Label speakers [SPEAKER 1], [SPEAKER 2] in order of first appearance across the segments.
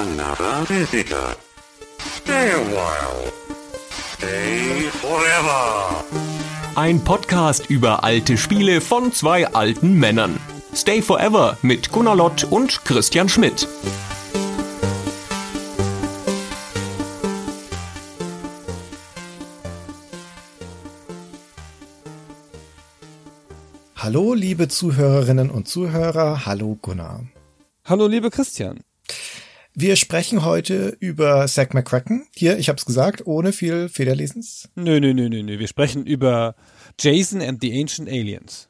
[SPEAKER 1] another visitor. Stay a while. Stay forever.
[SPEAKER 2] Ein Podcast über alte Spiele von zwei alten Männern. Stay Forever mit Gunnar Lott und Christian Schmidt.
[SPEAKER 3] Hallo, liebe Zuhörerinnen und Zuhörer. Hallo, Gunnar.
[SPEAKER 4] Hallo, liebe Christian.
[SPEAKER 3] Wir sprechen heute über Zack McCracken. Hier, ich habe es gesagt, ohne viel Federlesens.
[SPEAKER 4] Nö, nö, nö, nö, nö. Wir sprechen über Jason and the Ancient Aliens.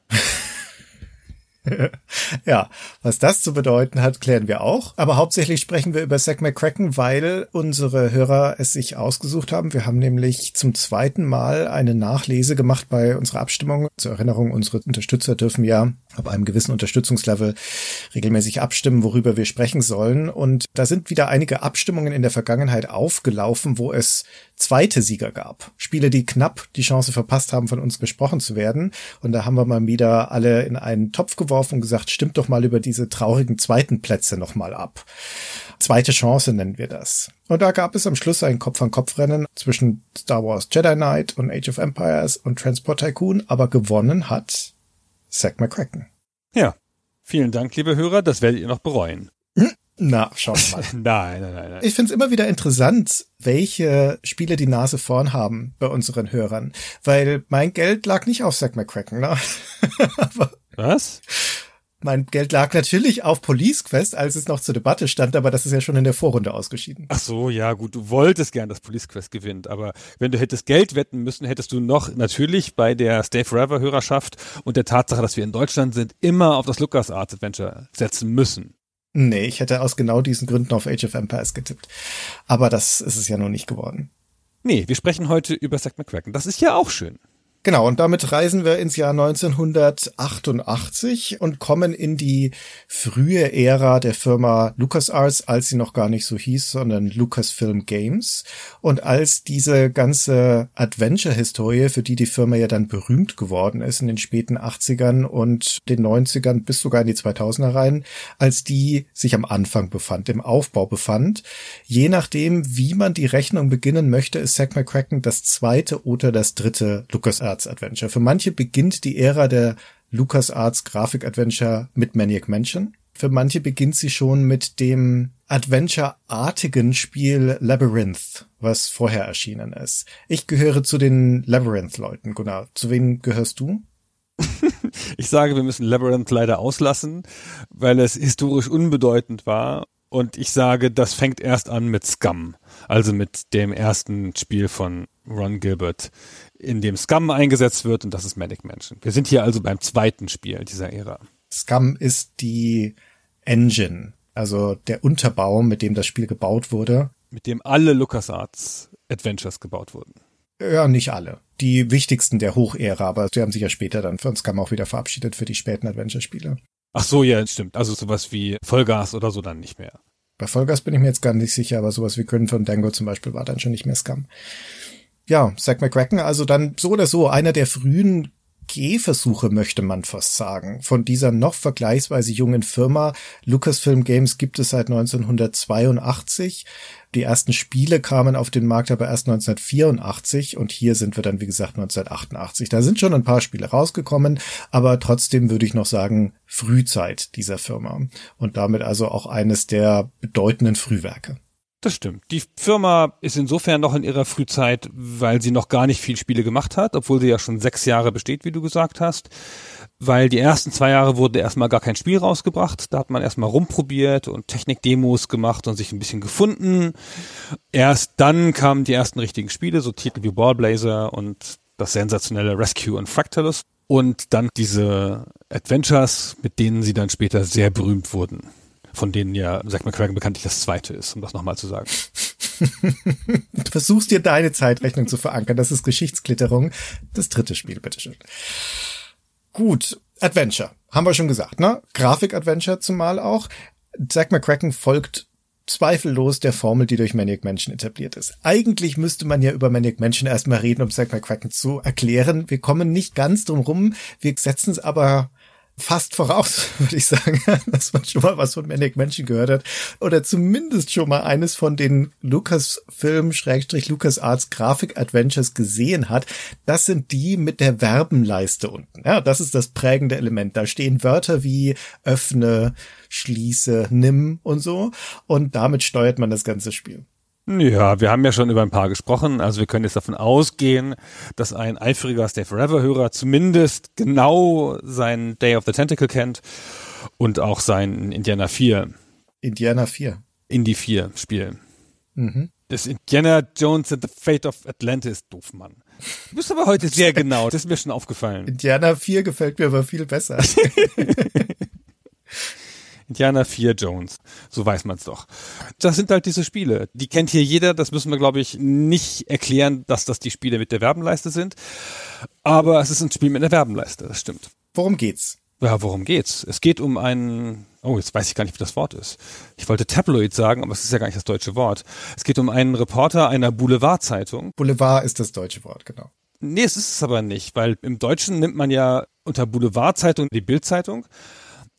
[SPEAKER 3] ja, was das zu bedeuten hat, klären wir auch. Aber hauptsächlich sprechen wir über Zack McCracken, weil unsere Hörer es sich ausgesucht haben. Wir haben nämlich zum zweiten Mal eine Nachlese gemacht bei unserer Abstimmung. Zur Erinnerung, unsere Unterstützer dürfen ja ab einem gewissen Unterstützungslevel regelmäßig abstimmen, worüber wir sprechen sollen. Und da sind wieder einige Abstimmungen in der Vergangenheit aufgelaufen, wo es zweite Sieger gab. Spiele, die knapp die Chance verpasst haben, von uns besprochen zu werden. Und da haben wir mal wieder alle in einen Topf geworfen und gesagt, stimmt doch mal über diese traurigen zweiten Plätze nochmal ab. Zweite Chance nennen wir das. Und da gab es am Schluss ein Kopf-an-Kopf-Rennen zwischen Star Wars Jedi Knight und Age of Empires und Transport Tycoon, aber gewonnen hat Zack McCracken.
[SPEAKER 4] Ja, vielen Dank, liebe Hörer, das werdet ihr noch bereuen.
[SPEAKER 3] Hm? Na, schauen wir mal.
[SPEAKER 4] nein, nein, nein, nein.
[SPEAKER 3] Ich finde es immer wieder interessant, welche Spiele die Nase vorn haben bei unseren Hörern. Weil mein Geld lag nicht auf Zack McCracken, ne?
[SPEAKER 4] Aber Was?
[SPEAKER 3] Mein Geld lag natürlich auf Police Quest, als es noch zur Debatte stand, aber das ist ja schon in der Vorrunde ausgeschieden.
[SPEAKER 4] Ach so, ja, gut, du wolltest gern, dass Police Quest gewinnt, aber wenn du hättest Geld wetten müssen, hättest du noch natürlich bei der Stay Forever Hörerschaft und der Tatsache, dass wir in Deutschland sind, immer auf das LucasArts Adventure setzen müssen.
[SPEAKER 3] Nee, ich hätte aus genau diesen Gründen auf Age of Empires getippt. Aber das ist es ja noch nicht geworden.
[SPEAKER 4] Nee, wir sprechen heute über Zack McCracken. Das ist ja auch schön.
[SPEAKER 3] Genau, und damit reisen wir ins Jahr 1988 und kommen in die frühe Ära der Firma LucasArts, als sie noch gar nicht so hieß, sondern Lucasfilm Games. Und als diese ganze Adventure-Historie, für die die Firma ja dann berühmt geworden ist in den späten 80ern und den 90ern bis sogar in die 2000er rein, als die sich am Anfang befand, im Aufbau befand. Je nachdem, wie man die Rechnung beginnen möchte, ist Zack McCracken das zweite oder das dritte LucasArts LucasArts Adventure. Für manche beginnt die Ära der LucasArts Grafik Adventure mit Maniac Mansion. Für manche beginnt sie schon mit dem Adventure-artigen Spiel Labyrinth, was vorher erschienen ist. Ich gehöre zu den Labyrinth-Leuten, Gunnar. Zu wem gehörst du?
[SPEAKER 4] ich sage, wir müssen Labyrinth leider auslassen, weil es historisch unbedeutend war. Und ich sage, das fängt erst an mit Scum, also mit dem ersten Spiel von Ron Gilbert, in dem Scum eingesetzt wird und das ist Manic Mansion. Wir sind hier also beim zweiten Spiel dieser Ära.
[SPEAKER 3] Scum ist die Engine, also der Unterbau, mit dem das Spiel gebaut wurde.
[SPEAKER 4] Mit dem alle LucasArts Adventures gebaut wurden.
[SPEAKER 3] Ja, nicht alle. Die wichtigsten der Hochära, aber sie haben sich ja später dann von Scum auch wieder verabschiedet für die späten Adventure-Spiele.
[SPEAKER 4] Ach so, ja, stimmt. Also sowas wie Vollgas oder so dann nicht mehr.
[SPEAKER 3] Bei Vollgas bin ich mir jetzt gar nicht sicher, aber sowas wie Grin von Dango zum Beispiel war dann schon nicht mehr Scum ja, Zack McCracken, also dann so oder so einer der frühen Gehversuche, möchte man fast sagen, von dieser noch vergleichsweise jungen Firma. Lucasfilm Games gibt es seit 1982. Die ersten Spiele kamen auf den Markt aber erst 1984 und hier sind wir dann, wie gesagt, 1988. Da sind schon ein paar Spiele rausgekommen, aber trotzdem würde ich noch sagen, Frühzeit dieser Firma und damit also auch eines der bedeutenden Frühwerke.
[SPEAKER 4] Das stimmt. Die Firma ist insofern noch in ihrer Frühzeit, weil sie noch gar nicht viel Spiele gemacht hat, obwohl sie ja schon sechs Jahre besteht, wie du gesagt hast. Weil die ersten zwei Jahre wurde erstmal gar kein Spiel rausgebracht. Da hat man erstmal rumprobiert und Technikdemos gemacht und sich ein bisschen gefunden. Erst dann kamen die ersten richtigen Spiele, so Titel wie Ballblazer und das sensationelle Rescue und Fractalus. Und dann diese Adventures, mit denen sie dann später sehr berühmt wurden von denen ja Zack McCracken bekanntlich das zweite ist, um das nochmal zu sagen.
[SPEAKER 3] du versuchst dir deine Zeitrechnung zu verankern. Das ist Geschichtsklitterung. Das dritte Spiel, bitteschön. Gut, Adventure. Haben wir schon gesagt, ne? Grafik-Adventure zumal auch. Zack McCracken folgt zweifellos der Formel, die durch Maniac Mansion etabliert ist. Eigentlich müsste man ja über Maniac Mansion erstmal reden, um Zack McCracken zu erklären. Wir kommen nicht ganz drum rum. Wir setzen es aber fast voraus, würde ich sagen, dass man schon mal was von Manic Mansion gehört hat oder zumindest schon mal eines von den Lucasfilm Schrägstrich LucasArts Grafik Adventures gesehen hat. Das sind die mit der Verbenleiste unten. Ja, das ist das prägende Element. Da stehen Wörter wie öffne, schließe, nimm und so und damit steuert man das ganze Spiel.
[SPEAKER 4] Ja, wir haben ja schon über ein paar gesprochen. Also wir können jetzt davon ausgehen, dass ein eifriger Stay Forever-Hörer zumindest genau sein Day of the Tentacle kennt und auch sein Indiana 4.
[SPEAKER 3] Indiana 4.
[SPEAKER 4] Indie 4 Spiel. Mhm. Das Indiana Jones and the Fate of Atlantis, doof Mann. Du bist aber heute sehr genau, das ist mir schon aufgefallen.
[SPEAKER 3] Indiana 4 gefällt mir aber viel besser.
[SPEAKER 4] Indiana 4 Jones. So weiß man's doch. Das sind halt diese Spiele. Die kennt hier jeder. Das müssen wir, glaube ich, nicht erklären, dass das die Spiele mit der Werbenleiste sind. Aber es ist ein Spiel mit einer Werbenleiste. Das stimmt.
[SPEAKER 3] Worum geht's?
[SPEAKER 4] Ja, worum geht's? Es geht um einen, oh, jetzt weiß ich gar nicht, wie das Wort ist. Ich wollte Tabloid sagen, aber es ist ja gar nicht das deutsche Wort. Es geht um einen Reporter einer Boulevardzeitung.
[SPEAKER 3] Boulevard ist das deutsche Wort, genau.
[SPEAKER 4] Nee, es ist es aber nicht, weil im Deutschen nimmt man ja unter Boulevardzeitung die Bildzeitung.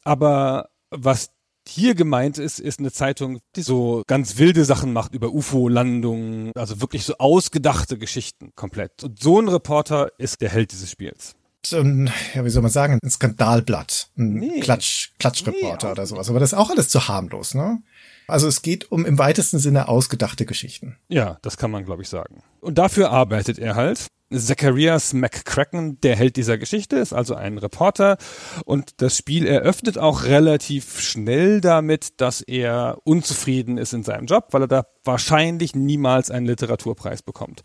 [SPEAKER 4] Aber was hier gemeint ist, ist eine Zeitung, die so ganz wilde Sachen macht über UFO-Landungen, also wirklich so ausgedachte Geschichten komplett. Und so ein Reporter ist der Held dieses Spiels.
[SPEAKER 3] Ja, wie soll man sagen, ein Skandalblatt, ein nee. Klatsch, Klatschreporter nee, oder sowas. Aber das ist auch alles zu harmlos, ne? Also es geht um im weitesten Sinne ausgedachte Geschichten.
[SPEAKER 4] Ja, das kann man, glaube ich, sagen. Und dafür arbeitet er halt. Zacharias McCracken, der Held dieser Geschichte, ist also ein Reporter und das Spiel eröffnet auch relativ schnell damit, dass er unzufrieden ist in seinem Job, weil er da wahrscheinlich niemals einen Literaturpreis bekommt.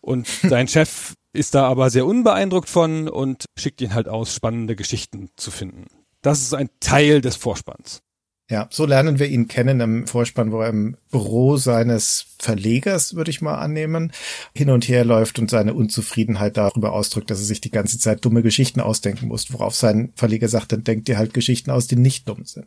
[SPEAKER 4] Und sein Chef ist da aber sehr unbeeindruckt von und schickt ihn halt aus, spannende Geschichten zu finden. Das ist ein Teil des Vorspanns.
[SPEAKER 3] Ja, so lernen wir ihn kennen im Vorspann, wo er im Büro seines Verlegers, würde ich mal annehmen, hin und her läuft und seine Unzufriedenheit darüber ausdrückt, dass er sich die ganze Zeit dumme Geschichten ausdenken muss, worauf sein Verleger sagt, dann denkt ihr halt Geschichten aus, die nicht dumm sind.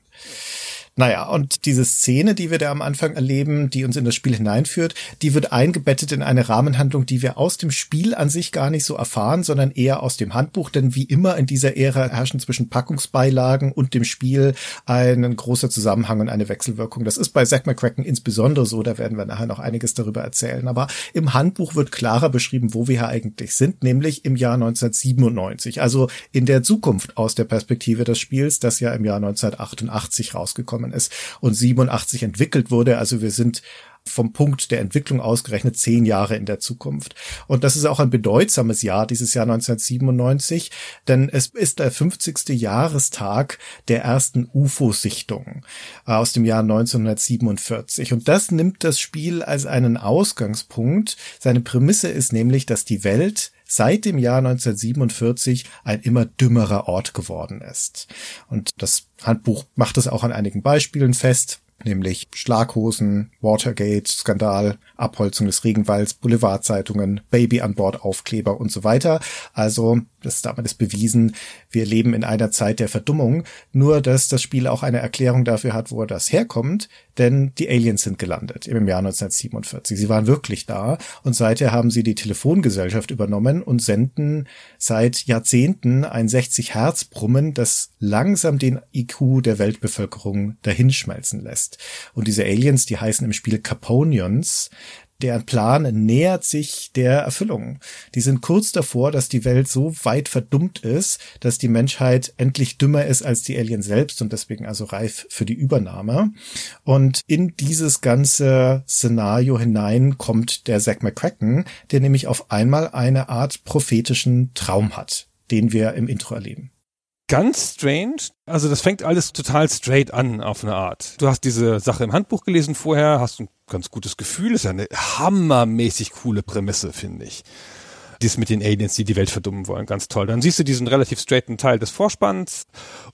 [SPEAKER 3] Naja, und diese Szene, die wir da am Anfang erleben, die uns in das Spiel hineinführt, die wird eingebettet in eine Rahmenhandlung, die wir aus dem Spiel an sich gar nicht so erfahren, sondern eher aus dem Handbuch, denn wie immer in dieser Ära herrschen zwischen Packungsbeilagen und dem Spiel ein großer Zusammenhang und eine Wechselwirkung. Das ist bei Zack McCracken insbesondere so, da werden wir nachher noch einiges darüber erzählen. Aber im Handbuch wird klarer beschrieben, wo wir hier eigentlich sind, nämlich im Jahr 1997, also in der Zukunft aus der Perspektive des Spiels, das ja im Jahr 1988 rausgekommen rausgekommen ist und 87 entwickelt wurde. Also wir sind vom Punkt der Entwicklung ausgerechnet zehn Jahre in der Zukunft. Und das ist auch ein bedeutsames Jahr, dieses Jahr 1997, denn es ist der 50. Jahrestag der ersten UFO-Sichtung äh, aus dem Jahr 1947. Und das nimmt das Spiel als einen Ausgangspunkt. Seine Prämisse ist nämlich, dass die Welt seit dem Jahr 1947 ein immer dümmerer Ort geworden ist. Und das Handbuch macht es auch an einigen Beispielen fest nämlich Schlaghosen, Watergate, Skandal, Abholzung des Regenwalds, Boulevardzeitungen, Baby an Bord Aufkleber und so weiter. Also, das ist damit ist bewiesen, wir leben in einer Zeit der Verdummung, nur dass das Spiel auch eine Erklärung dafür hat, wo das herkommt, denn die Aliens sind gelandet im Jahr 1947. Sie waren wirklich da. Und seither haben sie die Telefongesellschaft übernommen und senden seit Jahrzehnten ein 60 Hertz Brummen, das langsam den IQ der Weltbevölkerung dahinschmelzen lässt. Und diese Aliens, die heißen im Spiel Caponions, deren Plan nähert sich der Erfüllung. Die sind kurz davor, dass die Welt so weit verdummt ist, dass die Menschheit endlich dümmer ist als die Aliens selbst und deswegen also reif für die Übernahme. Und in dieses ganze Szenario hinein kommt der Zack McCracken, der nämlich auf einmal eine Art prophetischen Traum hat, den wir im Intro erleben
[SPEAKER 4] ganz strange. Also das fängt alles total straight an auf eine Art. Du hast diese Sache im Handbuch gelesen vorher, hast ein ganz gutes Gefühl, ist ja eine hammermäßig coole Prämisse, finde ich. Dies mit den Aliens, die die Welt verdummen wollen, ganz toll. Dann siehst du diesen relativ straighten Teil des Vorspanns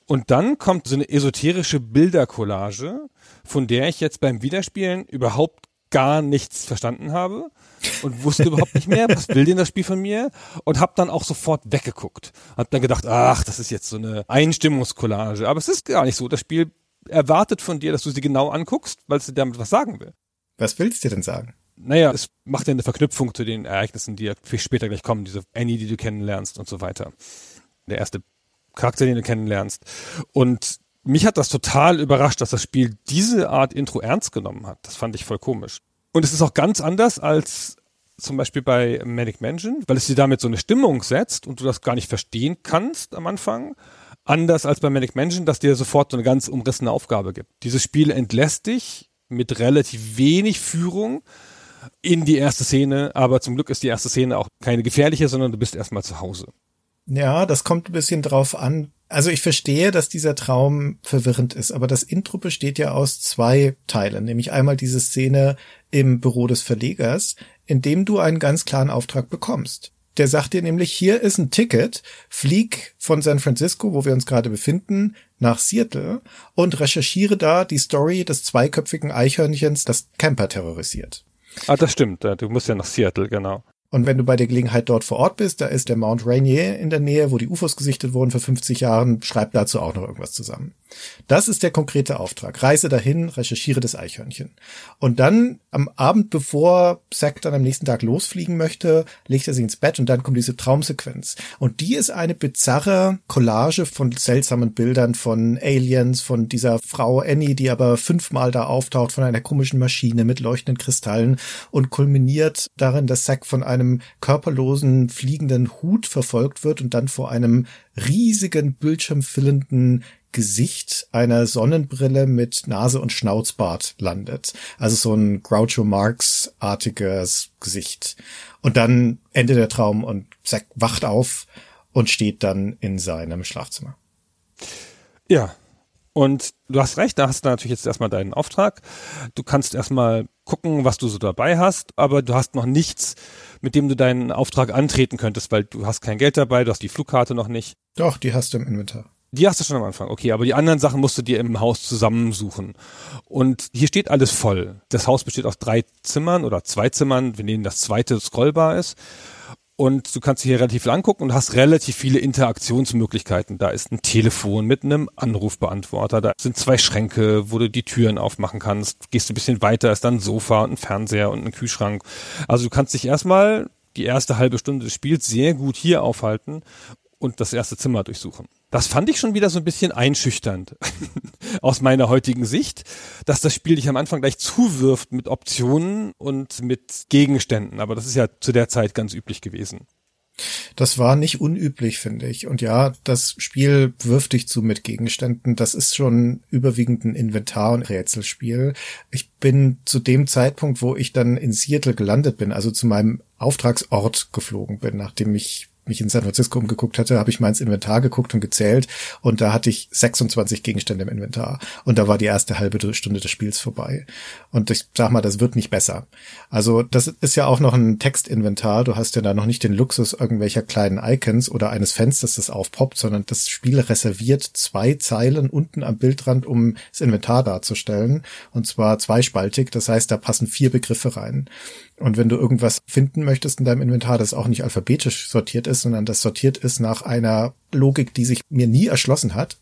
[SPEAKER 4] und dann kommt so eine esoterische Bildercollage, von der ich jetzt beim Wiederspielen überhaupt gar nichts verstanden habe und wusste überhaupt nicht mehr, was will denn das Spiel von mir und habe dann auch sofort weggeguckt. Hab dann gedacht, ach, das ist jetzt so eine Einstimmungscollage, aber es ist gar nicht so. Das Spiel erwartet von dir, dass du sie genau anguckst, weil es dir damit was sagen will.
[SPEAKER 3] Was willst du denn sagen?
[SPEAKER 4] Naja, es macht ja eine Verknüpfung zu den Ereignissen, die ja viel später gleich kommen, diese Annie, die du kennenlernst und so weiter. Der erste Charakter, den du kennenlernst. Und mich hat das total überrascht, dass das Spiel diese Art Intro ernst genommen hat. Das fand ich voll komisch. Und es ist auch ganz anders als zum Beispiel bei Manic Mansion, weil es dir damit so eine Stimmung setzt und du das gar nicht verstehen kannst am Anfang. Anders als bei Manic Mansion, dass dir sofort so eine ganz umrissene Aufgabe gibt. Dieses Spiel entlässt dich mit relativ wenig Führung in die erste Szene, aber zum Glück ist die erste Szene auch keine gefährliche, sondern du bist erstmal zu Hause.
[SPEAKER 3] Ja, das kommt ein bisschen drauf an. Also ich verstehe, dass dieser Traum verwirrend ist, aber das Intro besteht ja aus zwei Teilen, nämlich einmal diese Szene im Büro des Verlegers, in dem du einen ganz klaren Auftrag bekommst. Der sagt dir nämlich, hier ist ein Ticket, flieg von San Francisco, wo wir uns gerade befinden, nach Seattle und recherchiere da die Story des zweiköpfigen Eichhörnchens, das Camper terrorisiert.
[SPEAKER 4] Ah, das stimmt. Du musst ja nach Seattle, genau.
[SPEAKER 3] Und wenn du bei der Gelegenheit dort vor Ort bist, da ist der Mount Rainier in der Nähe, wo die UFOs gesichtet wurden vor 50 Jahren, schreib dazu auch noch irgendwas zusammen. Das ist der konkrete Auftrag. Reise dahin, recherchiere das Eichhörnchen. Und dann am Abend, bevor Zack dann am nächsten Tag losfliegen möchte, legt er sich ins Bett und dann kommt diese Traumsequenz. Und die ist eine bizarre Collage von seltsamen Bildern von Aliens, von dieser Frau Annie, die aber fünfmal da auftaucht, von einer komischen Maschine mit leuchtenden Kristallen und kulminiert darin, dass Zack von einem körperlosen fliegenden Hut verfolgt wird und dann vor einem riesigen bildschirmfüllenden Gesicht einer Sonnenbrille mit Nase und Schnauzbart landet. Also so ein Groucho Marx-artiges Gesicht. Und dann endet der Traum und Zack wacht auf und steht dann in seinem Schlafzimmer.
[SPEAKER 4] Ja, und du hast recht, da hast du natürlich jetzt erstmal deinen Auftrag. Du kannst erstmal gucken, was du so dabei hast, aber du hast noch nichts, mit dem du deinen Auftrag antreten könntest, weil du hast kein Geld dabei, du hast die Flugkarte noch nicht.
[SPEAKER 3] Doch, die hast du im Inventar.
[SPEAKER 4] Die hast du schon am Anfang, okay, aber die anderen Sachen musst du dir im Haus zusammensuchen. Und hier steht alles voll. Das Haus besteht aus drei Zimmern oder zwei Zimmern, wenn denen das zweite scrollbar ist und du kannst dich hier relativ viel angucken und hast relativ viele Interaktionsmöglichkeiten. Da ist ein Telefon mit einem Anrufbeantworter, da sind zwei Schränke, wo du die Türen aufmachen kannst. Gehst du ein bisschen weiter, ist dann ein Sofa und ein Fernseher und ein Kühlschrank. Also du kannst dich erstmal die erste halbe Stunde des Spiels sehr gut hier aufhalten und das erste Zimmer durchsuchen. Das fand ich schon wieder so ein bisschen einschüchternd aus meiner heutigen Sicht, dass das Spiel dich am Anfang gleich zuwirft mit Optionen und mit Gegenständen. Aber das ist ja zu der Zeit ganz üblich gewesen.
[SPEAKER 3] Das war nicht unüblich, finde ich. Und ja, das Spiel wirft dich zu mit Gegenständen. Das ist schon überwiegend ein Inventar- und Rätselspiel. Ich bin zu dem Zeitpunkt, wo ich dann in Seattle gelandet bin, also zu meinem Auftragsort geflogen bin, nachdem ich mich in San Francisco umgeguckt hatte, habe ich mal ins Inventar geguckt und gezählt und da hatte ich 26 Gegenstände im Inventar und da war die erste halbe Stunde des Spiels vorbei. Und ich sag mal, das wird nicht besser. Also das ist ja auch noch ein Textinventar. Du hast ja da noch nicht den Luxus irgendwelcher kleinen Icons oder eines Fensters, das aufpoppt, sondern das Spiel reserviert zwei Zeilen unten am Bildrand, um das Inventar darzustellen und zwar zweispaltig. Das heißt, da passen vier Begriffe rein. Und wenn du irgendwas finden möchtest in deinem Inventar, das auch nicht alphabetisch sortiert ist, sondern das sortiert ist nach einer Logik, die sich mir nie erschlossen hat,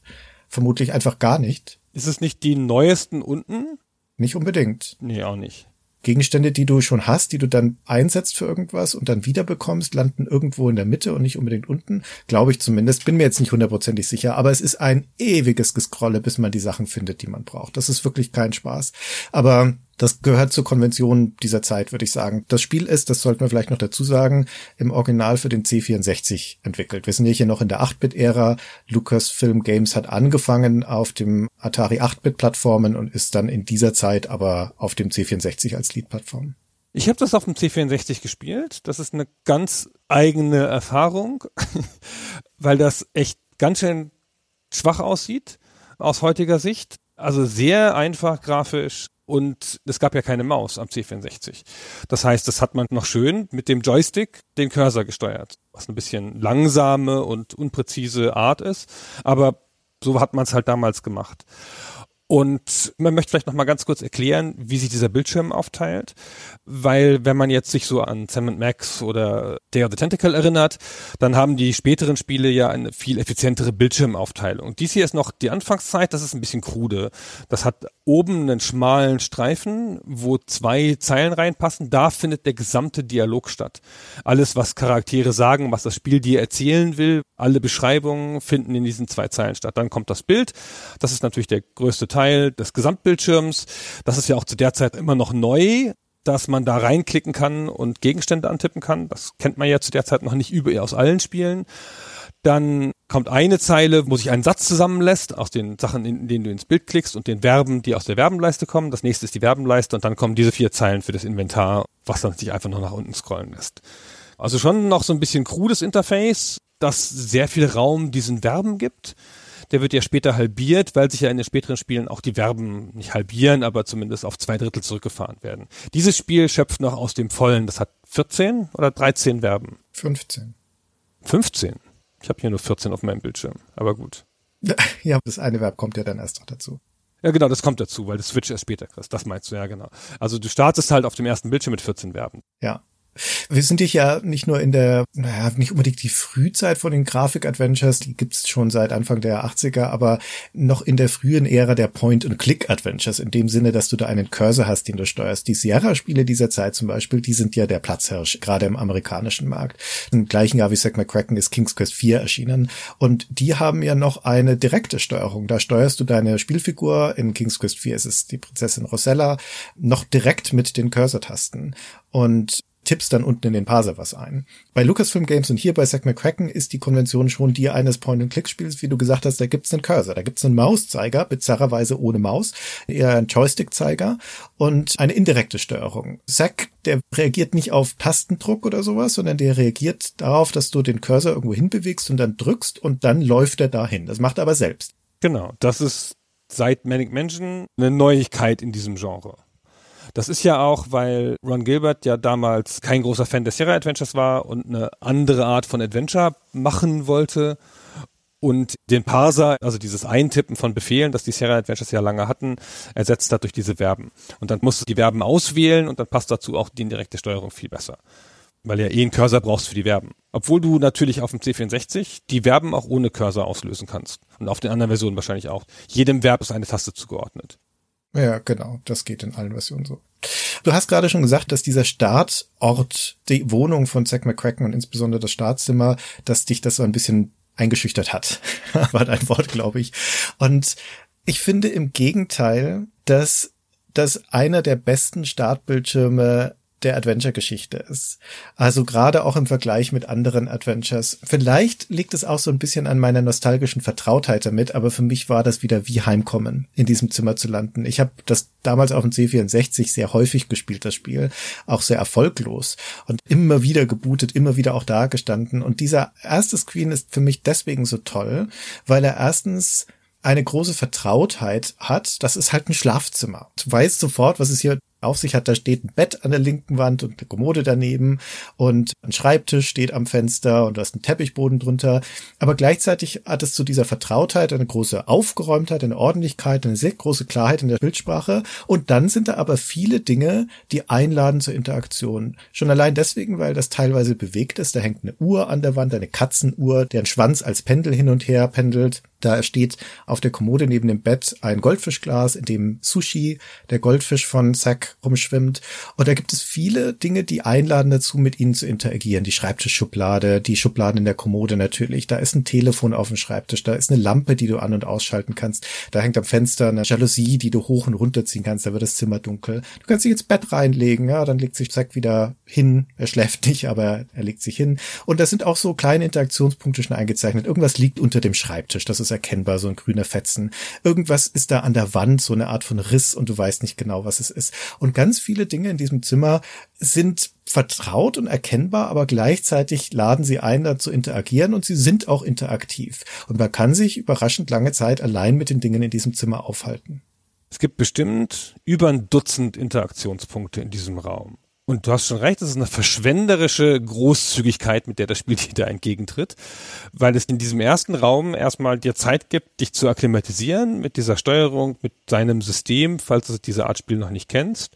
[SPEAKER 3] vermutlich einfach gar nicht.
[SPEAKER 4] Ist es nicht die neuesten unten?
[SPEAKER 3] Nicht unbedingt.
[SPEAKER 4] Nee, auch nicht.
[SPEAKER 3] Gegenstände, die du schon hast, die du dann einsetzt für irgendwas und dann wieder bekommst, landen irgendwo in der Mitte und nicht unbedingt unten. Glaube ich zumindest. Bin mir jetzt nicht hundertprozentig sicher, aber es ist ein ewiges Gescrolle, bis man die Sachen findet, die man braucht. Das ist wirklich kein Spaß. Aber das gehört zur Konvention dieser Zeit, würde ich sagen. Das Spiel ist, das sollten wir vielleicht noch dazu sagen, im Original für den C64 entwickelt. Wir sind hier noch in der 8-Bit-Ära. Lucasfilm Games hat angefangen auf dem Atari 8-Bit-Plattformen und ist dann in dieser Zeit aber auf dem C64 als Lead-Plattform.
[SPEAKER 4] Ich habe das auf dem C64 gespielt. Das ist eine ganz eigene Erfahrung, weil das echt ganz schön schwach aussieht aus heutiger Sicht. Also sehr einfach grafisch, und es gab ja keine Maus am C64. Das heißt, das hat man noch schön mit dem Joystick den Cursor gesteuert, was ein bisschen langsame und unpräzise Art ist, aber so hat man es halt damals gemacht. Und man möchte vielleicht noch mal ganz kurz erklären, wie sich dieser Bildschirm aufteilt, weil wenn man jetzt sich so an Sam Max oder Day of the Tentacle erinnert, dann haben die späteren Spiele ja eine viel effizientere Bildschirmaufteilung. Dies hier ist noch die Anfangszeit, das ist ein bisschen krude. Das hat oben einen schmalen Streifen, wo zwei Zeilen reinpassen, da findet der gesamte Dialog statt. Alles, was Charaktere sagen, was das Spiel dir erzählen will, alle Beschreibungen finden in diesen zwei Zeilen statt. Dann kommt das Bild, das ist natürlich der größte Teil Teil des Gesamtbildschirms. Das ist ja auch zu der Zeit immer noch neu, dass man da reinklicken kann und Gegenstände antippen kann. Das kennt man ja zu der Zeit noch nicht über aus allen Spielen. Dann kommt eine Zeile, wo sich ein Satz zusammenlässt aus den Sachen, in denen du ins Bild klickst und den Verben, die aus der Verbenleiste kommen. Das nächste ist die Verbenleiste und dann kommen diese vier Zeilen für das Inventar, was dann sich einfach noch nach unten scrollen lässt. Also schon noch so ein bisschen krudes Interface, das sehr viel Raum diesen Verben gibt der wird ja später halbiert, weil sich ja in den späteren Spielen auch die Verben nicht halbieren, aber zumindest auf zwei Drittel zurückgefahren werden. Dieses Spiel schöpft noch aus dem Vollen. Das hat 14 oder 13 Verben?
[SPEAKER 3] 15.
[SPEAKER 4] 15? Ich habe hier nur 14 auf meinem Bildschirm, aber gut.
[SPEAKER 3] Ja, das eine Verb kommt ja dann erst noch dazu.
[SPEAKER 4] Ja, genau, das kommt dazu, weil du Switch erst später kriegst. Das meinst du, ja, genau. Also du startest halt auf dem ersten Bildschirm mit 14 Verben.
[SPEAKER 3] Ja. Wir sind dich ja nicht nur in der, naja, nicht unbedingt die Frühzeit von den Grafik-Adventures, die gibt's schon seit Anfang der 80er, aber noch in der frühen Ära der Point-and-Click-Adventures, in dem Sinne, dass du da einen Cursor hast, den du steuerst. Die Sierra-Spiele dieser Zeit zum Beispiel, die sind ja der Platzhirsch, gerade im amerikanischen Markt. Im gleichen Jahr wie Zack McCracken ist King's Quest 4 erschienen und die haben ja noch eine direkte Steuerung. Da steuerst du deine Spielfigur, in King's Quest 4 ist es die Prinzessin Rosella, noch direkt mit den Cursor-Tasten. Und tippst dann unten in den Parser was ein. Bei Lucasfilm Games und hier bei Zack McCracken ist die Konvention schon die eines Point-and-Click-Spiels, wie du gesagt hast, da gibt's einen Cursor, da gibt's einen Mauszeiger, bizarrerweise ohne Maus, eher ein Joystick-Zeiger und eine indirekte Steuerung. Zack, der reagiert nicht auf Tastendruck oder sowas, sondern der reagiert darauf, dass du den Cursor irgendwo hinbewegst und dann drückst und dann läuft er dahin. Das macht er aber selbst.
[SPEAKER 4] Genau, das ist seit Manic Mansion eine Neuigkeit in diesem Genre. Das ist ja auch, weil Ron Gilbert ja damals kein großer Fan des Sierra Adventures war und eine andere Art von Adventure machen wollte und den Parser, also dieses Eintippen von Befehlen, das die Sierra Adventures ja lange hatten, ersetzt hat durch diese Verben. Und dann musst du die Verben auswählen und dann passt dazu auch die indirekte Steuerung viel besser. Weil ja eh einen Cursor brauchst für die Verben. Obwohl du natürlich auf dem C64 die Verben auch ohne Cursor auslösen kannst. Und auf den anderen Versionen wahrscheinlich auch. Jedem Verb ist eine Taste zugeordnet.
[SPEAKER 3] Ja, genau. Das geht in allen Versionen so. Du hast gerade schon gesagt, dass dieser Startort, die Wohnung von Zack McCracken und insbesondere das Startzimmer, dass dich das so ein bisschen eingeschüchtert hat. War dein Wort, glaube ich. Und ich finde im Gegenteil, dass das einer der besten Startbildschirme der Adventure-Geschichte ist. Also gerade auch im Vergleich mit anderen Adventures. Vielleicht liegt es auch so ein bisschen an meiner nostalgischen Vertrautheit damit, aber für mich war das wieder wie Heimkommen, in diesem Zimmer zu landen. Ich habe das damals auf dem C64 sehr häufig gespielt, das Spiel, auch sehr erfolglos und immer wieder gebootet, immer wieder auch da gestanden. Und dieser erste Screen ist für mich deswegen so toll, weil er erstens eine große Vertrautheit hat, das ist halt ein Schlafzimmer. Du weißt sofort, was es hier auf sich hat. Da steht ein Bett an der linken Wand und eine Kommode daneben und ein Schreibtisch steht am Fenster und da ist ein Teppichboden drunter. Aber gleichzeitig hat es zu dieser Vertrautheit eine große Aufgeräumtheit, eine Ordentlichkeit, eine sehr große Klarheit in der Bildsprache. Und dann sind da aber viele Dinge, die einladen zur Interaktion. Schon allein deswegen, weil das teilweise bewegt ist. Da hängt eine Uhr an der Wand, eine Katzenuhr, deren Schwanz als Pendel hin und her pendelt. Da steht auf der Kommode neben dem Bett ein Goldfischglas, in dem Sushi, der Goldfisch von Zack, rumschwimmt. Und da gibt es viele Dinge, die einladen dazu, mit ihnen zu interagieren. Die Schreibtischschublade, die Schubladen in der Kommode natürlich. Da ist ein Telefon auf dem Schreibtisch, da ist eine Lampe, die du an- und ausschalten kannst. Da hängt am Fenster eine Jalousie, die du hoch und runter ziehen kannst. Da wird das Zimmer dunkel. Du kannst dich ins Bett reinlegen, ja, dann legt sich Zack wieder hin. Er schläft nicht, aber er legt sich hin. Und da sind auch so kleine Interaktionspunkte schon eingezeichnet. Irgendwas liegt unter dem Schreibtisch. Das ist erkennbar, so ein grüner Fetzen. Irgendwas ist da an der Wand, so eine Art von Riss und du weißt nicht genau, was es ist. Und ganz viele Dinge in diesem Zimmer sind vertraut und erkennbar, aber gleichzeitig laden sie ein, da zu interagieren und sie sind auch interaktiv. Und man kann sich überraschend lange Zeit allein mit den Dingen in diesem Zimmer aufhalten.
[SPEAKER 4] Es gibt bestimmt über ein Dutzend Interaktionspunkte in diesem Raum. Und du hast schon recht, das ist eine verschwenderische Großzügigkeit, mit der das Spiel dir da entgegentritt, weil es in diesem ersten Raum erstmal dir Zeit gibt, dich zu akklimatisieren mit dieser Steuerung, mit seinem System, falls du diese Art Spiel noch nicht kennst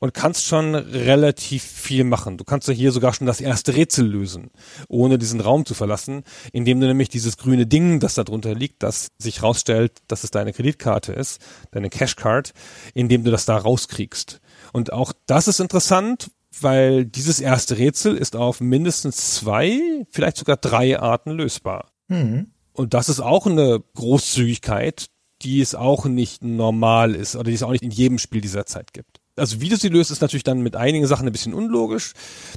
[SPEAKER 4] und kannst schon relativ viel machen. Du kannst ja hier sogar schon das erste Rätsel lösen, ohne diesen Raum zu verlassen, indem du nämlich dieses grüne Ding, das da drunter liegt, das sich rausstellt, dass es deine Kreditkarte ist, deine Cashcard, indem du das da rauskriegst. Und auch das ist interessant, weil dieses erste Rätsel ist auf mindestens zwei, vielleicht sogar drei Arten lösbar. Mhm. Und das ist auch eine Großzügigkeit, die es auch nicht normal ist oder die es auch nicht in jedem Spiel dieser Zeit gibt also wie du sie löst, ist natürlich dann mit einigen Sachen ein bisschen unlogisch.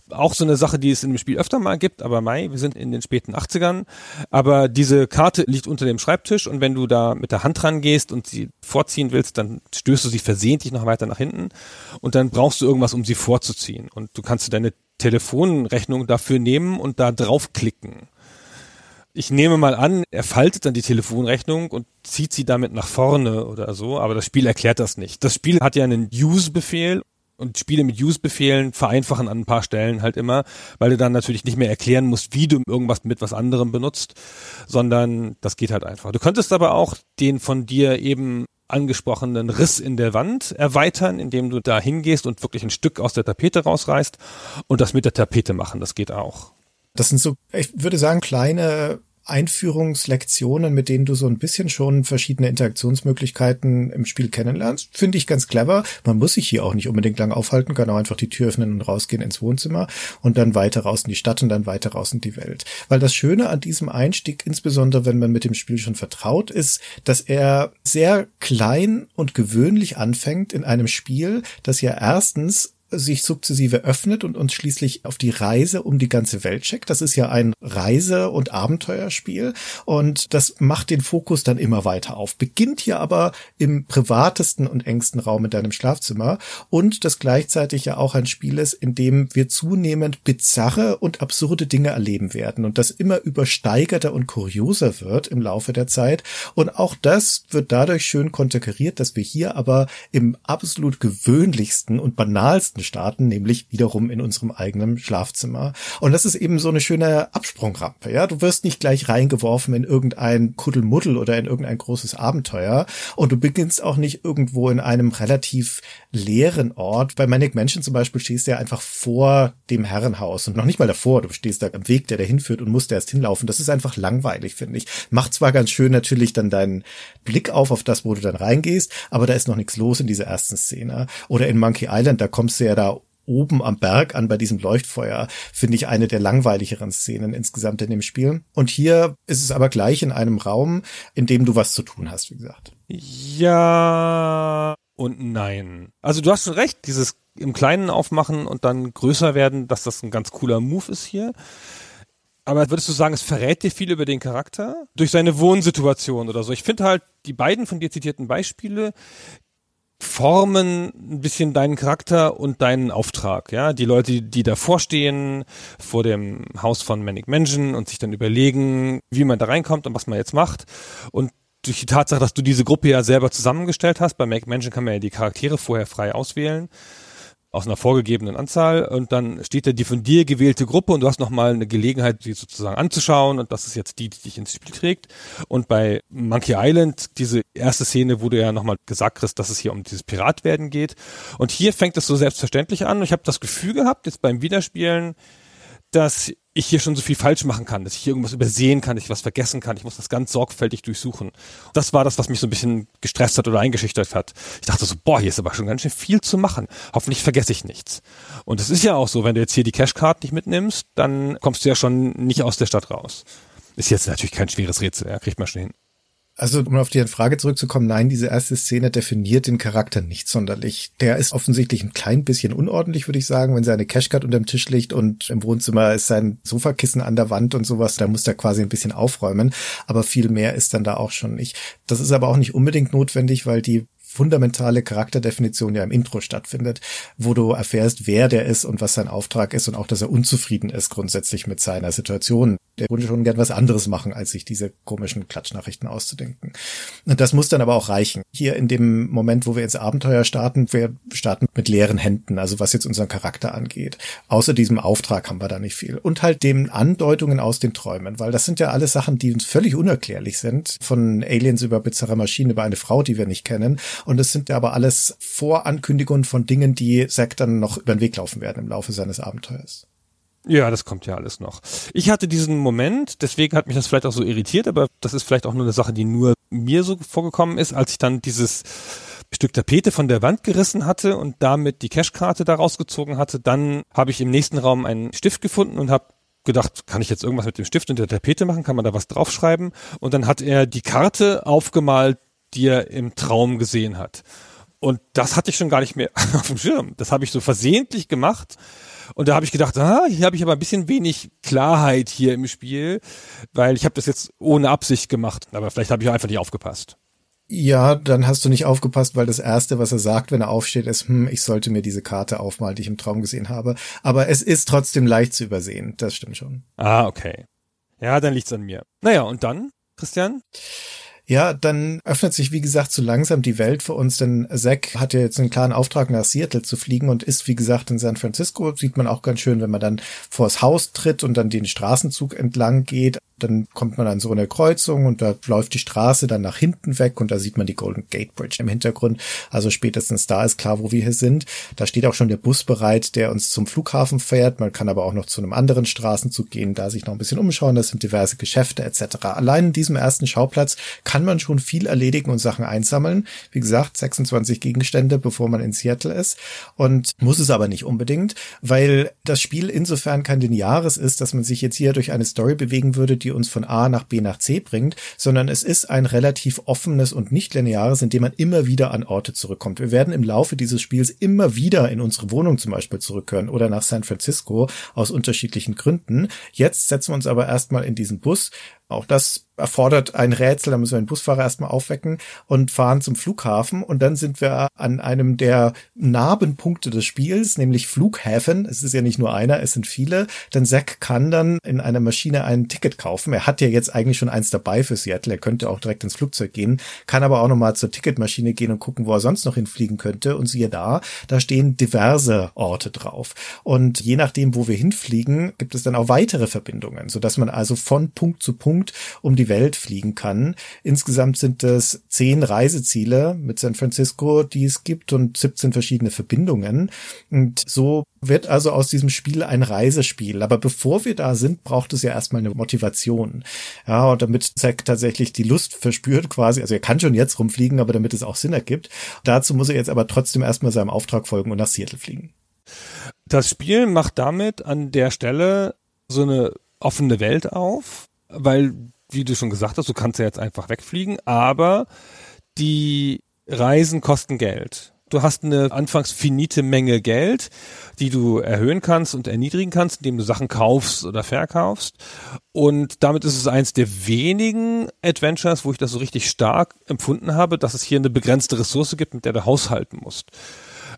[SPEAKER 4] Auch so eine Sache, die es in dem Spiel öfter mal gibt, aber Mai, wir sind in den späten 80ern. Aber diese Karte liegt unter dem Schreibtisch und wenn du da mit der Hand rangehst und sie vorziehen willst, dann stößt du sie versehentlich noch weiter nach hinten und dann brauchst du irgendwas, um sie vorzuziehen. Und du kannst deine Telefonrechnung dafür nehmen und da draufklicken ich nehme mal an, er faltet dann die Telefonrechnung und zieht sie damit nach vorne oder so, aber das Spiel erklärt das nicht. Das Spiel hat ja einen Use-Befehl und Spiele mit Use-Befehlen vereinfachen an ein paar Stellen halt immer, weil du dann natürlich nicht mehr erklären musst, wie du irgendwas mit was anderem benutzt, sondern das geht halt einfach. Du könntest aber auch den von dir eben angesprochenen Riss in der Wand erweitern, indem du da hingehst und wirklich ein Stück aus der Tapete rausreißt und das mit der Tapete machen. Das geht auch.
[SPEAKER 3] Das sind so, ich würde sagen, kleine Einführungslektionen, mit denen du so ein bisschen schon verschiedene Interaktionsmöglichkeiten im Spiel kennenlernst. Finde ich ganz clever. Man muss sich hier auch nicht unbedingt lang aufhalten, kann auch einfach die Tür öffnen und rausgehen ins Wohnzimmer und dann weiter raus in die Stadt und dann weiter raus in die Welt. Weil das Schöne an diesem Einstieg, insbesondere wenn man mit dem Spiel schon vertraut ist, dass er sehr klein und gewöhnlich anfängt in einem Spiel, das ja erstens sich sukzessive öffnet und uns schließlich auf die Reise um die ganze Welt schickt. Das ist ja ein Reise- und Abenteuerspiel und das macht den Fokus dann immer weiter auf. Beginnt hier aber im privatesten und engsten Raum in deinem Schlafzimmer und das gleichzeitig ja auch ein Spiel ist, in dem wir zunehmend bizarre und absurde Dinge erleben werden und das immer übersteigerter und kurioser wird im Laufe der Zeit und auch das wird dadurch schön konterkariert, dass wir hier aber im absolut gewöhnlichsten und banalsten starten, nämlich wiederum in unserem eigenen Schlafzimmer. Und das ist eben so eine schöne Absprungrampe, ja. Du wirst nicht gleich reingeworfen in irgendein Kuddelmuddel oder in irgendein großes Abenteuer und du beginnst auch nicht irgendwo in einem relativ leeren Ort. Bei Manic Mansion zum Beispiel stehst du ja einfach vor dem Herrenhaus und noch nicht mal davor. Du stehst da am Weg, der dahin führt und musst erst hinlaufen. Das ist einfach langweilig, finde ich. Macht zwar ganz schön natürlich dann deinen Blick auf, auf das, wo du dann reingehst, aber da ist noch nichts los in dieser ersten Szene. Oder in Monkey Island, da kommst du ja da oben am Berg an bei diesem Leuchtfeuer, finde ich eine der langweiligeren Szenen insgesamt in dem Spiel. Und hier ist es aber gleich in einem Raum, in dem du was zu tun hast, wie gesagt.
[SPEAKER 4] Ja und nein. Also du hast schon recht, dieses im Kleinen aufmachen und dann größer werden, dass das ein ganz cooler Move ist hier. Aber würdest du sagen, es verrät dir viel über den Charakter? Durch seine Wohnsituation oder so? Ich finde halt, die beiden von dir zitierten Beispiele formen ein bisschen deinen Charakter und deinen Auftrag, ja. Die Leute, die davor stehen, vor dem Haus von Manic Mansion und sich dann überlegen, wie man da reinkommt und was man jetzt macht. Und durch die Tatsache, dass du diese Gruppe ja selber zusammengestellt hast, bei Manic Mansion kann man ja die Charaktere vorher frei auswählen aus einer vorgegebenen Anzahl und dann steht da die von dir gewählte Gruppe und du hast nochmal eine Gelegenheit, sie sozusagen anzuschauen und das ist jetzt die, die dich ins Spiel trägt. Und bei Monkey Island, diese erste Szene, wo du ja nochmal gesagt hast, dass es hier um dieses Piratwerden geht. Und hier fängt es so selbstverständlich an ich habe das Gefühl gehabt, jetzt beim Wiederspielen, dass ich hier schon so viel falsch machen kann, dass ich hier irgendwas übersehen kann, dass ich was vergessen kann. Ich muss das ganz sorgfältig durchsuchen. Das war das, was mich so ein bisschen gestresst hat oder eingeschüchtert hat. Ich dachte so, boah, hier ist aber schon ganz schön viel zu machen. Hoffentlich vergesse ich nichts. Und es ist ja auch so, wenn du jetzt hier die Cashcard nicht mitnimmst, dann kommst du ja schon nicht aus der Stadt raus. Ist jetzt natürlich kein schweres Rätsel, ja, kriegt man schon hin.
[SPEAKER 3] Also, um auf die Frage zurückzukommen, nein, diese erste Szene definiert den Charakter nicht sonderlich. Der ist offensichtlich ein klein bisschen unordentlich, würde ich sagen, wenn seine Cashcard unterm Tisch liegt und im Wohnzimmer ist sein Sofakissen an der Wand und sowas, da muss er quasi ein bisschen aufräumen. Aber viel mehr ist dann da auch schon nicht. Das ist aber auch nicht unbedingt notwendig, weil die fundamentale Charakterdefinition ja im Intro stattfindet, wo du erfährst, wer der ist und was sein Auftrag ist und auch, dass er unzufrieden ist grundsätzlich mit seiner Situation. Der würde schon gern was anderes machen, als sich diese komischen Klatschnachrichten auszudenken. Und das muss dann aber auch reichen. Hier in dem Moment, wo wir ins Abenteuer starten, wir starten mit leeren Händen, also was jetzt unseren Charakter angeht. Außer diesem Auftrag haben wir da nicht viel. Und halt dem Andeutungen aus den Träumen, weil das sind ja alles Sachen, die uns völlig unerklärlich sind. Von Aliens über bizarre Maschinen, über eine Frau, die wir nicht kennen. Und es sind ja aber alles Vorankündigungen von Dingen, die Zack dann noch über den Weg laufen werden im Laufe seines Abenteuers.
[SPEAKER 4] Ja, das kommt ja alles noch. Ich hatte diesen Moment, deswegen hat mich das vielleicht auch so irritiert, aber das ist vielleicht auch nur eine Sache, die nur mir so vorgekommen ist, als ich dann dieses Stück Tapete von der Wand gerissen hatte und damit die Cashkarte da rausgezogen hatte, dann habe ich im nächsten Raum einen Stift gefunden und habe gedacht, kann ich jetzt irgendwas mit dem Stift und der Tapete machen? Kann man da was draufschreiben? Und dann hat er die Karte aufgemalt, die er im Traum gesehen hat. Und das hatte ich schon gar nicht mehr auf dem Schirm. Das habe ich so versehentlich gemacht. Und da habe ich gedacht, ah, hier habe ich aber ein bisschen wenig Klarheit hier im Spiel, weil ich habe das jetzt ohne Absicht gemacht. Aber vielleicht habe ich einfach nicht aufgepasst.
[SPEAKER 3] Ja, dann hast du nicht aufgepasst, weil das Erste, was er sagt, wenn er aufsteht, ist, hm, ich sollte mir diese Karte aufmalen, die ich im Traum gesehen habe. Aber es ist trotzdem leicht zu übersehen. Das stimmt schon.
[SPEAKER 4] Ah, okay. Ja, dann liegt's an mir. Naja, und dann, Christian?
[SPEAKER 3] Ja, dann öffnet sich, wie gesagt, so langsam die Welt für uns, denn Zack hat ja jetzt einen klaren Auftrag, nach Seattle zu fliegen und ist, wie gesagt, in San Francisco. Sieht man auch ganz schön, wenn man dann vors Haus tritt und dann den Straßenzug entlang geht. Dann kommt man an so eine Kreuzung und da läuft die Straße dann nach hinten weg und da sieht man die Golden Gate Bridge im Hintergrund. Also spätestens da ist klar, wo wir hier sind. Da steht auch schon der Bus bereit, der uns zum Flughafen fährt. Man kann aber auch noch zu einem anderen Straßenzug gehen, da sich noch ein bisschen umschauen. Das sind diverse Geschäfte etc. Allein in diesem ersten Schauplatz kann man schon viel erledigen und Sachen einsammeln. Wie gesagt, 26 Gegenstände, bevor man in Seattle ist. Und muss es aber nicht unbedingt, weil das Spiel insofern kein lineares ist, dass man sich jetzt hier durch eine Story bewegen würde, die uns von A nach B nach C bringt, sondern es ist ein relativ offenes und nicht lineares, in dem man immer wieder an Orte zurückkommt. Wir werden im Laufe dieses Spiels immer wieder in unsere Wohnung zum Beispiel zurückkehren oder nach San Francisco aus unterschiedlichen Gründen. Jetzt setzen wir uns aber erstmal in diesen Bus, auch das erfordert ein Rätsel, da müssen wir den Busfahrer erstmal aufwecken und fahren zum Flughafen und dann sind wir an einem der Narbenpunkte des Spiels, nämlich Flughäfen. Es ist ja nicht nur einer, es sind viele. Denn Zack kann dann in einer Maschine ein Ticket kaufen. Er hat ja jetzt eigentlich schon eins dabei für Seattle. Er könnte auch direkt ins Flugzeug gehen, kann aber auch nochmal zur Ticketmaschine gehen und gucken, wo er sonst noch hinfliegen könnte. Und siehe da, da stehen diverse Orte drauf. Und je nachdem, wo wir hinfliegen, gibt es dann auch weitere Verbindungen, sodass man also von Punkt zu Punkt Punkt um die Welt fliegen kann. Insgesamt sind es zehn Reiseziele mit San Francisco, die es gibt und 17 verschiedene Verbindungen. Und so wird also aus diesem Spiel ein Reisespiel. Aber bevor wir da sind, braucht es ja erstmal eine Motivation. Ja, und damit Zack tatsächlich die Lust verspürt quasi, also er kann schon jetzt rumfliegen, aber damit es auch Sinn ergibt. Dazu muss er jetzt aber trotzdem erstmal seinem Auftrag folgen und nach Seattle fliegen.
[SPEAKER 4] Das Spiel macht damit an der Stelle so eine offene Welt auf, weil, wie du schon gesagt hast, du kannst ja jetzt einfach wegfliegen, aber die Reisen kosten Geld. Du hast eine anfangs finite Menge Geld, die du erhöhen kannst und erniedrigen kannst, indem du Sachen kaufst oder verkaufst. Und damit ist es eins der wenigen Adventures, wo ich das so richtig stark empfunden habe, dass es hier eine begrenzte Ressource gibt, mit der du haushalten musst.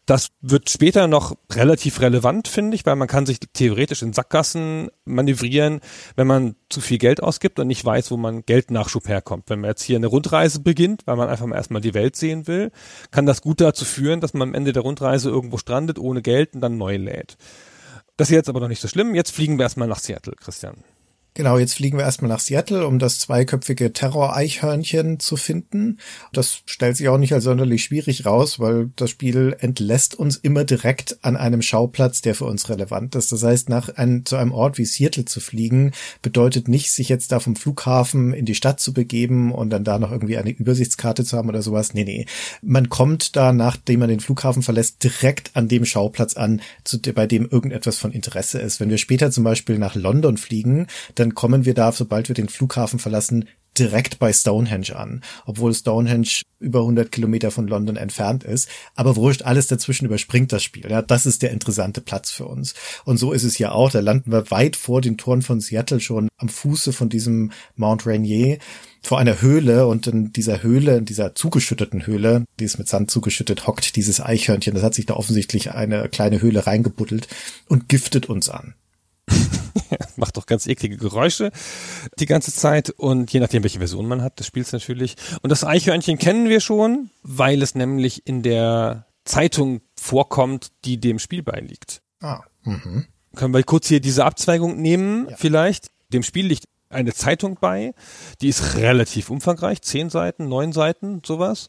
[SPEAKER 4] Das wird später noch relativ relevant, finde ich, weil man kann sich theoretisch in Sackgassen manövrieren, wenn man zu viel Geld ausgibt und nicht weiß, wo man Geldnachschub herkommt. Wenn man jetzt hier eine Rundreise beginnt, weil man einfach mal erstmal die Welt sehen will, kann das gut dazu führen, dass man am Ende der Rundreise irgendwo strandet, ohne Geld und dann neu lädt. Das ist jetzt aber noch nicht so schlimm. Jetzt fliegen wir erstmal nach Seattle, Christian.
[SPEAKER 3] Genau, jetzt fliegen wir erstmal nach Seattle, um das zweiköpfige Terror-Eichhörnchen zu finden. Das stellt sich auch nicht als sonderlich schwierig raus, weil das Spiel entlässt uns immer direkt an einem Schauplatz, der für uns relevant ist. Das heißt, nach ein, zu einem Ort wie Seattle zu fliegen, bedeutet nicht, sich jetzt da vom Flughafen in die Stadt zu begeben und dann da noch irgendwie eine Übersichtskarte zu haben oder sowas. Nee, nee. Man kommt da, nachdem man den Flughafen verlässt, direkt an dem Schauplatz an, zu, bei dem irgendetwas von Interesse ist. Wenn wir später zum Beispiel nach London fliegen, dann dann kommen wir da, sobald wir den Flughafen verlassen, direkt bei Stonehenge an, obwohl Stonehenge über 100 Kilometer von London entfernt ist. Aber wurscht, alles dazwischen überspringt das Spiel. Ja, das ist der interessante Platz für uns. Und so ist es hier auch. Da landen wir weit vor den Toren von Seattle schon am Fuße von diesem Mount Rainier vor einer Höhle und in dieser Höhle, in dieser zugeschütteten Höhle, die ist mit Sand zugeschüttet, hockt dieses Eichhörnchen. Das hat sich da offensichtlich eine kleine Höhle reingebuddelt und giftet uns an.
[SPEAKER 4] Macht doch ganz eklige Geräusche die ganze Zeit und je nachdem, welche Version man hat des Spiels natürlich. Und das Eichhörnchen kennen wir schon, weil es nämlich in der Zeitung vorkommt, die dem Spiel beiliegt.
[SPEAKER 3] Ah, mhm.
[SPEAKER 4] Können wir kurz hier diese Abzweigung nehmen,
[SPEAKER 3] Ja.
[SPEAKER 4] vielleicht? Dem Spiel liegt eine Zeitung bei, die ist relativ umfangreich, zehn Seiten, neun Seiten, sowas.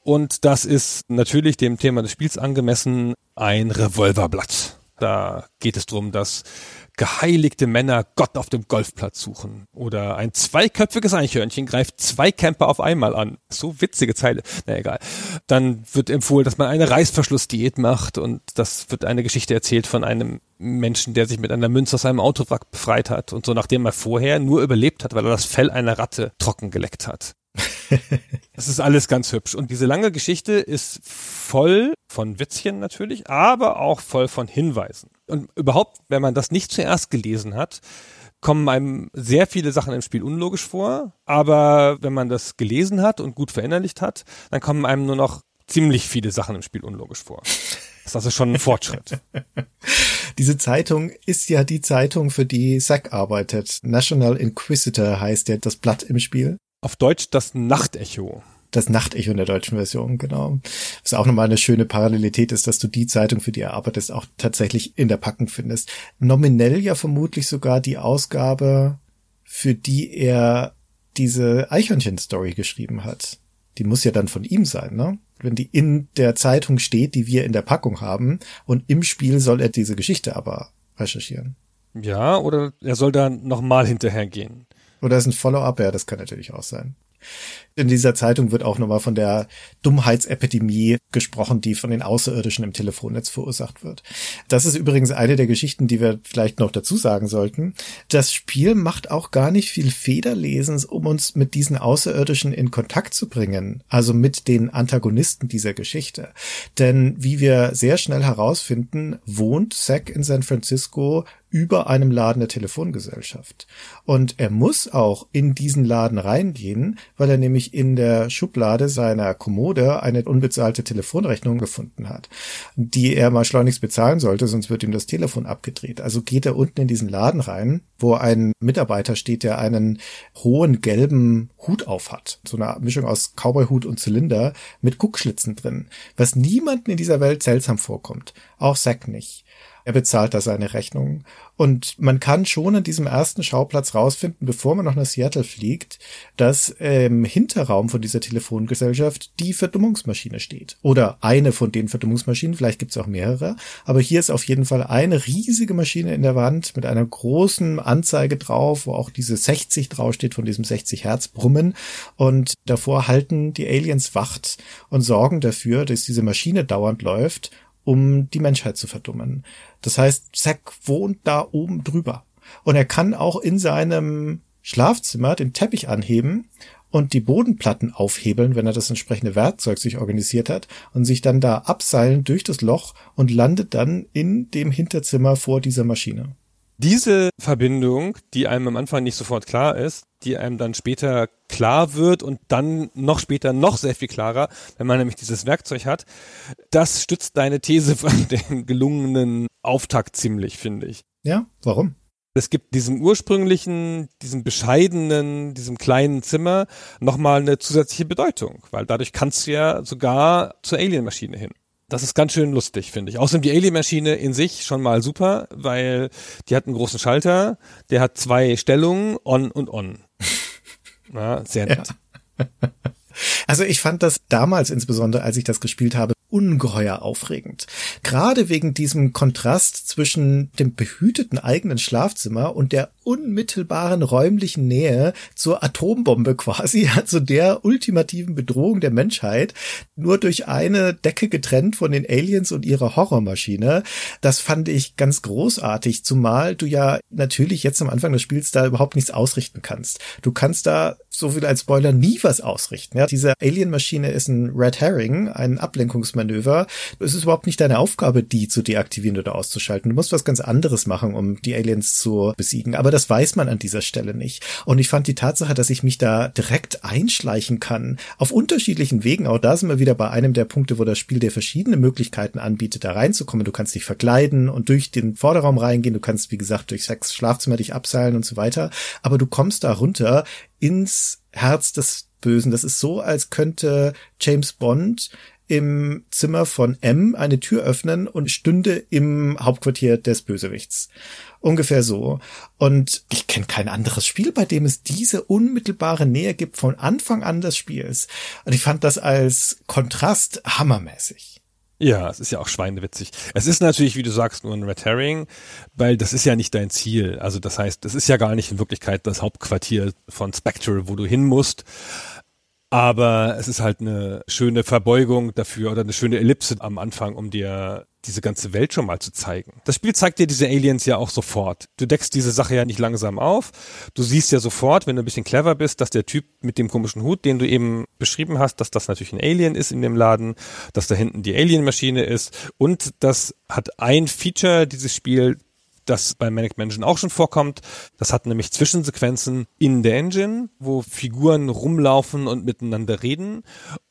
[SPEAKER 4] Und das ist natürlich dem Thema des Spiels angemessen ein Revolverblatt. Da geht es darum, dass geheiligte Männer Gott auf dem Golfplatz suchen. Oder ein zweiköpfiges Eichhörnchen greift zwei Camper auf einmal an. So witzige Zeile. Na egal. Dann wird empfohlen, dass man eine Reißverschlussdiät macht und das wird eine Geschichte erzählt von einem Menschen, der sich mit einer Münze aus seinem Autowrack befreit hat und so, nachdem er vorher nur überlebt hat, weil er das Fell einer Ratte trocken geleckt hat. Das ist alles ganz hübsch. Und diese lange Geschichte ist voll von Witzchen natürlich, aber auch voll von Hinweisen. Und überhaupt, wenn man das nicht zuerst gelesen hat, kommen einem sehr viele Sachen im Spiel unlogisch vor. Aber wenn man das gelesen hat und gut verinnerlicht hat, dann kommen einem nur noch ziemlich viele Sachen im Spiel unlogisch vor. Das ist schon ein Fortschritt.
[SPEAKER 3] Diese Zeitung ist ja die Zeitung, für die Zack arbeitet. National Inquisitor heißt ja das Blatt im Spiel.
[SPEAKER 4] Auf Deutsch das Nachtecho.
[SPEAKER 3] Das Nachtecho in der deutschen Version, genau. Was auch nochmal eine schöne Parallelität ist, dass du die Zeitung, für die er arbeitet, auch tatsächlich in der Packung findest. Nominell ja vermutlich sogar die Ausgabe, für die er diese Eichhörnchen-Story geschrieben hat. Die muss ja dann von ihm sein, ne? Wenn die in der Zeitung steht, die wir in der Packung haben, und im Spiel soll er diese Geschichte aber recherchieren.
[SPEAKER 4] Ja, oder er soll da nochmal hinterhergehen.
[SPEAKER 3] Oder ist ein Follow-up? Ja, das kann natürlich auch sein. In dieser Zeitung wird auch nochmal von der Dummheitsepidemie gesprochen, die von den Außerirdischen im Telefonnetz verursacht wird. Das ist übrigens eine der Geschichten, die wir vielleicht noch dazu sagen sollten. Das Spiel macht auch gar nicht viel Federlesens, um uns mit diesen Außerirdischen in Kontakt zu bringen, also mit den Antagonisten dieser Geschichte. Denn wie wir sehr schnell herausfinden, wohnt Zack in San Francisco über einem Laden der Telefongesellschaft. Und er muss auch in diesen Laden reingehen, weil er nämlich in der Schublade seiner Kommode eine unbezahlte Telefonrechnung gefunden hat, die er mal schleunigst bezahlen sollte, sonst wird ihm das Telefon abgedreht. Also geht er unten in diesen Laden rein, wo ein Mitarbeiter steht, der einen hohen gelben Hut auf hat. So eine Mischung aus Cowboyhut und Zylinder mit Guckschlitzen drin, was niemanden in dieser Welt seltsam vorkommt. Auch Zack nicht. Er bezahlt da seine Rechnung. Und man kann schon an diesem ersten Schauplatz rausfinden, bevor man noch nach Seattle fliegt, dass im Hinterraum von dieser Telefongesellschaft die Verdummungsmaschine steht. Oder eine von den Verdummungsmaschinen, vielleicht gibt es auch mehrere. Aber hier ist auf jeden Fall eine riesige Maschine in der Wand mit einer großen Anzeige drauf, wo auch diese 60 draufsteht von diesem 60 Hertz Brummen. Und davor halten die Aliens Wacht und sorgen dafür, dass diese Maschine dauernd läuft um die Menschheit zu verdummen. Das heißt, Zack wohnt da oben drüber. Und er kann auch in seinem Schlafzimmer den Teppich anheben und die Bodenplatten aufhebeln, wenn er das entsprechende Werkzeug sich organisiert hat und sich dann da abseilen durch das Loch und landet dann in dem Hinterzimmer vor dieser Maschine.
[SPEAKER 4] Diese Verbindung, die einem am Anfang nicht sofort klar ist, die einem dann später klar wird und dann noch später noch sehr viel klarer, wenn man nämlich dieses Werkzeug hat, das stützt deine These von dem gelungenen Auftakt ziemlich, finde ich.
[SPEAKER 3] Ja, warum?
[SPEAKER 4] Es gibt diesem ursprünglichen, diesem bescheidenen, diesem kleinen Zimmer nochmal eine zusätzliche Bedeutung, weil dadurch kannst du ja sogar zur Alien-Maschine hin. Das ist ganz schön lustig, finde ich. Außerdem die Alien-Maschine in sich schon mal super, weil die hat einen großen Schalter, der hat zwei Stellungen, on und on. Ja, sehr nett.
[SPEAKER 3] Also ich fand das damals insbesondere, als ich das gespielt habe, ungeheuer aufregend. Gerade wegen diesem Kontrast zwischen dem behüteten eigenen Schlafzimmer und der unmittelbaren räumlichen Nähe zur Atombombe quasi, also der ultimativen Bedrohung der Menschheit, nur durch eine Decke getrennt von den Aliens und ihrer Horrormaschine. Das fand ich ganz großartig, zumal du ja natürlich jetzt am Anfang des Spiels da überhaupt nichts ausrichten kannst. Du kannst da, so viel als Spoiler, nie was ausrichten. Ja, diese Alien-Maschine ist ein Red Herring, ein Ablenkungsmanöver Manöver. Es ist überhaupt nicht deine Aufgabe, die zu deaktivieren oder auszuschalten. Du musst was ganz anderes machen, um die Aliens zu besiegen. Aber das weiß man an dieser Stelle nicht. Und ich fand die Tatsache, dass ich mich da direkt einschleichen kann, auf unterschiedlichen Wegen, auch da sind wir wieder bei einem der Punkte, wo das Spiel dir verschiedene Möglichkeiten anbietet, da reinzukommen. Du kannst dich verkleiden und durch den Vorderraum reingehen. Du kannst, wie gesagt, durch Sex Schlafzimmer dich abseilen und so weiter. Aber du kommst da runter ins Herz des Bösen. Das ist so, als könnte James Bond im Zimmer von M eine Tür öffnen und stünde im Hauptquartier des Bösewichts. Ungefähr so. Und ich kenne kein anderes Spiel, bei dem es diese unmittelbare Nähe gibt von Anfang an des Spiels. Und ich fand das als Kontrast hammermäßig.
[SPEAKER 4] Ja, es ist ja auch schweinewitzig. Es ist natürlich, wie du sagst, nur ein Red Herring, weil das ist ja nicht dein Ziel. Also das heißt, das ist ja gar nicht in Wirklichkeit das Hauptquartier von Spectre, wo du hin musst. Aber es ist halt eine schöne Verbeugung dafür oder eine schöne Ellipse am Anfang, um dir diese ganze Welt schon mal zu zeigen. Das Spiel zeigt dir diese Aliens ja auch sofort. Du deckst diese Sache ja nicht langsam auf. Du siehst ja sofort, wenn du ein bisschen clever bist, dass der Typ mit dem komischen Hut, den du eben beschrieben hast, dass das natürlich ein Alien ist in dem Laden, dass da hinten die Alien-Maschine ist und das hat ein Feature, dieses Spiel, das bei Manic Mansion auch schon vorkommt. Das hat nämlich Zwischensequenzen in der Engine, wo Figuren rumlaufen und miteinander reden.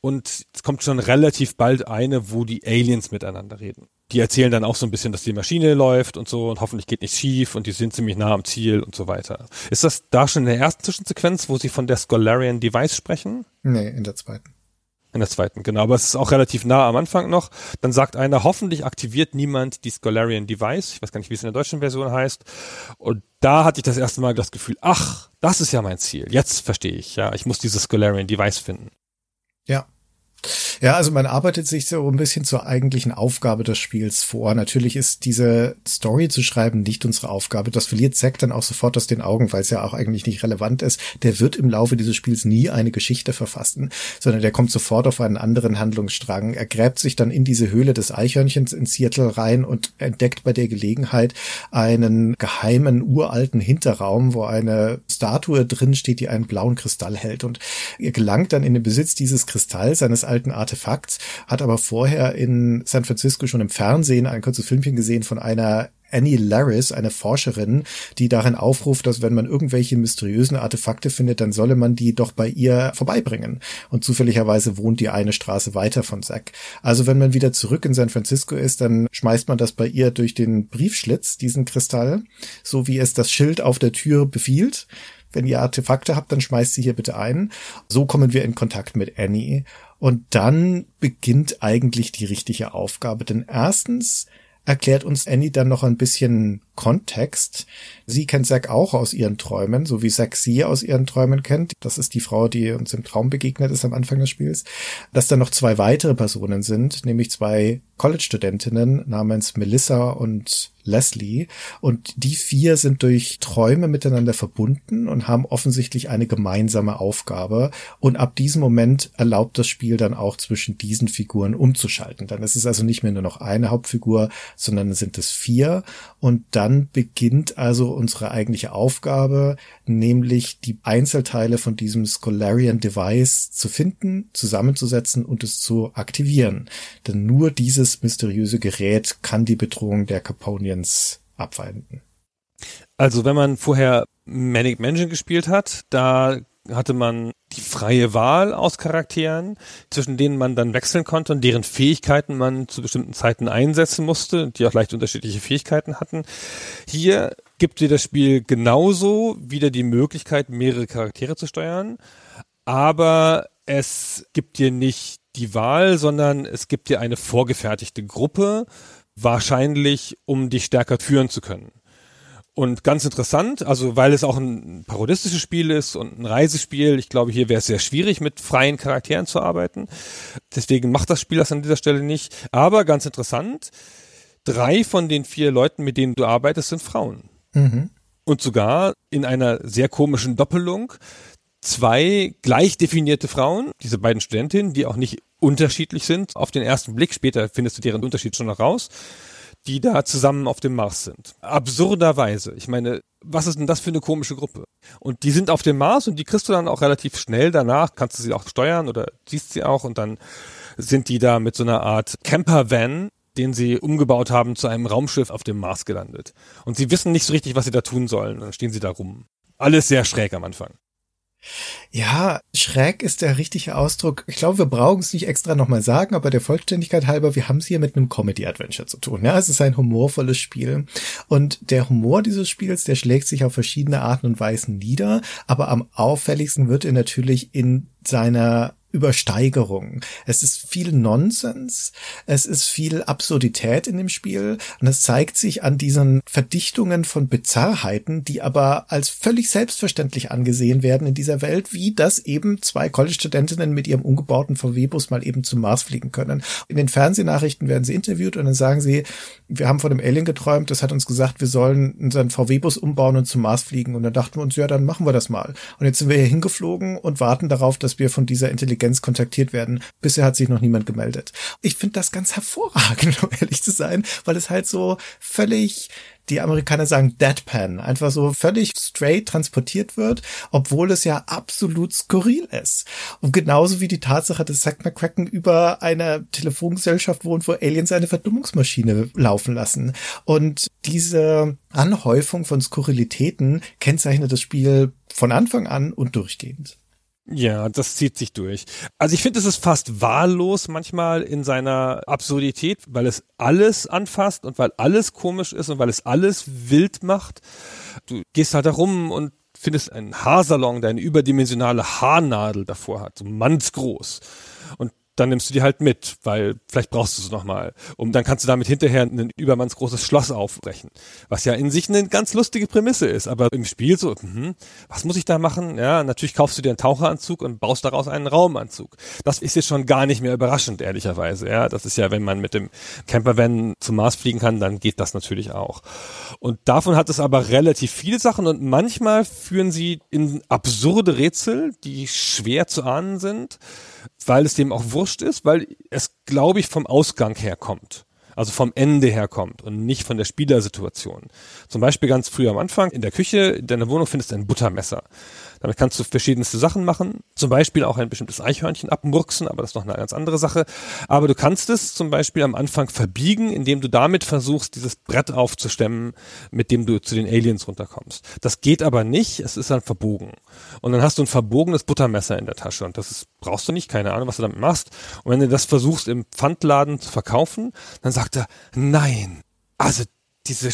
[SPEAKER 4] Und es kommt schon relativ bald eine, wo die Aliens miteinander reden. Die erzählen dann auch so ein bisschen, dass die Maschine läuft und so und hoffentlich geht nichts schief und die sind ziemlich nah am Ziel und so weiter. Ist das da schon in der ersten Zwischensequenz, wo sie von der Scholarian Device sprechen?
[SPEAKER 3] Nee, in der zweiten.
[SPEAKER 4] In der zweiten, genau. Aber es ist auch relativ nah am Anfang noch. Dann sagt einer, hoffentlich aktiviert niemand die Scholarian Device. Ich weiß gar nicht, wie es in der deutschen Version heißt. Und da hatte ich das erste Mal das Gefühl, ach, das ist ja mein Ziel. Jetzt verstehe ich, ja. Ich muss dieses Scholarian Device finden.
[SPEAKER 3] Ja. Ja, also man arbeitet sich so ein bisschen zur eigentlichen Aufgabe des Spiels vor. Natürlich ist diese Story zu schreiben nicht unsere Aufgabe. Das verliert Zack dann auch sofort aus den Augen, weil es ja auch eigentlich nicht relevant ist. Der wird im Laufe dieses Spiels nie eine Geschichte verfassen, sondern der kommt sofort auf einen anderen Handlungsstrang. Er gräbt sich dann in diese Höhle des Eichhörnchens in Seattle rein und entdeckt bei der Gelegenheit einen geheimen uralten Hinterraum, wo eine Statue drin steht, die einen blauen Kristall hält und er gelangt dann in den Besitz dieses Kristalls, eines alten Artefakts, hat aber vorher in San Francisco schon im Fernsehen ein kurzes Filmchen gesehen von einer Annie Laris, eine Forscherin, die darin aufruft, dass wenn man irgendwelche mysteriösen Artefakte findet, dann solle man die doch bei ihr vorbeibringen. Und zufälligerweise wohnt die eine Straße weiter von Zack. Also wenn man wieder zurück in San Francisco ist, dann schmeißt man das bei ihr durch den Briefschlitz, diesen Kristall, so wie es das Schild auf der Tür befiehlt. Wenn ihr Artefakte habt, dann schmeißt sie hier bitte ein. So kommen wir in Kontakt mit Annie. Und dann beginnt eigentlich die richtige Aufgabe. Denn erstens erklärt uns Annie dann noch ein bisschen Kontext. Sie kennt Zack auch aus ihren Träumen, so wie Zack sie aus ihren Träumen kennt. Das ist die Frau, die uns im Traum begegnet ist am Anfang des Spiels. Dass da noch zwei weitere Personen sind, nämlich zwei College-Studentinnen namens Melissa und Leslie. Und die vier sind durch Träume miteinander verbunden und haben offensichtlich eine gemeinsame Aufgabe. Und ab diesem Moment erlaubt das Spiel dann auch zwischen diesen Figuren umzuschalten. Dann ist es also nicht mehr nur noch eine Hauptfigur, sondern sind es vier. Und dann beginnt also unsere eigentliche Aufgabe, nämlich die Einzelteile von diesem Scholarian Device zu finden, zusammenzusetzen und es zu aktivieren. Denn nur dieses mysteriöse Gerät kann die Bedrohung der Caponians abwenden.
[SPEAKER 4] Also wenn man vorher Manic Mansion gespielt hat, da hatte man die freie Wahl aus Charakteren, zwischen denen man dann wechseln konnte und deren Fähigkeiten man zu bestimmten Zeiten einsetzen musste, die auch leicht unterschiedliche Fähigkeiten hatten. Hier gibt dir das Spiel genauso wieder die Möglichkeit, mehrere Charaktere zu steuern, aber es gibt dir nicht die Wahl, sondern es gibt dir eine vorgefertigte Gruppe, wahrscheinlich um dich stärker führen zu können. Und ganz interessant, also weil es auch ein parodistisches Spiel ist und ein Reisespiel, ich glaube, hier wäre es sehr schwierig, mit freien Charakteren zu arbeiten. Deswegen macht das Spiel das an dieser Stelle nicht. Aber ganz interessant, drei von den vier Leuten, mit denen du arbeitest, sind Frauen. Mhm. Und sogar in einer sehr komischen Doppelung zwei gleich definierte Frauen, diese beiden Studentinnen, die auch nicht unterschiedlich sind auf den ersten Blick. Später findest du deren Unterschied schon noch raus die da zusammen auf dem Mars sind. Absurderweise. Ich meine, was ist denn das für eine komische Gruppe? Und die sind auf dem Mars und die kriegst du dann auch relativ schnell danach, kannst du sie auch steuern oder siehst sie auch und dann sind die da mit so einer Art Camper-Van den sie umgebaut haben zu einem Raumschiff auf dem Mars gelandet. Und sie wissen nicht so richtig, was sie da tun sollen. Dann stehen sie da rum. Alles sehr schräg am Anfang.
[SPEAKER 3] Ja, schräg ist der richtige Ausdruck. Ich glaube, wir brauchen es nicht extra nochmal sagen, aber der Vollständigkeit halber, wir haben es hier mit einem Comedy-Adventure zu tun. Ja, es ist ein humorvolles Spiel. Und der Humor dieses Spiels, der schlägt sich auf verschiedene Arten und Weisen nieder, aber am auffälligsten wird er natürlich in seiner Übersteigerung. Es ist viel Nonsens, es ist viel Absurdität in dem Spiel und es zeigt sich an diesen Verdichtungen von Bizarrheiten, die aber als völlig selbstverständlich angesehen werden in dieser Welt, wie dass eben zwei College-Studentinnen mit ihrem umgebauten VW-Bus mal eben zum Mars fliegen können. In den Fernsehnachrichten werden sie interviewt und dann sagen sie, wir haben von dem Alien geträumt, das hat uns gesagt, wir sollen unseren VW-Bus umbauen und zum Mars fliegen und dann dachten wir uns, ja, dann machen wir das mal. Und jetzt sind wir hier hingeflogen und warten darauf, dass wir von dieser Intelligenz Intelligenz kontaktiert werden. Bisher hat sich noch niemand gemeldet. Ich finde das ganz hervorragend, um ehrlich zu sein, weil es halt so völlig die Amerikaner sagen Deadpan, einfach so völlig straight transportiert wird, obwohl es ja absolut skurril ist. Und genauso wie die Tatsache, dass Zack McCracken über einer Telefongesellschaft wohnt, wo Aliens eine Verdummungsmaschine laufen lassen. Und diese Anhäufung von Skurrilitäten kennzeichnet das Spiel von Anfang an und durchgehend.
[SPEAKER 4] Ja, das zieht sich durch. Also ich finde, es ist fast wahllos manchmal in seiner Absurdität, weil es alles anfasst und weil alles komisch ist und weil es alles wild macht. Du gehst halt da rum und findest einen Haarsalon, der eine überdimensionale Haarnadel davor hat, so mannsgroß. Und dann nimmst du die halt mit, weil vielleicht brauchst du es nochmal. Und dann kannst du damit hinterher ein übermannsgroßes Schloss aufbrechen. Was ja in sich eine ganz lustige Prämisse ist. Aber im Spiel so, hm, was muss ich da machen? Ja, natürlich kaufst du dir einen Taucheranzug und baust daraus einen Raumanzug. Das ist jetzt schon gar nicht mehr überraschend, ehrlicherweise. Ja, das ist ja, wenn man mit dem Campervan zum Mars fliegen kann, dann geht das natürlich auch. Und davon hat es aber relativ viele Sachen und manchmal führen sie in absurde Rätsel, die schwer zu ahnen sind weil es dem auch wurscht ist, weil es, glaube ich, vom Ausgang herkommt. Also vom Ende herkommt und nicht von der Spielersituation. Zum Beispiel ganz früh am Anfang in der Küche in deiner Wohnung findest du ein Buttermesser. Damit kannst du verschiedenste Sachen machen. Zum Beispiel auch ein bestimmtes Eichhörnchen abmurksen, aber das ist noch eine ganz andere Sache. Aber du kannst es zum Beispiel am Anfang verbiegen, indem du damit versuchst, dieses Brett aufzustemmen, mit dem du zu den Aliens runterkommst. Das geht aber nicht, es ist dann verbogen. Und dann hast du ein verbogenes Buttermesser in der Tasche und das ist, brauchst du nicht, keine Ahnung, was du damit machst. Und wenn du das versuchst im Pfandladen zu verkaufen, dann sagt er, nein, also diese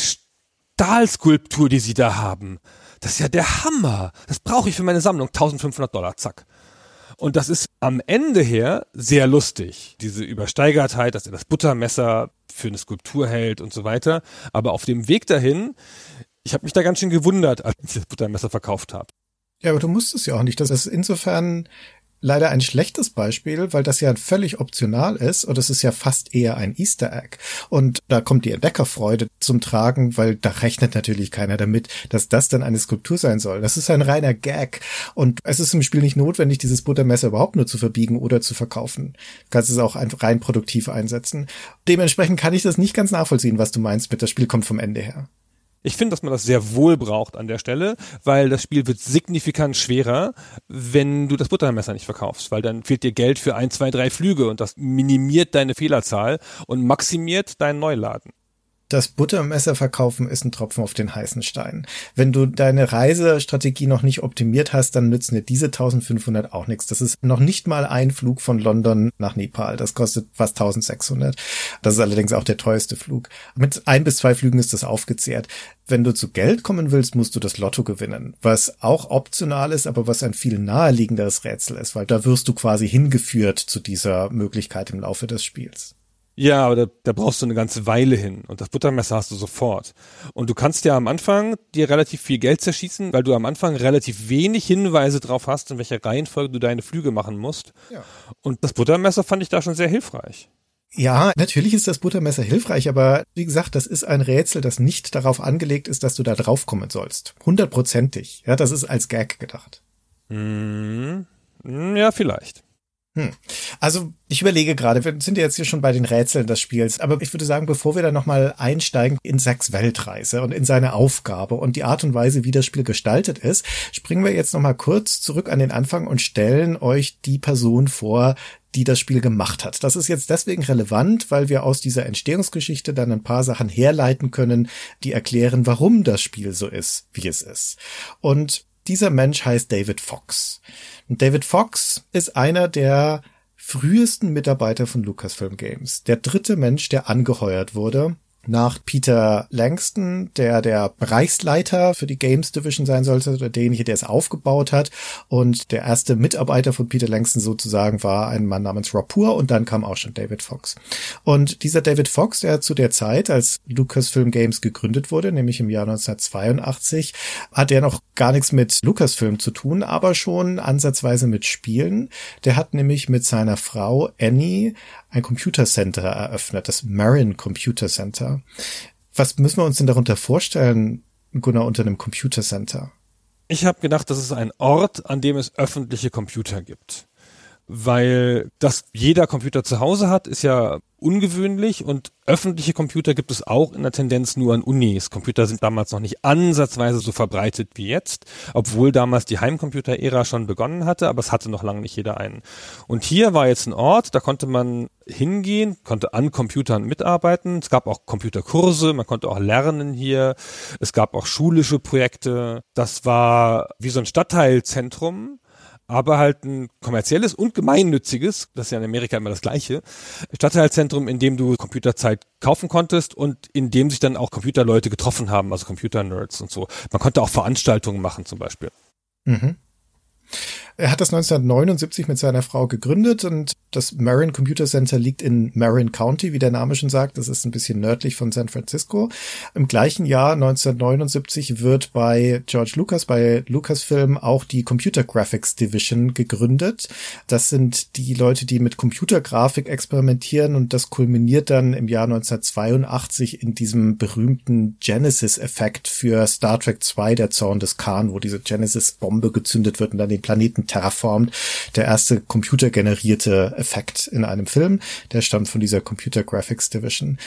[SPEAKER 4] Stahlskulptur, die sie da haben, das ist ja der Hammer. Das brauche ich für meine Sammlung. 1500 Dollar, zack. Und das ist am Ende her sehr lustig. Diese Übersteigertheit, dass er das Buttermesser für eine Skulptur hält und so weiter. Aber auf dem Weg dahin, ich habe mich da ganz schön gewundert, als ich das Buttermesser verkauft habe.
[SPEAKER 3] Ja, aber du musstest ja auch nicht. Das ist insofern leider ein schlechtes Beispiel, weil das ja völlig optional ist und es ist ja fast eher ein Easter Egg. Und da kommt die Entdeckerfreude zum Tragen, weil da rechnet natürlich keiner damit, dass das dann eine Skulptur sein soll. Das ist ein reiner Gag. Und es ist im Spiel nicht notwendig, dieses Buttermesser überhaupt nur zu verbiegen oder zu verkaufen. Du kannst es auch rein produktiv einsetzen. Dementsprechend kann ich das nicht ganz nachvollziehen, was du meinst mit das Spiel kommt vom Ende her.
[SPEAKER 4] Ich finde, dass man das sehr wohl braucht an der Stelle, weil das Spiel wird signifikant schwerer, wenn du das Buttermesser nicht verkaufst, weil dann fehlt dir Geld für ein, zwei, drei Flüge und das minimiert deine Fehlerzahl und maximiert deinen Neuladen
[SPEAKER 3] das Buttermesser verkaufen ist ein Tropfen auf den heißen Stein. Wenn du deine Reisestrategie noch nicht optimiert hast, dann nützen dir diese 1500 auch nichts. Das ist noch nicht mal ein Flug von London nach Nepal. Das kostet fast 1600. Das ist allerdings auch der teuerste Flug. Mit ein bis zwei Flügen ist das aufgezehrt. Wenn du zu Geld kommen willst, musst du das Lotto gewinnen, was auch optional ist, aber was ein viel naheliegenderes Rätsel ist, weil da wirst du quasi hingeführt zu dieser Möglichkeit im Laufe des Spiels.
[SPEAKER 4] Ja, aber da, da brauchst du eine ganze Weile hin und das Buttermesser hast du sofort. Und du kannst ja am Anfang dir relativ viel Geld zerschießen, weil du am Anfang relativ wenig Hinweise drauf hast, in welcher Reihenfolge du deine Flüge machen musst. Ja. Und das Buttermesser fand ich da schon sehr hilfreich.
[SPEAKER 3] Ja, natürlich ist das Buttermesser hilfreich, aber wie gesagt, das ist ein Rätsel, das nicht darauf angelegt ist, dass du da draufkommen sollst. Hundertprozentig. Ja, das ist als Gag gedacht.
[SPEAKER 4] Hm, ja, vielleicht.
[SPEAKER 3] Hm. Also ich überlege gerade, wir sind ja jetzt hier schon bei den Rätseln des Spiels, aber ich würde sagen, bevor wir da nochmal einsteigen in Zacks Weltreise und in seine Aufgabe und die Art und Weise, wie das Spiel gestaltet ist, springen wir jetzt nochmal kurz zurück an den Anfang und stellen euch die Person vor, die das Spiel gemacht hat. Das ist jetzt deswegen relevant, weil wir aus dieser Entstehungsgeschichte dann ein paar Sachen herleiten können, die erklären, warum das Spiel so ist, wie es ist. Und dieser Mensch heißt David Fox. Und David Fox ist einer der frühesten Mitarbeiter von Lucasfilm Games. Der dritte Mensch, der angeheuert wurde nach Peter Langston, der der Bereichsleiter für die Games Division sein sollte, oder derjenige, der es aufgebaut hat. Und der erste Mitarbeiter von Peter Langston sozusagen war ein Mann namens Rapur und dann kam auch schon David Fox. Und dieser David Fox, der zu der Zeit, als Lucasfilm Games gegründet wurde, nämlich im Jahr 1982, hat er noch gar nichts mit Lucasfilm zu tun, aber schon ansatzweise mit Spielen. Der hat nämlich mit seiner Frau Annie ein Computer Center eröffnet, das Marin Computer Center. Was müssen wir uns denn darunter vorstellen, Gunnar, unter einem Computer Center?
[SPEAKER 4] Ich habe gedacht, das ist ein Ort, an dem es öffentliche Computer gibt. Weil das jeder Computer zu Hause hat, ist ja ungewöhnlich und öffentliche Computer gibt es auch in der Tendenz nur an Unis. Computer sind damals noch nicht ansatzweise so verbreitet wie jetzt, obwohl damals die Heimcomputer-Ära schon begonnen hatte, aber es hatte noch lange nicht jeder einen. Und hier war jetzt ein Ort, da konnte man hingehen, konnte an Computern mitarbeiten. Es gab auch Computerkurse, man konnte auch lernen hier. Es gab auch schulische Projekte. Das war wie so ein Stadtteilzentrum aber halt ein kommerzielles und gemeinnütziges, das ist ja in Amerika immer das gleiche, Stadtteilzentrum, in dem du Computerzeit kaufen konntest und in dem sich dann auch Computerleute getroffen haben, also Computer-Nerds und so. Man konnte auch Veranstaltungen machen zum Beispiel.
[SPEAKER 3] Mhm. Er hat das 1979 mit seiner Frau gegründet und das Marin Computer Center liegt in Marin County, wie der Name schon sagt. Das ist ein bisschen nördlich von San Francisco. Im gleichen Jahr 1979 wird bei George Lucas, bei Lucasfilm auch die Computer Graphics Division gegründet. Das sind die Leute, die mit Computergrafik experimentieren und das kulminiert dann im Jahr 1982 in diesem berühmten Genesis-Effekt für Star Trek 2, der Zorn des Khan, wo diese Genesis-Bombe gezündet wird und dann den Planeten terraformt. Der erste computergenerierte Effekt in einem Film, der stammt von dieser Computer Graphics Division.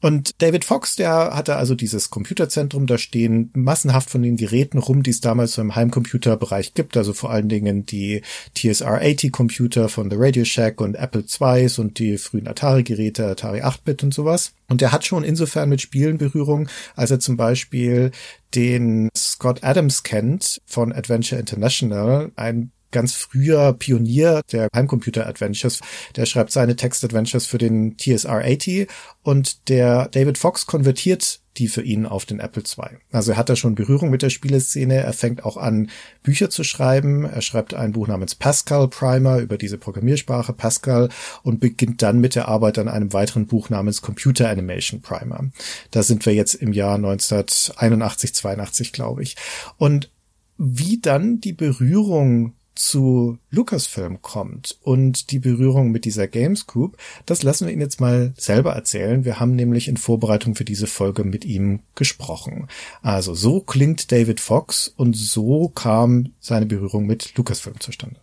[SPEAKER 3] Und David Fox, der hatte also dieses Computerzentrum, da stehen massenhaft von den Geräten rum, die es damals so im Heimcomputerbereich gibt, also vor allen Dingen die TSR-80 Computer von The Radio Shack und Apple IIs und die frühen Atari-Geräte, Atari 8-Bit und sowas. Und er hat schon insofern mit Spielen Berührung, als er zum Beispiel den Scott Adams kennt von Adventure International, ein ganz früher Pionier der Heimcomputer Adventures. Der schreibt seine Text Adventures für den TSR-80 und der David Fox konvertiert die für ihn auf den Apple II. Also er hat da schon Berührung mit der Spieleszene. Er fängt auch an, Bücher zu schreiben. Er schreibt ein Buch namens Pascal Primer über diese Programmiersprache Pascal und beginnt dann mit der Arbeit an einem weiteren Buch namens Computer Animation Primer. Da sind wir jetzt im Jahr 1981, 82, glaube ich. Und wie dann die Berührung zu Lucasfilm kommt und die Berührung mit dieser Games Group, das lassen wir ihn jetzt mal selber erzählen. Wir haben nämlich in Vorbereitung für diese Folge mit ihm gesprochen. Also so klingt David Fox und so kam seine Berührung mit Lucasfilm zustande.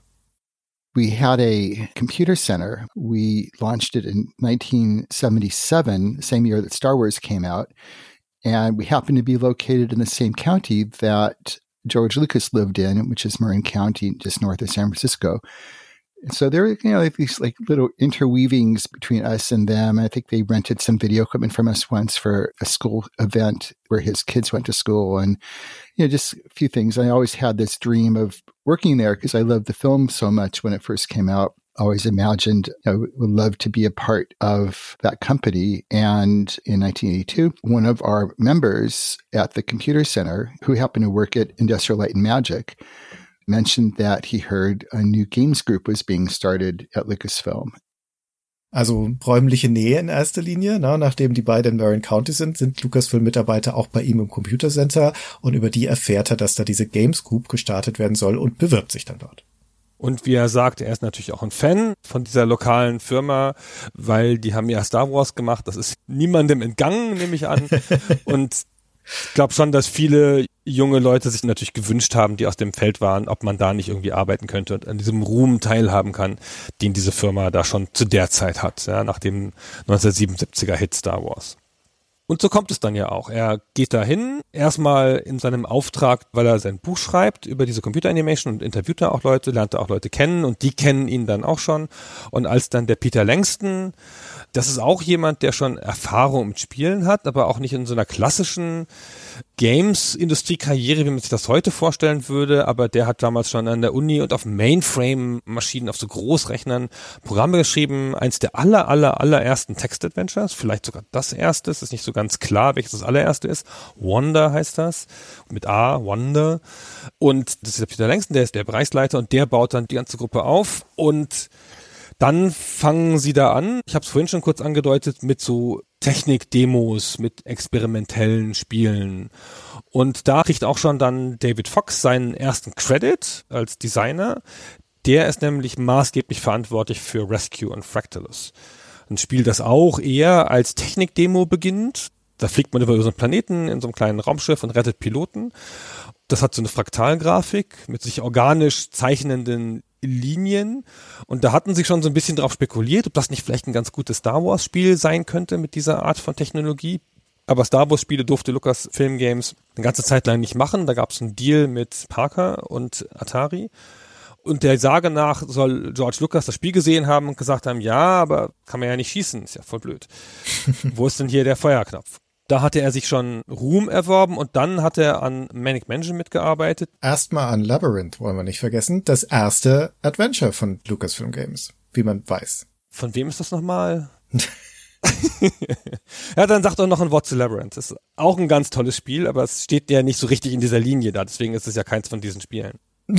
[SPEAKER 5] We had a computer center. We launched it in 1977, same year that Star Wars came out. And we happened to be located in the same county that George Lucas lived in, which is Marin County, just north of San Francisco. And so there were, you know, these like little interweavings between us and them. I think they rented some video equipment from us once for a school event where his kids went to school and, you know, just a few things. I always had this dream of working there because I loved the film so much when it first came out always imagined I would love to be a part of that company. And in 1982, one of our members at the computer center, who happened to work at Industrial Light and Magic, mentioned that he heard a new games group was being started at Lucasfilm.
[SPEAKER 3] Also räumliche Nähe in erster Linie. Na, nachdem die beiden in Marin County sind, sind Lucasfilm-Mitarbeiter auch bei ihm im Computercenter und über die erfährt er, dass da diese Games Group gestartet werden soll und bewirbt sich dann dort.
[SPEAKER 4] Und wie er sagt, er ist natürlich auch ein Fan von dieser lokalen Firma, weil die haben ja Star Wars gemacht. Das ist niemandem entgangen, nehme ich an. Und ich glaube schon, dass viele junge Leute sich natürlich gewünscht haben, die aus dem Feld waren, ob man da nicht irgendwie arbeiten könnte und an diesem Ruhm teilhaben kann, den diese Firma da schon zu der Zeit hat, ja, nach dem 1977er Hit Star Wars. Und so kommt es dann ja auch. Er geht dahin, erstmal in seinem Auftrag, weil er sein Buch schreibt über diese Computer Animation und interviewt da auch Leute, lernt da auch Leute kennen und die kennen ihn dann auch schon. Und als dann der Peter Langston, das ist auch jemand, der schon Erfahrung mit Spielen hat, aber auch nicht in so einer klassischen Games-Industrie-Karriere, wie man sich das heute vorstellen würde, aber der hat damals schon an der Uni und auf Mainframe-Maschinen, auf so Großrechnern Programme geschrieben. Eins der aller, aller, allerersten Text-Adventures, vielleicht sogar das erste, es ist nicht so ganz klar, welches das allererste ist. Wonder heißt das, mit A, Wonder. Und das ist der Peter Langston, der ist der Bereichsleiter und der baut dann die ganze Gruppe auf und dann fangen sie da an, ich habe es vorhin schon kurz angedeutet, mit so Technik-Demos, mit experimentellen Spielen. Und da kriegt auch schon dann David Fox seinen ersten Credit als Designer. Der ist nämlich maßgeblich verantwortlich für Rescue und Fractalus. Ein Spiel, das auch eher als Technik-Demo beginnt. Da fliegt man über so einen Planeten in so einem kleinen Raumschiff und rettet Piloten. Das hat so eine Fraktalgrafik mit sich organisch zeichnenden Linien. Und da hatten sie schon so ein bisschen drauf spekuliert, ob das nicht vielleicht ein ganz gutes Star Wars Spiel sein könnte mit dieser Art von Technologie. Aber Star Wars Spiele durfte Lucas Film Games eine ganze Zeit lang nicht machen. Da gab es einen Deal mit Parker und Atari. Und der Sage nach soll George Lucas das Spiel gesehen haben und gesagt haben, ja, aber kann man ja nicht schießen, ist ja voll blöd. Wo ist denn hier der Feuerknopf? Da hatte er sich schon Ruhm erworben und dann hat er an Manic Mansion mitgearbeitet.
[SPEAKER 3] Erstmal an Labyrinth, wollen wir nicht vergessen. Das erste Adventure von Lucasfilm Games, wie man weiß.
[SPEAKER 4] Von wem ist das nochmal? ja, dann sagt doch noch ein Wort zu Labyrinth. Das ist auch ein ganz tolles Spiel, aber es steht ja nicht so richtig in dieser Linie da. Deswegen ist es ja keins von diesen Spielen.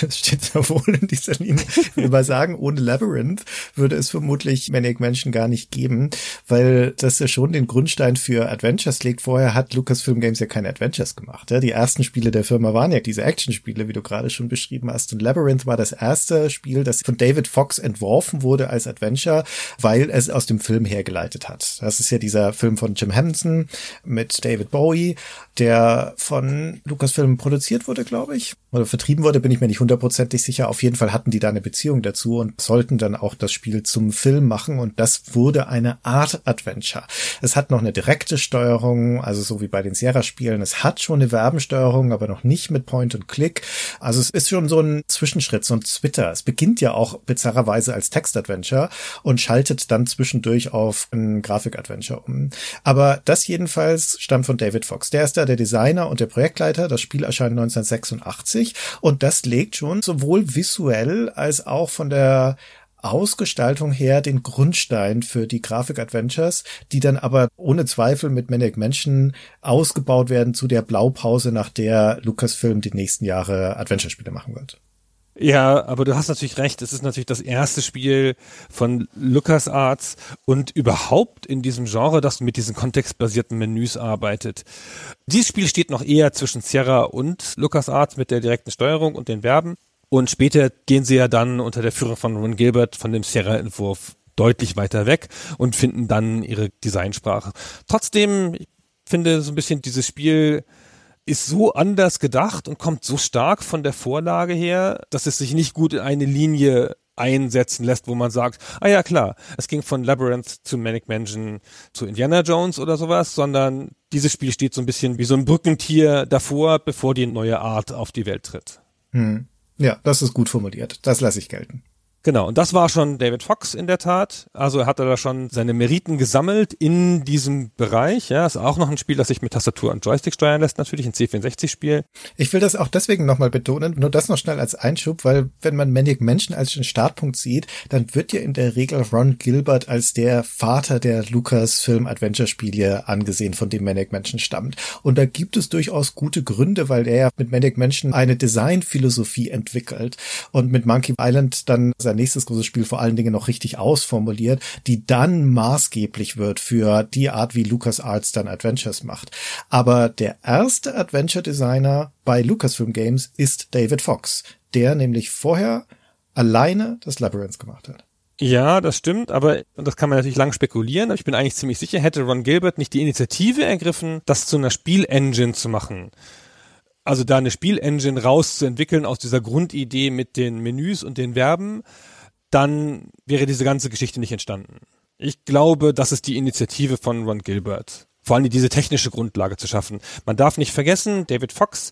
[SPEAKER 3] Das steht sehr wohl in dieser Linie. Will mal sagen, ohne Labyrinth würde es vermutlich Manic Mansion gar nicht geben, weil das ja schon den Grundstein für Adventures legt. Vorher hat Lucasfilm Games ja keine Adventures gemacht. Ja? Die ersten Spiele der Firma waren ja diese Action-Spiele, wie du gerade schon beschrieben hast. Und Labyrinth war das erste Spiel, das von David Fox entworfen wurde als Adventure, weil es aus dem Film hergeleitet hat. Das ist ja dieser Film von Jim Henson mit David Bowie, der von Lucasfilm produziert wurde, glaube ich. Oder vertrieben wurde, bin ich mir nicht hundertprozentig sicher. Auf jeden Fall hatten die da eine Beziehung dazu und sollten dann auch das Spiel zum Film machen und das wurde eine Art Adventure. Es hat noch eine direkte Steuerung, also so wie bei den Sierra-Spielen. Es hat schon eine Werbensteuerung, aber noch nicht mit Point and Click. Also es ist schon so ein Zwischenschritt, so ein Twitter. Es beginnt ja auch bizarrerweise als Text-Adventure und schaltet dann zwischendurch auf ein Grafik-Adventure um. Aber das jedenfalls stammt von David Fox. Der ist da der Designer und der Projektleiter. Das Spiel erscheint 1986 und das legt schon sowohl visuell als auch von der Ausgestaltung her den Grundstein für die Grafik-Adventures, die dann aber ohne Zweifel mit Manic Mansion ausgebaut werden zu der Blaupause, nach der Lucasfilm die nächsten Jahre Adventure-Spiele machen wird.
[SPEAKER 4] Ja, aber du hast natürlich recht. Es ist natürlich das erste Spiel von LucasArts und überhaupt in diesem Genre, das mit diesen kontextbasierten Menüs arbeitet. Dieses Spiel steht noch eher zwischen Sierra und LucasArts mit der direkten Steuerung und den Verben. Und später gehen sie ja dann unter der Führung von Ron Gilbert von dem Sierra-Entwurf deutlich weiter weg und finden dann ihre Designsprache. Trotzdem, ich finde so ein bisschen dieses Spiel ist so anders gedacht und kommt so stark von der Vorlage her, dass es sich nicht gut in eine Linie einsetzen lässt, wo man sagt, ah ja klar, es ging von Labyrinth zu Manic Mansion zu Indiana Jones oder sowas, sondern dieses Spiel steht so ein bisschen wie so ein Brückentier davor, bevor die neue Art auf die Welt tritt.
[SPEAKER 3] Hm. Ja, das ist gut formuliert. Das lasse ich gelten.
[SPEAKER 4] Genau, und das war schon David Fox in der Tat. Also er da schon seine Meriten gesammelt in diesem Bereich. Ja, ist auch noch ein Spiel, das sich mit Tastatur und Joystick steuern lässt, natürlich ein C64-Spiel.
[SPEAKER 3] Ich will das auch deswegen nochmal betonen, nur das noch schnell als Einschub, weil wenn man Manic Mansion als den Startpunkt sieht, dann wird ja in der Regel Ron Gilbert als der Vater der Lucasfilm-Adventure-Spiele angesehen, von dem Manic Mansion stammt. Und da gibt es durchaus gute Gründe, weil er mit Manic Mansion eine Designphilosophie entwickelt und mit Monkey Island dann sein nächstes großes Spiel vor allen Dingen noch richtig ausformuliert, die dann maßgeblich wird für die Art, wie LucasArts dann Adventures macht. Aber der erste Adventure Designer bei Lucasfilm Games ist David Fox, der nämlich vorher alleine das Labyrinth gemacht hat.
[SPEAKER 4] Ja, das stimmt, aber das kann man natürlich lang spekulieren, aber ich bin eigentlich ziemlich sicher, hätte Ron Gilbert nicht die Initiative ergriffen, das zu einer Spielengine zu machen, Also da eine Spielengine rauszuentwickeln aus dieser Grundidee mit den Menüs und den Verben, dann wäre diese ganze Geschichte nicht entstanden. Ich glaube, das ist die Initiative von Ron Gilbert vor allem diese technische Grundlage zu schaffen. Man darf nicht vergessen, David Fox,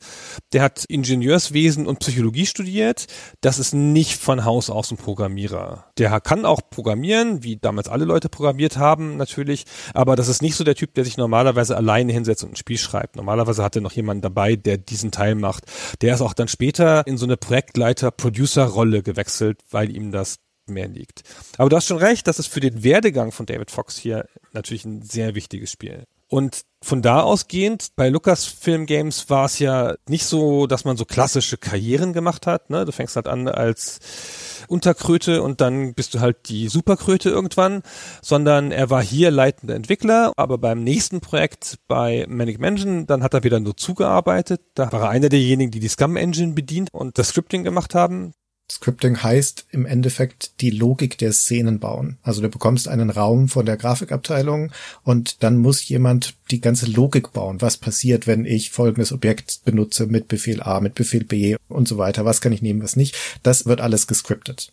[SPEAKER 4] der hat Ingenieurswesen und Psychologie studiert. Das ist nicht von Haus aus ein Programmierer. Der kann auch programmieren, wie damals alle Leute programmiert haben, natürlich. Aber das ist nicht so der Typ, der sich normalerweise alleine hinsetzt und ein Spiel schreibt. Normalerweise hat er noch jemanden dabei, der diesen Teil macht. Der ist auch dann später in so eine Projektleiter-Producer-Rolle gewechselt, weil ihm das mehr liegt. Aber du hast schon recht, das ist für den Werdegang von David Fox hier natürlich ein sehr wichtiges Spiel. Und von da ausgehend, bei Lucasfilm Games war es ja nicht so, dass man so klassische Karrieren gemacht hat. Ne? Du fängst halt an als Unterkröte und dann bist du halt die Superkröte irgendwann, sondern er war hier leitender Entwickler, aber beim nächsten Projekt bei Manic Mansion, dann hat er wieder nur zugearbeitet. Da war er einer derjenigen, die die Scum Engine bedient und das Scripting gemacht haben.
[SPEAKER 3] Scripting heißt im Endeffekt die Logik der Szenen bauen. Also du bekommst einen Raum von der Grafikabteilung und dann muss jemand die ganze Logik bauen. Was passiert, wenn ich folgendes Objekt benutze mit Befehl A, mit Befehl B und so weiter? Was kann ich nehmen, was nicht? Das wird alles gescriptet.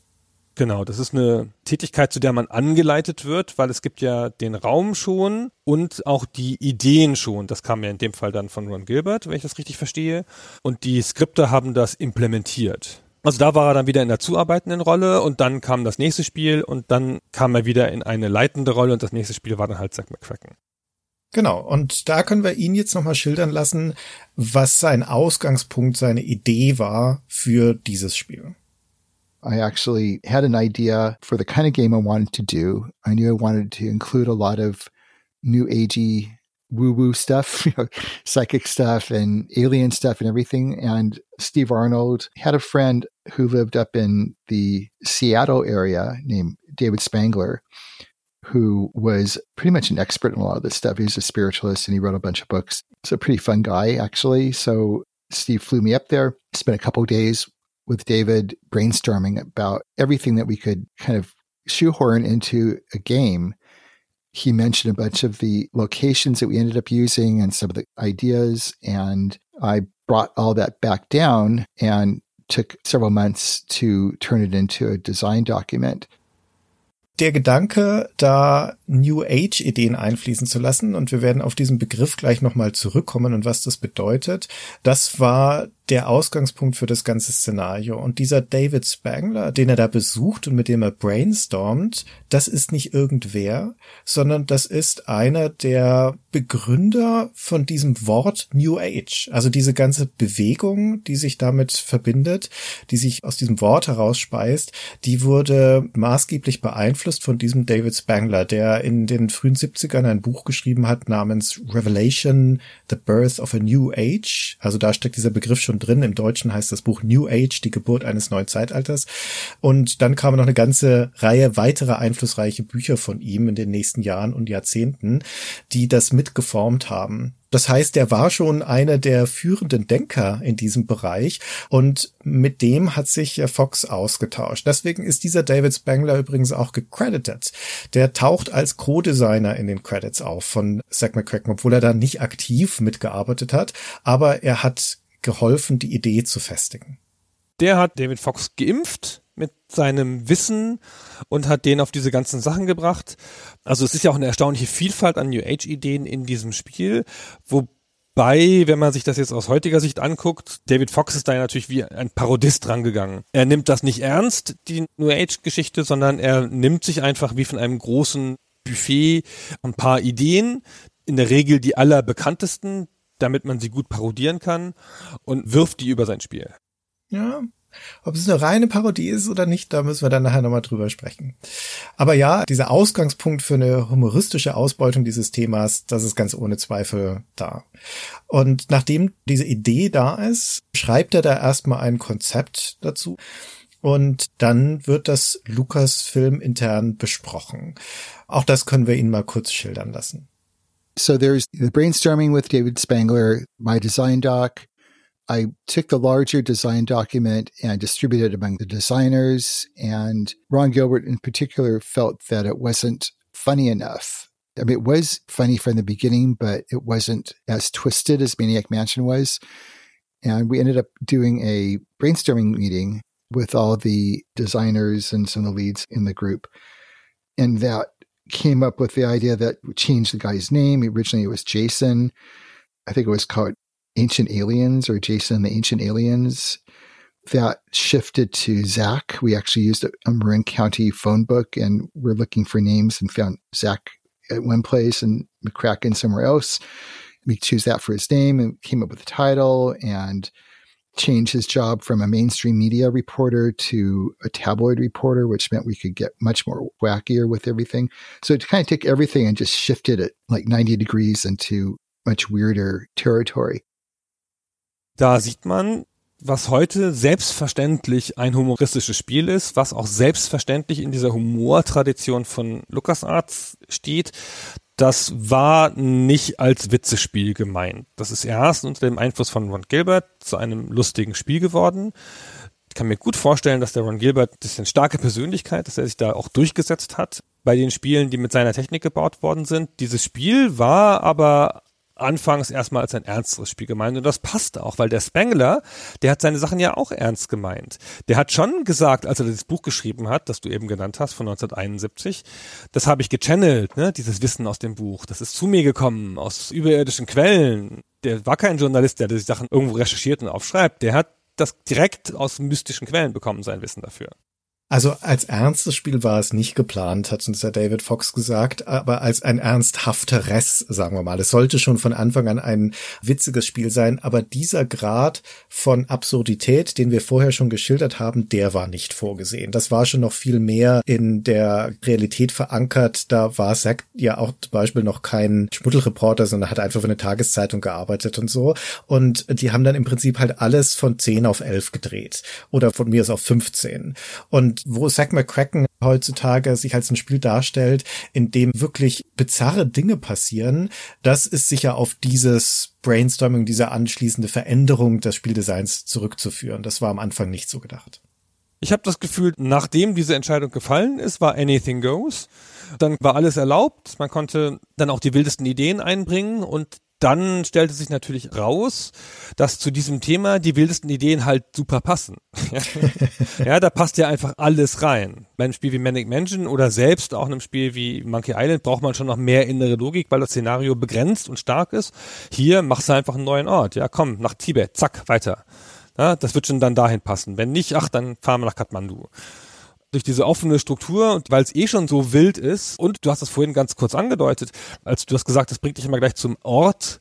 [SPEAKER 4] Genau, das ist eine Tätigkeit, zu der man angeleitet wird, weil es gibt ja den Raum schon und auch die Ideen schon. Das kam ja in dem Fall dann von Ron Gilbert, wenn ich das richtig verstehe. Und die Skripte haben das implementiert. Also da war er dann wieder in der zuarbeitenden Rolle und dann kam das nächste Spiel und dann kam er wieder in eine leitende Rolle und das nächste Spiel war dann halt Zack McCracken.
[SPEAKER 3] Genau, und da können wir ihn jetzt nochmal schildern lassen, was sein Ausgangspunkt, seine Idee war für dieses Spiel.
[SPEAKER 5] I actually had an idea for the kind of game I wanted to do. I knew I wanted to include a lot of new agey woo woo stuff, you know, psychic stuff and alien stuff and everything. And Steve Arnold had a friend who lived up in the Seattle area named David Spangler, who was pretty much an expert in a lot of this stuff. He's a spiritualist and he wrote a bunch of books. He's a pretty fun guy, actually. So Steve flew me up there, spent a couple days with David brainstorming about everything that we could kind of shoehorn into a game he mentioned a bunch of the locations that we ended up using and some of the ideas. And I brought all that back down and took several months to turn it into a design document.
[SPEAKER 3] Der Gedanke, da New Age Ideen einfließen zu lassen, und wir werden auf diesen Begriff gleich nochmal zurückkommen und was das bedeutet, das war der Ausgangspunkt für das ganze Szenario. Und dieser David Spangler, den er da besucht und mit dem er brainstormt, das ist nicht irgendwer, sondern das ist einer der Begründer von diesem Wort New Age. Also diese ganze Bewegung, die sich damit verbindet, die sich aus diesem Wort herausspeist, die wurde maßgeblich beeinflusst von diesem David Spangler, der in den frühen 70ern ein Buch geschrieben hat namens Revelation, The Birth of a New Age. Also da steckt dieser Begriff schon drin. Im Deutschen heißt das Buch New Age, die Geburt eines neuen Zeitalters. Und dann kamen noch eine ganze Reihe weiterer einflussreiche Bücher von ihm in den nächsten Jahren und Jahrzehnten, die das mitgeformt haben. Das heißt, er war schon einer der führenden Denker in diesem Bereich und mit dem hat sich Fox ausgetauscht. Deswegen ist dieser David Spangler übrigens auch gecredited. Der taucht als Co-Designer in den Credits auf von Zack McCracken, obwohl er da nicht aktiv mitgearbeitet hat, aber er hat geholfen, die Idee zu festigen.
[SPEAKER 4] Der hat David Fox geimpft mit seinem Wissen und hat den auf diese ganzen Sachen gebracht. Also es ist ja auch eine erstaunliche Vielfalt an New Age Ideen in diesem Spiel, wobei, wenn man sich das jetzt aus heutiger Sicht anguckt, David Fox ist da natürlich wie ein Parodist rangegangen. Er nimmt das nicht ernst, die New Age Geschichte, sondern er nimmt sich einfach wie von einem großen Buffet ein paar Ideen, in der Regel die allerbekanntesten, damit man sie gut parodieren kann und wirft die über sein Spiel.
[SPEAKER 3] Ja, ob es eine reine Parodie ist oder nicht, da müssen wir dann nachher nochmal drüber sprechen. Aber ja, dieser Ausgangspunkt für eine humoristische Ausbeutung dieses Themas, das ist ganz ohne Zweifel da. Und nachdem diese Idee da ist, schreibt er da erstmal ein Konzept dazu. Und dann wird das Lukas-Film intern besprochen. Auch das können wir Ihnen mal kurz schildern lassen.
[SPEAKER 5] So there's the brainstorming with David Spangler, my design doc. I took the larger design document and distributed it among the designers. And Ron Gilbert, in particular, felt that it wasn't funny enough. I mean, it was funny from the beginning, but it wasn't as twisted as Maniac Mansion was. And we ended up doing a brainstorming meeting with all the designers and some of the leads in the group. And that came up with the idea that we changed the guy's name. Originally, it was Jason. I think it was called Ancient Aliens or Jason the Ancient Aliens. That shifted to Zach. We actually used a Marin County phone book and we're looking for names and found Zach at one place and McCracken somewhere else. We choose that for his name and came up with the title and changed his job from a mainstream media reporter to a tabloid reporter, which meant we could get much more wackier with everything. So to kind of take everything and just shifted it like 90 degrees into much weirder territory.
[SPEAKER 4] Da sieht man, was heute selbstverständlich ein humoristisches Spiel ist, was auch selbstverständlich in dieser Humortradition von LucasArts steht, das war nicht als Witzespiel gemeint. Das ist erst unter dem Einfluss von Ron Gilbert zu einem lustigen Spiel geworden. Ich kann mir gut vorstellen, dass der Ron Gilbert, ist eine starke Persönlichkeit, dass er sich da auch durchgesetzt hat bei den Spielen, die mit seiner Technik gebaut worden sind. Dieses Spiel war aber anfangs erstmal als ein ernsteres Spiel gemeint und das passte auch, weil der Spengler, der hat seine Sachen ja auch ernst gemeint. Der hat schon gesagt, als er das Buch geschrieben hat, das du eben genannt hast, von 1971, das habe ich gechannelt, ne, dieses Wissen aus dem Buch, das ist zu mir gekommen, aus überirdischen Quellen. Der war kein Journalist, der die Sachen irgendwo recherchiert und aufschreibt, der hat das direkt aus mystischen Quellen bekommen, sein Wissen dafür.
[SPEAKER 3] Also als ernstes Spiel war es nicht geplant, hat uns der David Fox gesagt, aber als ein ernsthafteres, sagen wir mal. Es sollte schon von Anfang an ein witziges Spiel sein, aber dieser Grad von Absurdität, den wir vorher schon geschildert haben, der war nicht vorgesehen. Das war schon noch viel mehr in der Realität verankert. Da war Zack ja auch zum Beispiel noch kein Schmuddelreporter, sondern hat einfach für eine Tageszeitung gearbeitet und so. Und die haben dann im Prinzip halt alles von 10 auf 11 gedreht oder von mir aus auf 15. Und wo Zack McCracken heutzutage sich als ein Spiel darstellt, in dem wirklich bizarre Dinge passieren, das ist sicher auf dieses Brainstorming, diese anschließende Veränderung des Spieldesigns zurückzuführen. Das war am Anfang nicht so gedacht.
[SPEAKER 4] Ich habe das Gefühl, nachdem diese Entscheidung gefallen ist, war Anything Goes. Dann war alles erlaubt. Man konnte dann auch die wildesten Ideen einbringen und dann stellte sich natürlich raus, dass zu diesem Thema die wildesten Ideen halt super passen. ja, da passt ja einfach alles rein. Bei einem Spiel wie Manic Mansion oder selbst auch einem Spiel wie Monkey Island braucht man schon noch mehr innere Logik, weil das Szenario begrenzt und stark ist. Hier machst du einfach einen neuen Ort. Ja, komm, nach Tibet, zack, weiter. Ja, das wird schon dann dahin passen. Wenn nicht, ach, dann fahren wir nach Kathmandu durch diese offene Struktur und weil es eh schon so wild ist und du hast das vorhin ganz kurz angedeutet, als du hast gesagt, das bringt dich immer gleich zum Ort,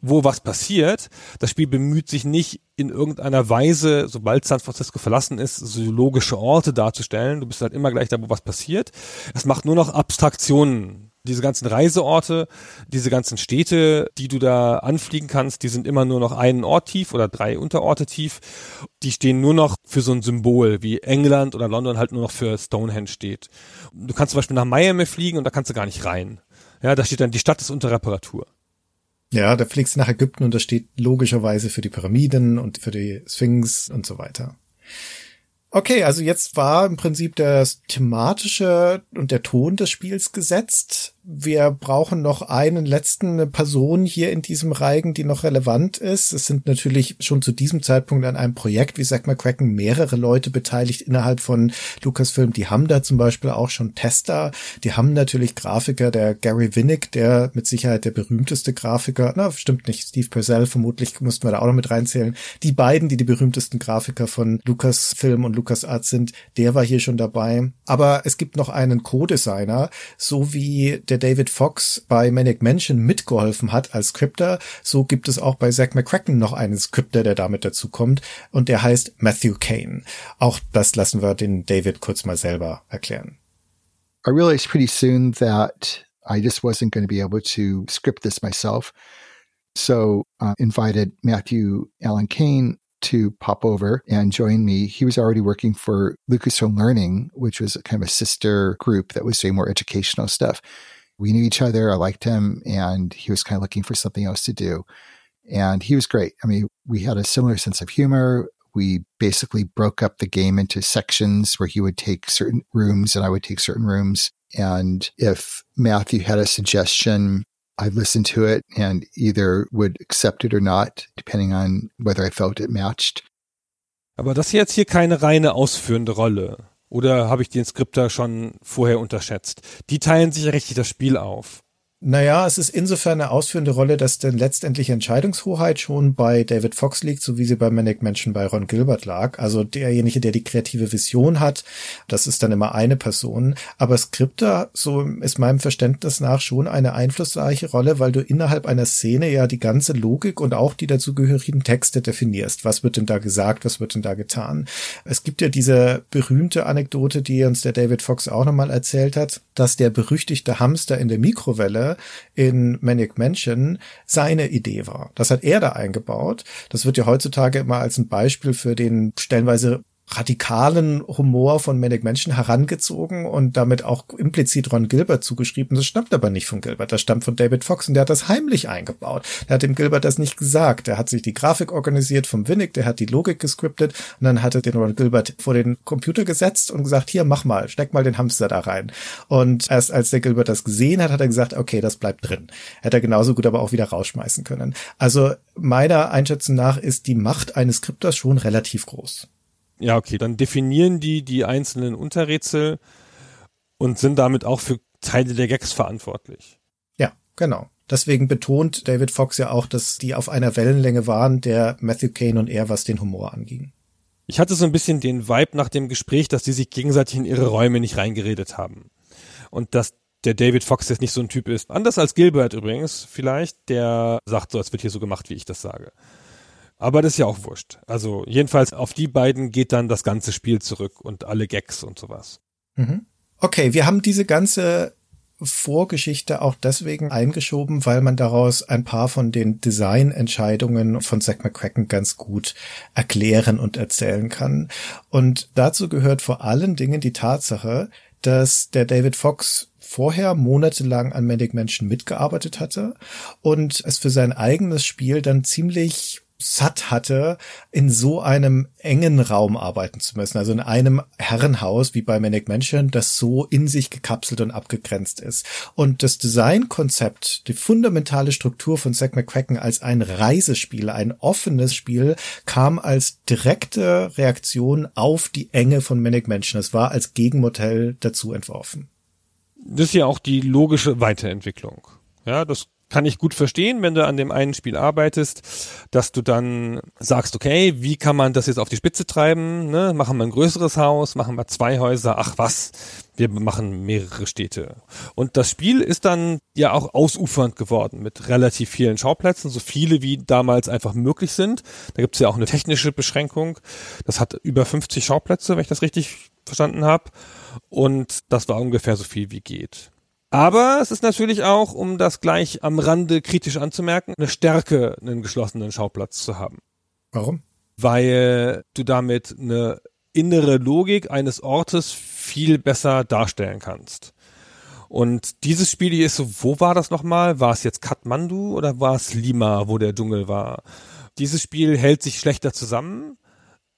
[SPEAKER 4] wo was passiert. Das Spiel bemüht sich nicht in irgendeiner Weise, sobald San Francisco verlassen ist, zoologische Orte darzustellen. Du bist halt immer gleich da, wo was passiert. Es macht nur noch Abstraktionen diese ganzen Reiseorte, diese ganzen Städte, die du da anfliegen kannst, die sind immer nur noch einen Ort tief oder drei Unterorte tief. Die stehen nur noch für so ein Symbol, wie England oder London halt nur noch für Stonehenge steht. Du kannst zum Beispiel nach Miami fliegen und da kannst du gar nicht rein. Ja, da steht dann, die Stadt ist unter Reparatur.
[SPEAKER 3] Ja, da fliegst du nach Ägypten und da steht logischerweise für die Pyramiden und für die Sphinx und so weiter. Okay, also jetzt war im Prinzip das thematische und der Ton des Spiels gesetzt wir brauchen noch einen letzten Person hier in diesem Reigen, die noch relevant ist. Es sind natürlich schon zu diesem Zeitpunkt an einem Projekt, wie sagt McCracken, mehrere Leute beteiligt innerhalb von Lucasfilm. Die haben da zum Beispiel auch schon Tester. Die haben natürlich Grafiker, der Gary Winnick, der mit Sicherheit der berühmteste Grafiker, na, stimmt nicht, Steve Purcell, vermutlich mussten wir da auch noch mit reinzählen. Die beiden, die die berühmtesten Grafiker von Lucasfilm und LucasArts sind, der war hier schon dabei. Aber es gibt noch einen Co-Designer, so wie der David Fox bei Manic Mansion mitgeholfen hat als Scripter, so gibt es auch bei Zack McCracken noch einen Scripter, der damit dazu kommt und der heißt Matthew Kane. Auch das lassen wir den David kurz mal selber erklären.
[SPEAKER 5] I realized pretty soon that I just wasn't going to be able to script this myself. So uh, invited Matthew Allen Kane to pop over and join me. He was already working for Lucasfilm Learning, which was kind of a sister group that was doing more educational stuff we knew each other. I liked him, and he was kind of looking for something else to do. And he was great. I mean, we had a similar sense of humor. We basically broke up the game into sections where he would take certain rooms and I would take certain rooms. And if Matthew had a suggestion, I listened to it and either would accept it or not, depending on whether I felt it matched.
[SPEAKER 4] Aber das ist jetzt hier keine reine ausführende Rolle. Oder habe ich den Skripter schon vorher unterschätzt? Die teilen sich ja richtig das Spiel auf.
[SPEAKER 3] Naja, es ist insofern eine ausführende Rolle, dass denn letztendlich Entscheidungshoheit schon bei David Fox liegt, so wie sie bei Manic Mansion bei Ron Gilbert lag. Also derjenige, der die kreative Vision hat, das ist dann immer eine Person. Aber Skripter, so ist meinem Verständnis nach schon eine einflussreiche Rolle, weil du innerhalb einer Szene ja die ganze Logik und auch die dazugehörigen Texte definierst. Was wird denn da gesagt? Was wird denn da getan? Es gibt ja diese berühmte Anekdote, die uns der David Fox auch nochmal erzählt hat, dass der berüchtigte Hamster in der Mikrowelle in Manic Mansion seine Idee war. Das hat er da eingebaut. Das wird ja heutzutage immer als ein Beispiel für den stellenweise radikalen Humor von Manic Mansion herangezogen und damit auch implizit Ron Gilbert zugeschrieben. Das stammt aber nicht von Gilbert, das stammt von David Fox und der hat das heimlich eingebaut. Der hat dem Gilbert das nicht gesagt. Der hat sich die Grafik organisiert vom Winnick, der hat die Logik gescriptet und dann hat er den Ron Gilbert vor den Computer gesetzt und gesagt, hier, mach mal, steck mal den Hamster da rein. Und erst als der Gilbert das gesehen hat, hat er gesagt, okay, das bleibt drin. Hätte er genauso gut aber auch wieder rausschmeißen können. Also meiner Einschätzung nach ist die Macht eines Skripters schon relativ groß.
[SPEAKER 4] Ja, okay, dann definieren die die einzelnen Unterrätsel und sind damit auch für Teile der Gags verantwortlich.
[SPEAKER 3] Ja, genau. Deswegen betont David Fox ja auch, dass die auf einer Wellenlänge waren, der Matthew Kane und er, was den Humor anging.
[SPEAKER 4] Ich hatte so ein bisschen den Vibe nach dem Gespräch, dass die sich gegenseitig in ihre Räume nicht reingeredet haben. Und dass der David Fox jetzt nicht so ein Typ ist. Anders als Gilbert übrigens, vielleicht, der sagt so, es wird hier so gemacht, wie ich das sage. Aber das ist ja auch wurscht. Also jedenfalls auf die beiden geht dann das ganze Spiel zurück und alle Gags und sowas.
[SPEAKER 3] Mhm. Okay, wir haben diese ganze Vorgeschichte auch deswegen eingeschoben, weil man daraus ein paar von den Designentscheidungen von Zack McCracken ganz gut erklären und erzählen kann. Und dazu gehört vor allen Dingen die Tatsache, dass der David Fox vorher monatelang an Manic Mansion mitgearbeitet hatte und es für sein eigenes Spiel dann ziemlich satt hatte, in so einem engen Raum arbeiten zu müssen. Also in einem Herrenhaus wie bei Manic Mansion, das so in sich gekapselt und abgegrenzt ist. Und das Designkonzept, die fundamentale Struktur von Zack McCracken als ein Reisespiel, ein offenes Spiel, kam als direkte Reaktion auf die Enge von Manic Mansion. Es war als Gegenmodell dazu entworfen.
[SPEAKER 4] Das ist ja auch die logische Weiterentwicklung. Ja, das kann ich gut verstehen, wenn du an dem einen Spiel arbeitest, dass du dann sagst, okay, wie kann man das jetzt auf die Spitze treiben? Ne? Machen wir ein größeres Haus, machen wir zwei Häuser, ach was, wir machen mehrere Städte. Und das Spiel ist dann ja auch ausufernd geworden mit relativ vielen Schauplätzen, so viele wie damals einfach möglich sind. Da gibt es ja auch eine technische Beschränkung. Das hat über 50 Schauplätze, wenn ich das richtig verstanden habe. Und das war ungefähr so viel wie geht. Aber es ist natürlich auch, um das gleich am Rande kritisch anzumerken, eine Stärke, einen geschlossenen Schauplatz zu haben.
[SPEAKER 3] Warum?
[SPEAKER 4] Weil du damit eine innere Logik eines Ortes viel besser darstellen kannst. Und dieses Spiel hier ist so, wo war das nochmal? War es jetzt Kathmandu oder war es Lima, wo der Dschungel war? Dieses Spiel hält sich schlechter zusammen,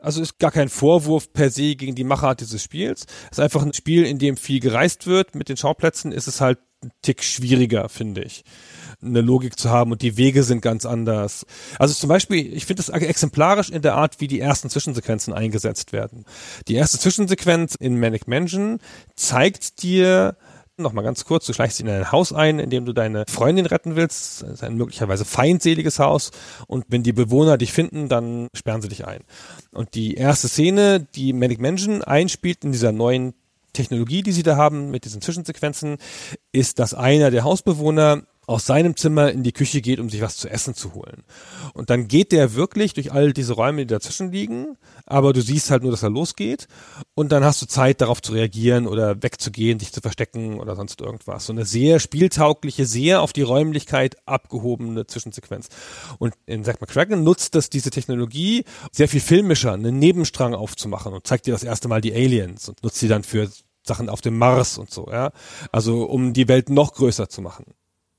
[SPEAKER 4] also ist gar kein Vorwurf per se gegen die Machart dieses Spiels. Es ist einfach ein Spiel, in dem viel gereist wird. Mit den Schauplätzen ist es halt ein Tick schwieriger, finde ich, eine Logik zu haben und die Wege sind ganz anders. Also zum Beispiel, ich finde es exemplarisch in der Art, wie die ersten Zwischensequenzen eingesetzt werden. Die erste Zwischensequenz in Manic Mansion zeigt dir Nochmal ganz kurz, du schleichst in ein Haus ein, in dem du deine Freundin retten willst. Das ist ein möglicherweise feindseliges Haus. Und wenn die Bewohner dich finden, dann sperren sie dich ein. Und die erste Szene, die Manic Mansion einspielt in dieser neuen Technologie, die sie da haben, mit diesen Zwischensequenzen, ist, dass einer der Hausbewohner aus seinem Zimmer in die Küche geht, um sich was zu essen zu holen. Und dann geht der wirklich durch all diese Räume, die dazwischen liegen, aber du siehst halt nur, dass er losgeht und dann hast du Zeit, darauf zu reagieren oder wegzugehen, dich zu verstecken oder sonst irgendwas. So eine sehr spieltaugliche, sehr auf die Räumlichkeit abgehobene Zwischensequenz. Und in Zack McCracken nutzt das diese Technologie sehr viel filmischer, einen Nebenstrang aufzumachen und zeigt dir das erste Mal die Aliens und nutzt sie dann für Sachen auf dem Mars und so, ja. Also um die Welt noch größer zu machen.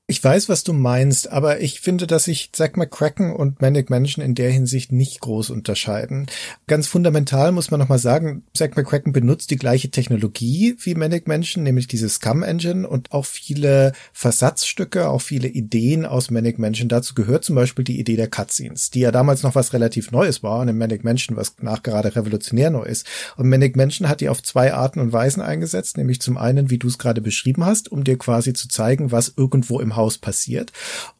[SPEAKER 3] Ich weiß, was du meinst, aber ich finde, dass sich Zack McCracken und Manic Mansion in der Hinsicht nicht groß unterscheiden. Ganz fundamental muss man nochmal sagen, Zack McCracken benutzt die gleiche Technologie wie Manic Mansion, nämlich diese Scum Engine und auch viele Versatzstücke, auch viele Ideen aus Manic Mansion. Dazu gehört zum Beispiel die Idee der Cutscenes, die ja damals noch was relativ Neues war und in Manic Mansion was nachgerade revolutionär neu ist. Und Manic Mansion hat die auf zwei Arten und Weisen eingesetzt, nämlich zum einen, wie du es gerade beschrieben hast, um dir quasi zu zeigen, was irgendwo im Haus passiert.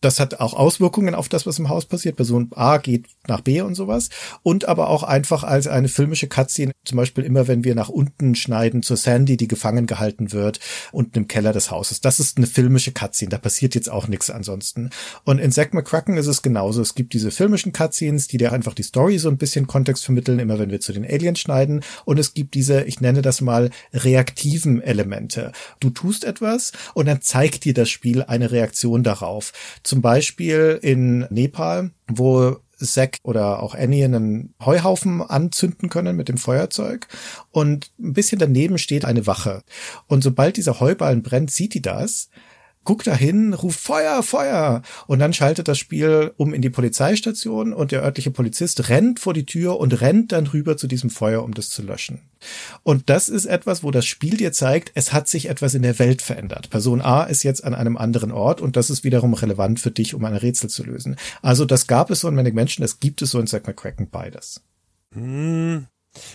[SPEAKER 3] Das hat auch Auswirkungen auf das, was im Haus passiert. Person A geht nach B und sowas. Und aber auch einfach als eine filmische Cutscene, zum Beispiel immer, wenn wir nach unten schneiden zur Sandy, die gefangen gehalten wird, unten im Keller des Hauses. Das ist eine filmische Cutscene. Da passiert jetzt auch nichts ansonsten. Und in Zack McCracken ist es genauso. Es gibt diese filmischen Cutscenes, die dir einfach die Story so ein bisschen Kontext vermitteln, immer wenn wir zu den Aliens schneiden. Und es gibt diese, ich nenne das mal, reaktiven Elemente. Du tust etwas und dann zeigt dir das Spiel eine Reaktion darauf. Zum Beispiel in Nepal, wo Zack oder auch Annie einen Heuhaufen anzünden können mit dem Feuerzeug und ein bisschen daneben steht eine Wache. Und sobald dieser Heuballen brennt, sieht die das guckt dahin, ruft Feuer, Feuer. Und dann schaltet das Spiel um in die Polizeistation und der örtliche Polizist rennt vor die Tür und rennt dann rüber zu diesem Feuer, um das zu löschen. Und das ist etwas, wo das Spiel dir zeigt, es hat sich etwas in der Welt verändert. Person A ist jetzt an einem anderen Ort und das ist wiederum relevant für dich, um ein Rätsel zu lösen. Also das gab es so in Manic Menschen, das gibt es so in Zack McCracken beides.
[SPEAKER 4] Hm,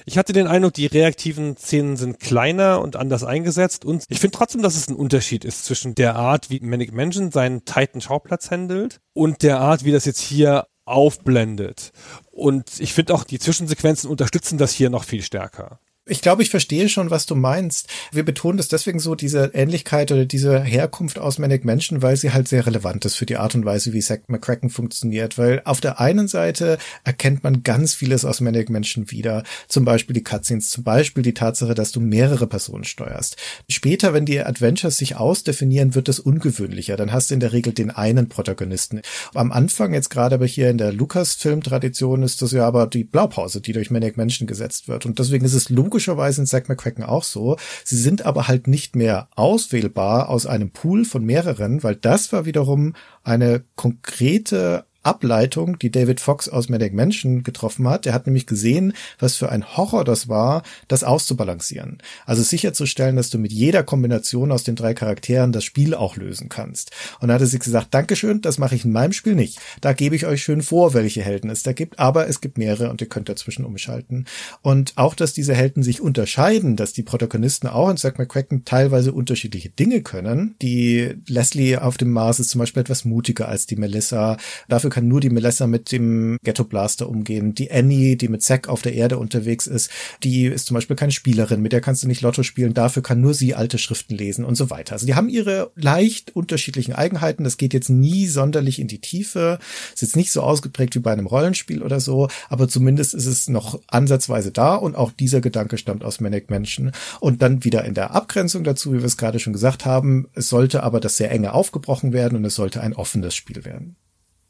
[SPEAKER 4] ich hatte den Eindruck, die reaktiven Szenen sind kleiner und anders eingesetzt und ich finde trotzdem, dass es ein Unterschied ist zwischen der Art, wie Manic Mansion seinen tighten Schauplatz handelt und der Art, wie das jetzt hier aufblendet. Und ich finde auch, die Zwischensequenzen unterstützen das hier noch viel stärker.
[SPEAKER 3] Ich glaube, ich verstehe schon, was du meinst. Wir betonen das deswegen so, diese Ähnlichkeit oder diese Herkunft aus Manic Mansion, weil sie halt sehr relevant ist für die Art und Weise, wie Zack McCracken funktioniert. Weil auf der einen Seite erkennt man ganz vieles aus Manic Mansion wieder. Zum Beispiel die Cutscenes, zum Beispiel die Tatsache, dass du mehrere Personen steuerst. Später, wenn die Adventures sich ausdefinieren, wird es ungewöhnlicher. Dann hast du in der Regel den einen Protagonisten. Am Anfang, jetzt gerade aber hier in der Lucas-Film-Tradition, ist das ja aber die Blaupause, die durch Manic Mansion gesetzt wird. Und deswegen ist es logisch, logischerweise in Zack McCracken auch so. Sie sind aber halt nicht mehr auswählbar aus einem Pool von mehreren, weil das war wiederum eine konkrete Ableitung, die David Fox aus Manic Mansion getroffen hat. Er hat nämlich gesehen, was für ein Horror das war, das auszubalancieren. Also sicherzustellen, dass du mit jeder Kombination aus den drei Charakteren das Spiel auch lösen kannst. Und da hat er sich gesagt, Dankeschön, das mache ich in meinem Spiel nicht. Da gebe ich euch schön vor, welche Helden es da gibt, aber es gibt mehrere und ihr könnt dazwischen umschalten. Und auch, dass diese Helden sich unterscheiden, dass die Protagonisten auch in Zack McCracken teilweise unterschiedliche Dinge können. Die Leslie auf dem Mars ist zum Beispiel etwas mutiger als die Melissa. Dafür Dafür kann nur die Melissa mit dem Ghetto Blaster umgehen. Die Annie, die mit Zack auf der Erde unterwegs ist, die ist zum Beispiel keine Spielerin, mit der kannst du nicht Lotto spielen. Dafür kann nur sie alte Schriften lesen und so weiter. Also die haben ihre leicht unterschiedlichen Eigenheiten. Das geht jetzt nie sonderlich in die Tiefe. Ist jetzt nicht so ausgeprägt wie bei einem Rollenspiel oder so, aber zumindest ist es noch ansatzweise da und auch dieser Gedanke stammt aus Manic Mansion. Und dann wieder in der Abgrenzung dazu, wie wir es gerade schon gesagt haben, es sollte aber das sehr enge aufgebrochen werden und es sollte ein offenes Spiel werden.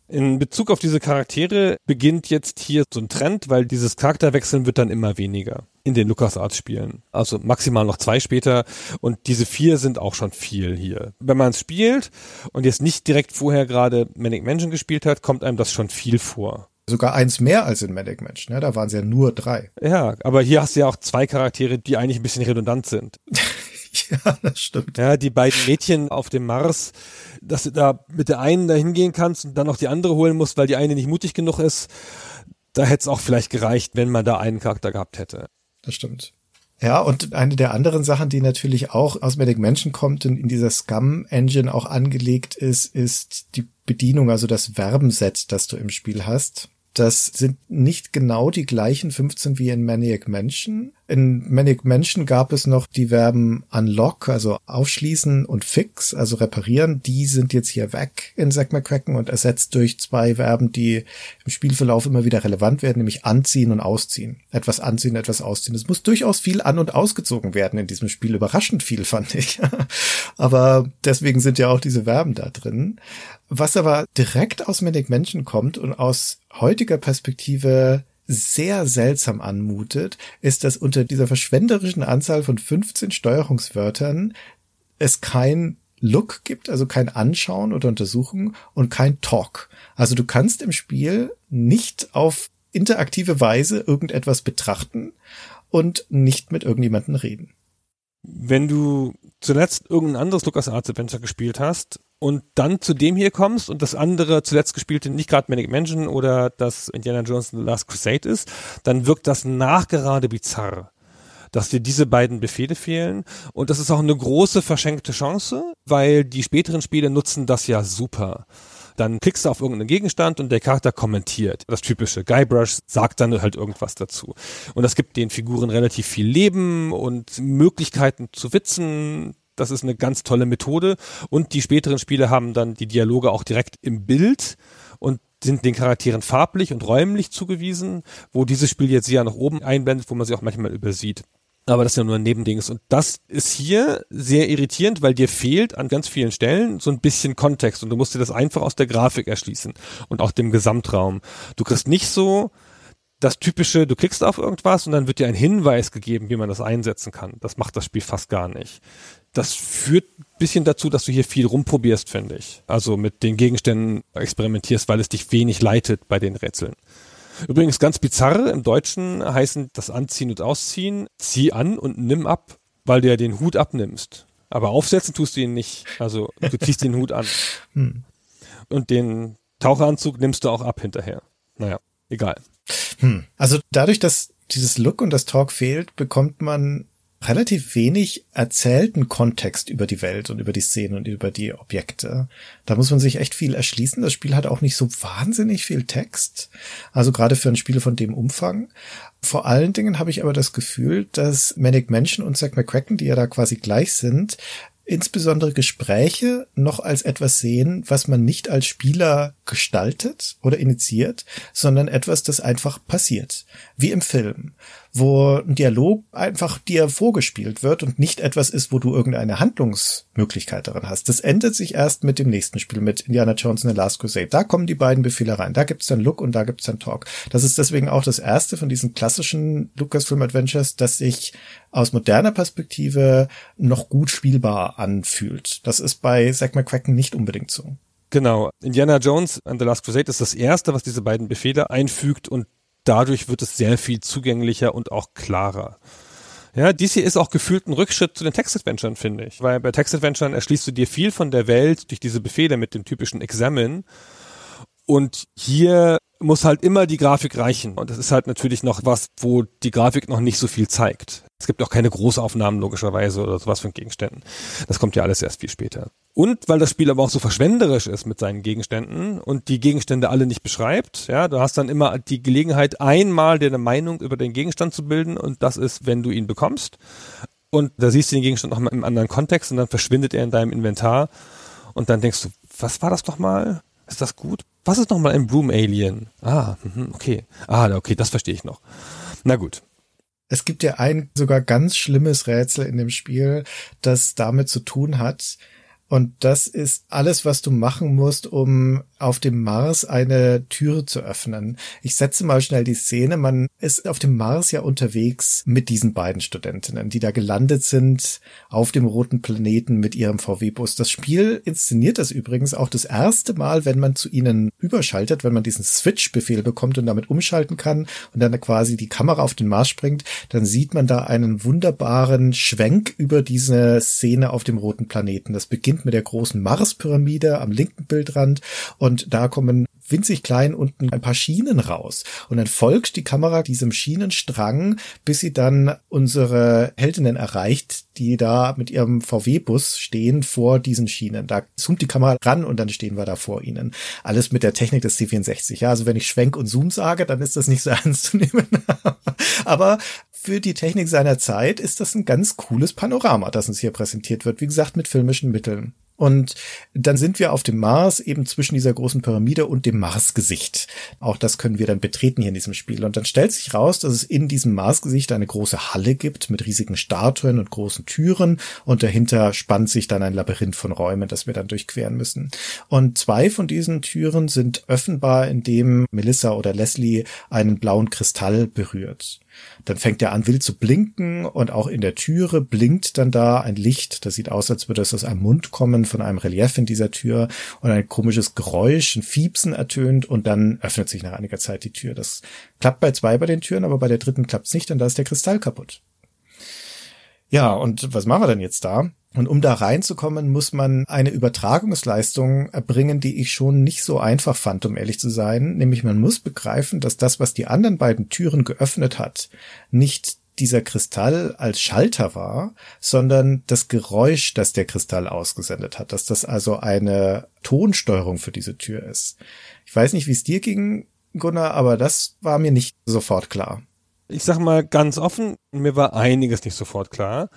[SPEAKER 4] In Bezug auf diese Charaktere beginnt jetzt hier so ein Trend, weil dieses Charakterwechseln wird dann immer weniger in den LucasArts-Spielen. Also maximal noch zwei später und diese vier sind auch schon viel hier. Wenn man es spielt und jetzt nicht direkt vorher gerade Manic Mansion gespielt hat, kommt einem das schon viel vor.
[SPEAKER 3] Sogar eins mehr als in Manic Mansion, ne? da waren es ja nur drei.
[SPEAKER 4] Ja, aber hier hast du ja auch zwei Charaktere, die eigentlich ein bisschen redundant sind.
[SPEAKER 3] ja, das stimmt.
[SPEAKER 4] Ja, die beiden Mädchen auf dem Mars, dass du da mit der einen da hingehen kannst und dann noch die andere holen musst, weil die eine nicht mutig genug ist. Da hätte es auch vielleicht gereicht, wenn man da einen Charakter gehabt hätte.
[SPEAKER 3] Das stimmt. Ja, und eine der anderen Sachen, die natürlich auch aus Medic Mansion kommt und in dieser Scum-Engine auch angelegt ist, ist die Bedienung, also das Verbenset, das du im Spiel hast. Das sind nicht genau die gleichen 15 wie in Maniac Mansion. In Manic Mansion gab es noch die Verben unlock, also aufschließen und fix, also reparieren. Die sind jetzt hier weg in Zack McCracken und ersetzt durch zwei Verben, die im Spielverlauf immer wieder relevant werden, nämlich anziehen und ausziehen. Etwas anziehen, etwas ausziehen. Es muss durchaus viel an- und ausgezogen werden in diesem Spiel. Überraschend viel, fand ich. Aber deswegen sind ja auch diese Verben da drin. Was aber direkt aus Manic Mansion kommt und aus heutiger Perspektive sehr seltsam anmutet, ist, dass unter dieser verschwenderischen Anzahl von 15 Steuerungswörtern es kein Look gibt, also kein Anschauen oder Untersuchen und kein Talk. Also du kannst im Spiel nicht auf interaktive Weise irgendetwas betrachten und nicht mit irgendjemanden reden.
[SPEAKER 4] Wenn du zuletzt irgendein anderes LucasArts Adventure gespielt hast und dann zu dem hier kommst und das andere zuletzt gespielte nicht gerade Manic Mansion oder das Indiana Jones The Last Crusade ist, dann wirkt das nachgerade bizarr dass dir diese beiden Befehle fehlen. Und das ist auch eine große verschenkte Chance, weil die späteren Spiele nutzen das ja super dann klickst du auf irgendeinen Gegenstand und der Charakter kommentiert. Das typische. Guybrush sagt dann halt irgendwas dazu. Und das gibt den Figuren relativ viel Leben und Möglichkeiten zu witzen. Das ist eine ganz tolle Methode. Und die späteren Spiele haben dann die Dialoge auch direkt im Bild und sind den Charakteren farblich und räumlich zugewiesen, wo dieses Spiel jetzt ja nach oben einblendet, wo man sie auch manchmal übersieht aber das ist ja nur ein Nebending Und das ist hier sehr irritierend, weil dir fehlt an ganz vielen Stellen so ein bisschen Kontext und du musst dir das einfach aus der Grafik erschließen und auch dem Gesamtraum. Du kriegst nicht so das typische, du klickst auf irgendwas und dann wird dir ein Hinweis gegeben, wie man das einsetzen kann. Das macht das Spiel fast gar nicht. Das führt ein bisschen dazu, dass du hier viel rumprobierst, finde ich. Also mit den Gegenständen experimentierst, weil es dich wenig leitet bei den Rätseln. Übrigens ganz bizarr, im Deutschen heißen das Anziehen und Ausziehen, zieh an und nimm ab, weil du ja den Hut abnimmst. Aber aufsetzen tust du ihn nicht. Also du ziehst den Hut an. Hm. Und den Taucheranzug nimmst du auch ab hinterher. Naja, egal.
[SPEAKER 3] Hm. Also dadurch, dass dieses Look und das Talk fehlt, bekommt man relativ wenig erzählten Kontext über die Welt und über die Szenen und über die Objekte. Da muss man sich echt viel erschließen. Das Spiel hat auch nicht so wahnsinnig viel Text. Also gerade für ein Spiel von dem Umfang. Vor allen Dingen habe ich aber das Gefühl, dass Manic Mansion und Zack McCracken, die ja da quasi gleich sind, insbesondere Gespräche noch als etwas sehen, was man nicht als Spieler gestaltet oder initiiert, sondern etwas, das einfach passiert. Wie im Film wo ein Dialog einfach dir vorgespielt wird und nicht etwas ist, wo du irgendeine Handlungsmöglichkeit darin hast. Das ändert sich erst mit dem nächsten Spiel, mit Indiana Jones and the Last Crusade. Da kommen die beiden Befehle rein. Da gibt's dann Look und da gibt's dann Talk. Das ist deswegen auch das erste von diesen klassischen Lucasfilm Adventures, das sich aus moderner Perspektive noch gut spielbar anfühlt. Das ist bei Zack McCracken nicht unbedingt so.
[SPEAKER 4] Genau. Indiana Jones and the Last Crusade ist das erste, was diese beiden Befehle einfügt und dadurch wird es sehr viel zugänglicher und auch klarer. Ja, dies hier ist auch gefühlt ein Rückschritt zu den Text-Adventuren, finde ich. Weil bei Text-Adventuren erschließt du dir viel von der Welt durch diese Befehle mit dem typischen Examine. Und hier muss halt immer die Grafik reichen. Und das ist halt natürlich noch was, wo die Grafik noch nicht so viel zeigt. Es gibt auch keine Großaufnahmen logischerweise oder sowas von Gegenständen. Das kommt ja alles erst viel später. Und weil das Spiel aber auch so verschwenderisch ist mit seinen Gegenständen und die Gegenstände alle nicht beschreibt, ja, du hast dann immer die Gelegenheit, einmal dir eine Meinung über den Gegenstand zu bilden und das ist, wenn du ihn bekommst. Und da siehst du den Gegenstand noch mal im anderen Kontext und dann verschwindet er in deinem Inventar und dann denkst du, was war das doch mal? Ist das gut? Was ist nochmal ein Bloom Alien? Ah, mhm, okay. Ah, okay, das verstehe ich noch. Na gut.
[SPEAKER 3] Es gibt ja ein sogar ganz schlimmes Rätsel in dem Spiel, das damit zu tun hat, und das ist alles, was du machen musst, um auf dem Mars eine Türe zu öffnen. Ich setze mal schnell die Szene. Man ist auf dem Mars ja unterwegs mit diesen beiden Studentinnen, die da gelandet sind auf dem roten Planeten mit ihrem VW-Bus. Das Spiel inszeniert das übrigens auch das erste Mal, wenn man zu ihnen überschaltet, wenn man diesen Switch-Befehl bekommt und damit umschalten kann und dann quasi die Kamera auf den Mars springt, dann sieht man da einen wunderbaren Schwenk über diese Szene auf dem roten Planeten. Das beginnt mit der großen Mars-Pyramide am linken Bildrand und und da kommen winzig klein unten ein paar Schienen raus. Und dann folgt die Kamera diesem Schienenstrang, bis sie dann unsere Heldinnen erreicht, die da mit ihrem VW-Bus stehen vor diesen Schienen. Da zoomt die Kamera ran und dann stehen wir da vor ihnen. Alles mit der Technik des C64. Ja, also wenn ich Schwenk und Zoom sage, dann ist das nicht so ernst zu nehmen. Aber für die Technik seiner Zeit ist das ein ganz cooles Panorama, das uns hier präsentiert wird. Wie gesagt, mit filmischen Mitteln. Und dann sind wir auf dem Mars eben zwischen dieser großen Pyramide und dem Marsgesicht. Auch das können wir dann betreten hier in diesem Spiel. Und dann stellt sich raus, dass es in diesem Marsgesicht eine große Halle gibt mit riesigen Statuen und großen Türen. Und dahinter spannt sich dann ein Labyrinth von Räumen, das wir dann durchqueren müssen. Und zwei von diesen Türen sind offenbar, indem Melissa oder Leslie einen blauen Kristall berührt. Dann fängt er an, wild zu blinken und auch in der Türe blinkt dann da ein Licht. Das sieht aus, als würde es aus einem Mund kommen von einem Relief in dieser Tür und ein komisches Geräusch, ein Fiepsen ertönt und dann öffnet sich nach einiger Zeit die Tür. Das klappt bei zwei bei den Türen, aber bei der dritten klappt's nicht, denn da ist der Kristall kaputt. Ja, und was machen wir denn jetzt da? Und um da reinzukommen, muss man eine Übertragungsleistung erbringen, die ich schon nicht so einfach fand, um ehrlich zu sein. Nämlich man muss begreifen, dass das, was die anderen beiden Türen geöffnet hat, nicht dieser Kristall als Schalter war, sondern das Geräusch, das der Kristall ausgesendet hat, dass das also eine Tonsteuerung für diese Tür ist. Ich weiß nicht, wie es dir ging, Gunnar, aber das war mir nicht sofort klar.
[SPEAKER 4] Ich sag mal ganz offen, mir war einiges nicht sofort klar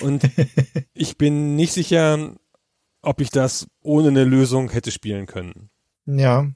[SPEAKER 4] und ich bin nicht sicher, ob ich das ohne eine Lösung hätte spielen können.
[SPEAKER 3] Ja,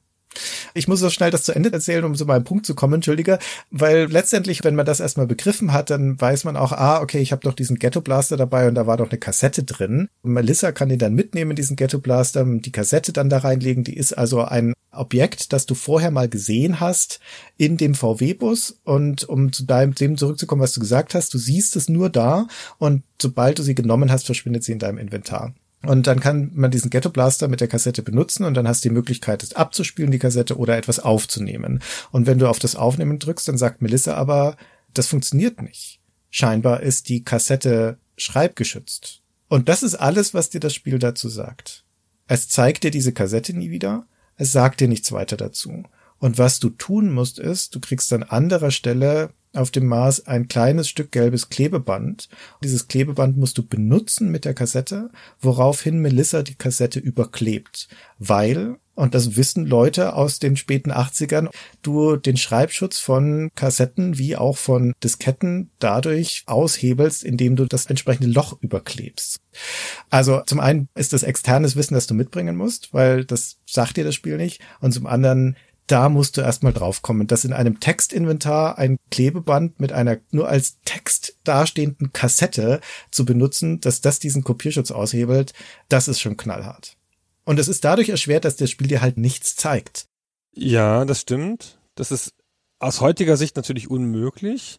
[SPEAKER 3] ich muss so schnell das zu Ende erzählen, um zu meinem Punkt zu kommen, entschuldige, weil letztendlich, wenn man das erstmal begriffen hat, dann weiß man auch, ah, okay, ich habe doch diesen Ghetto Blaster dabei und da war doch eine Kassette drin. Und Melissa kann den dann mitnehmen, diesen Ghetto Blaster, die Kassette dann da reinlegen. Die ist also ein Objekt, das du vorher mal gesehen hast in dem VW-Bus. Und um zu deinem, dem zurückzukommen, was du gesagt hast, du siehst es nur da und sobald du sie genommen hast, verschwindet sie in deinem Inventar. Und dann kann man diesen Ghetto Blaster mit der Kassette benutzen und dann hast du die Möglichkeit, es abzuspielen, die Kassette, oder etwas aufzunehmen. Und wenn du auf das Aufnehmen drückst, dann sagt Melissa aber, das funktioniert nicht. Scheinbar ist die Kassette schreibgeschützt. Und das ist alles, was dir das Spiel dazu sagt. Es zeigt dir diese Kassette nie wieder, es sagt dir nichts weiter dazu. Und was du tun musst, ist, du kriegst an anderer Stelle auf dem Mars ein kleines Stück gelbes Klebeband. Dieses Klebeband musst du benutzen mit der Kassette, woraufhin Melissa die Kassette überklebt, weil, und das wissen Leute aus den späten 80ern, du den Schreibschutz von Kassetten wie auch von Disketten dadurch aushebelst, indem du das entsprechende Loch überklebst. Also zum einen ist das externes Wissen, das du mitbringen musst, weil das sagt dir das Spiel nicht, und zum anderen da musst du erstmal draufkommen, dass in einem Textinventar ein Klebeband mit einer nur als Text dastehenden Kassette zu benutzen, dass das diesen Kopierschutz aushebelt, das ist schon knallhart. Und es ist dadurch erschwert, dass das Spiel dir halt nichts zeigt.
[SPEAKER 4] Ja, das stimmt. Das ist aus heutiger Sicht natürlich unmöglich.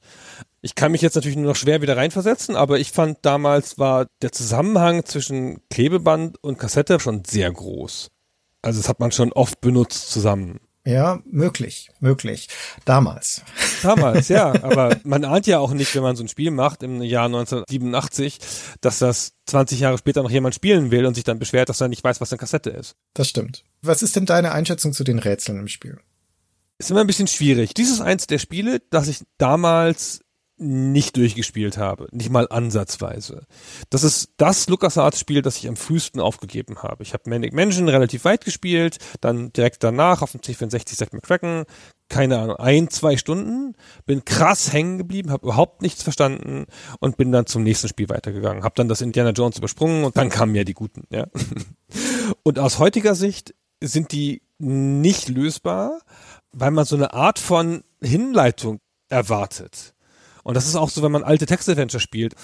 [SPEAKER 4] Ich kann mich jetzt natürlich nur noch schwer wieder reinversetzen, aber ich fand damals war der Zusammenhang zwischen Klebeband und Kassette schon sehr groß. Also das hat man schon oft benutzt zusammen.
[SPEAKER 3] Ja, möglich, möglich. Damals.
[SPEAKER 4] Damals, ja. Aber man ahnt ja auch nicht, wenn man so ein Spiel macht im Jahr 1987, dass das 20 Jahre später noch jemand spielen will und sich dann beschwert, dass er nicht weiß, was eine Kassette ist.
[SPEAKER 3] Das stimmt. Was ist denn deine Einschätzung zu den Rätseln im Spiel?
[SPEAKER 4] Ist immer ein bisschen schwierig. Dies ist eins der Spiele, das ich damals nicht durchgespielt habe, nicht mal ansatzweise. Das ist das LucasArts-Spiel, das ich am frühesten aufgegeben habe. Ich habe Manic Mansion relativ weit gespielt, dann direkt danach auf dem C64 Zack McCracken, keine Ahnung, ein, zwei Stunden, bin krass hängen geblieben, habe überhaupt nichts verstanden und bin dann zum nächsten Spiel weitergegangen. Habe dann das Indiana Jones übersprungen und dann kamen ja die Guten. Ja. Und aus heutiger Sicht sind die nicht lösbar, weil man so eine Art von Hinleitung erwartet. Und das ist auch so, wenn man alte Text-Adventure spielt.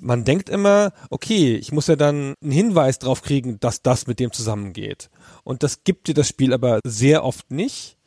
[SPEAKER 4] Man denkt immer, okay, ich muss ja dann einen Hinweis drauf kriegen, dass das mit dem zusammengeht. Und das gibt dir das Spiel aber sehr oft nicht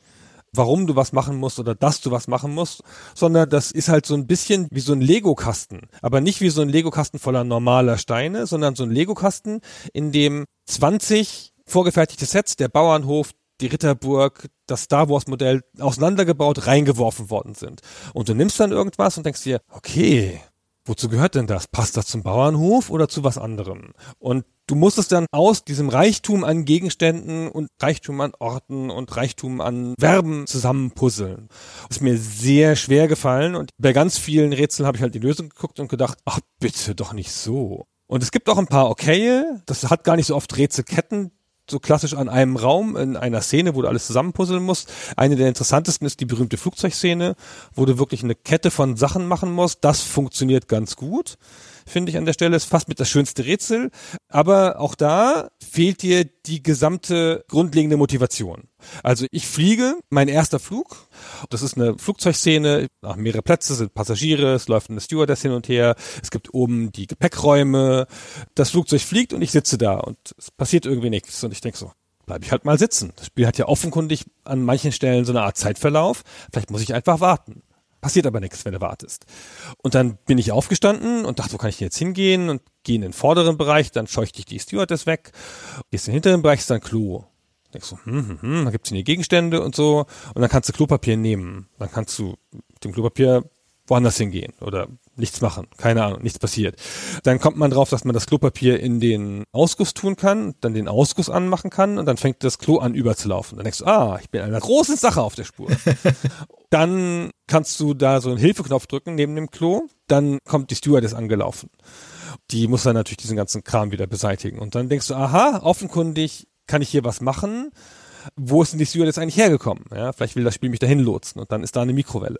[SPEAKER 4] warum du was machen musst oder dass du was machen musst, sondern das ist halt so ein bisschen wie so ein Lego-Kasten. Aber nicht wie so ein Lego-Kasten voller normaler Steine, sondern so ein Lego-Kasten, in dem 20 vorgefertigte Sets, der Bauernhof, die Ritterburg, das Star Wars Modell auseinandergebaut, reingeworfen worden sind. Und du nimmst dann irgendwas und denkst dir, okay, wozu gehört denn das? Passt das zum Bauernhof oder zu was anderem? Und du musst es dann aus diesem Reichtum an Gegenständen und Reichtum an Orten und Reichtum an Verben zusammenpuzzeln. Das ist mir sehr schwer gefallen und bei ganz vielen Rätseln habe ich halt die Lösung geguckt und gedacht, ach bitte doch nicht so. Und es gibt auch ein paar okaye, das hat gar nicht so oft Rätselketten, so klassisch an einem Raum in einer Szene, wo du alles zusammenpuzzeln musst. Eine der interessantesten ist die berühmte Flugzeugszene, wo du wirklich eine Kette von Sachen machen musst. Das funktioniert ganz gut finde ich an der Stelle. Ist fast mit das schönste Rätsel. Aber auch da fehlt dir die gesamte grundlegende Motivation. Also ich fliege, mein erster Flug. Das ist eine Flugzeugszene, nach mehrere Plätze sind Passagiere, es läuft eine Stewardess hin und her, es gibt oben die Gepäckräume, das Flugzeug fliegt und ich sitze da und es passiert irgendwie nichts. Und ich denke so, bleibe ich halt mal sitzen. Das Spiel hat ja offenkundig an manchen Stellen so eine Art Zeitverlauf. Vielleicht muss ich einfach warten. Passiert aber nichts, wenn du wartest. Und dann bin ich aufgestanden und dachte, wo kann ich denn jetzt hingehen? Und gehe in den vorderen Bereich, dann scheucht dich die Stewardess weg. Gehst in den hinteren Bereich, ist dann Klo. Denkst so, hm, hm, hm, da gibt's hier Gegenstände und so. Und dann kannst du Klopapier nehmen. Dann kannst du mit dem Klopapier woanders hingehen oder nichts machen. Keine Ahnung, nichts passiert. Dann kommt man drauf, dass man das Klopapier in den Ausguss tun kann, dann den Ausguss anmachen kann und dann fängt das Klo an überzulaufen. Dann denkst du, ah, ich bin einer großen Sache auf der Spur. dann kannst du da so einen Hilfeknopf drücken neben dem Klo, dann kommt die Stewardess angelaufen. Die muss dann natürlich diesen ganzen Kram wieder beseitigen. Und dann denkst du, aha, offenkundig kann ich hier was machen. Wo ist denn die Stewardess eigentlich hergekommen? Ja, vielleicht will das Spiel mich dahin lotsen und dann ist da eine Mikrowelle.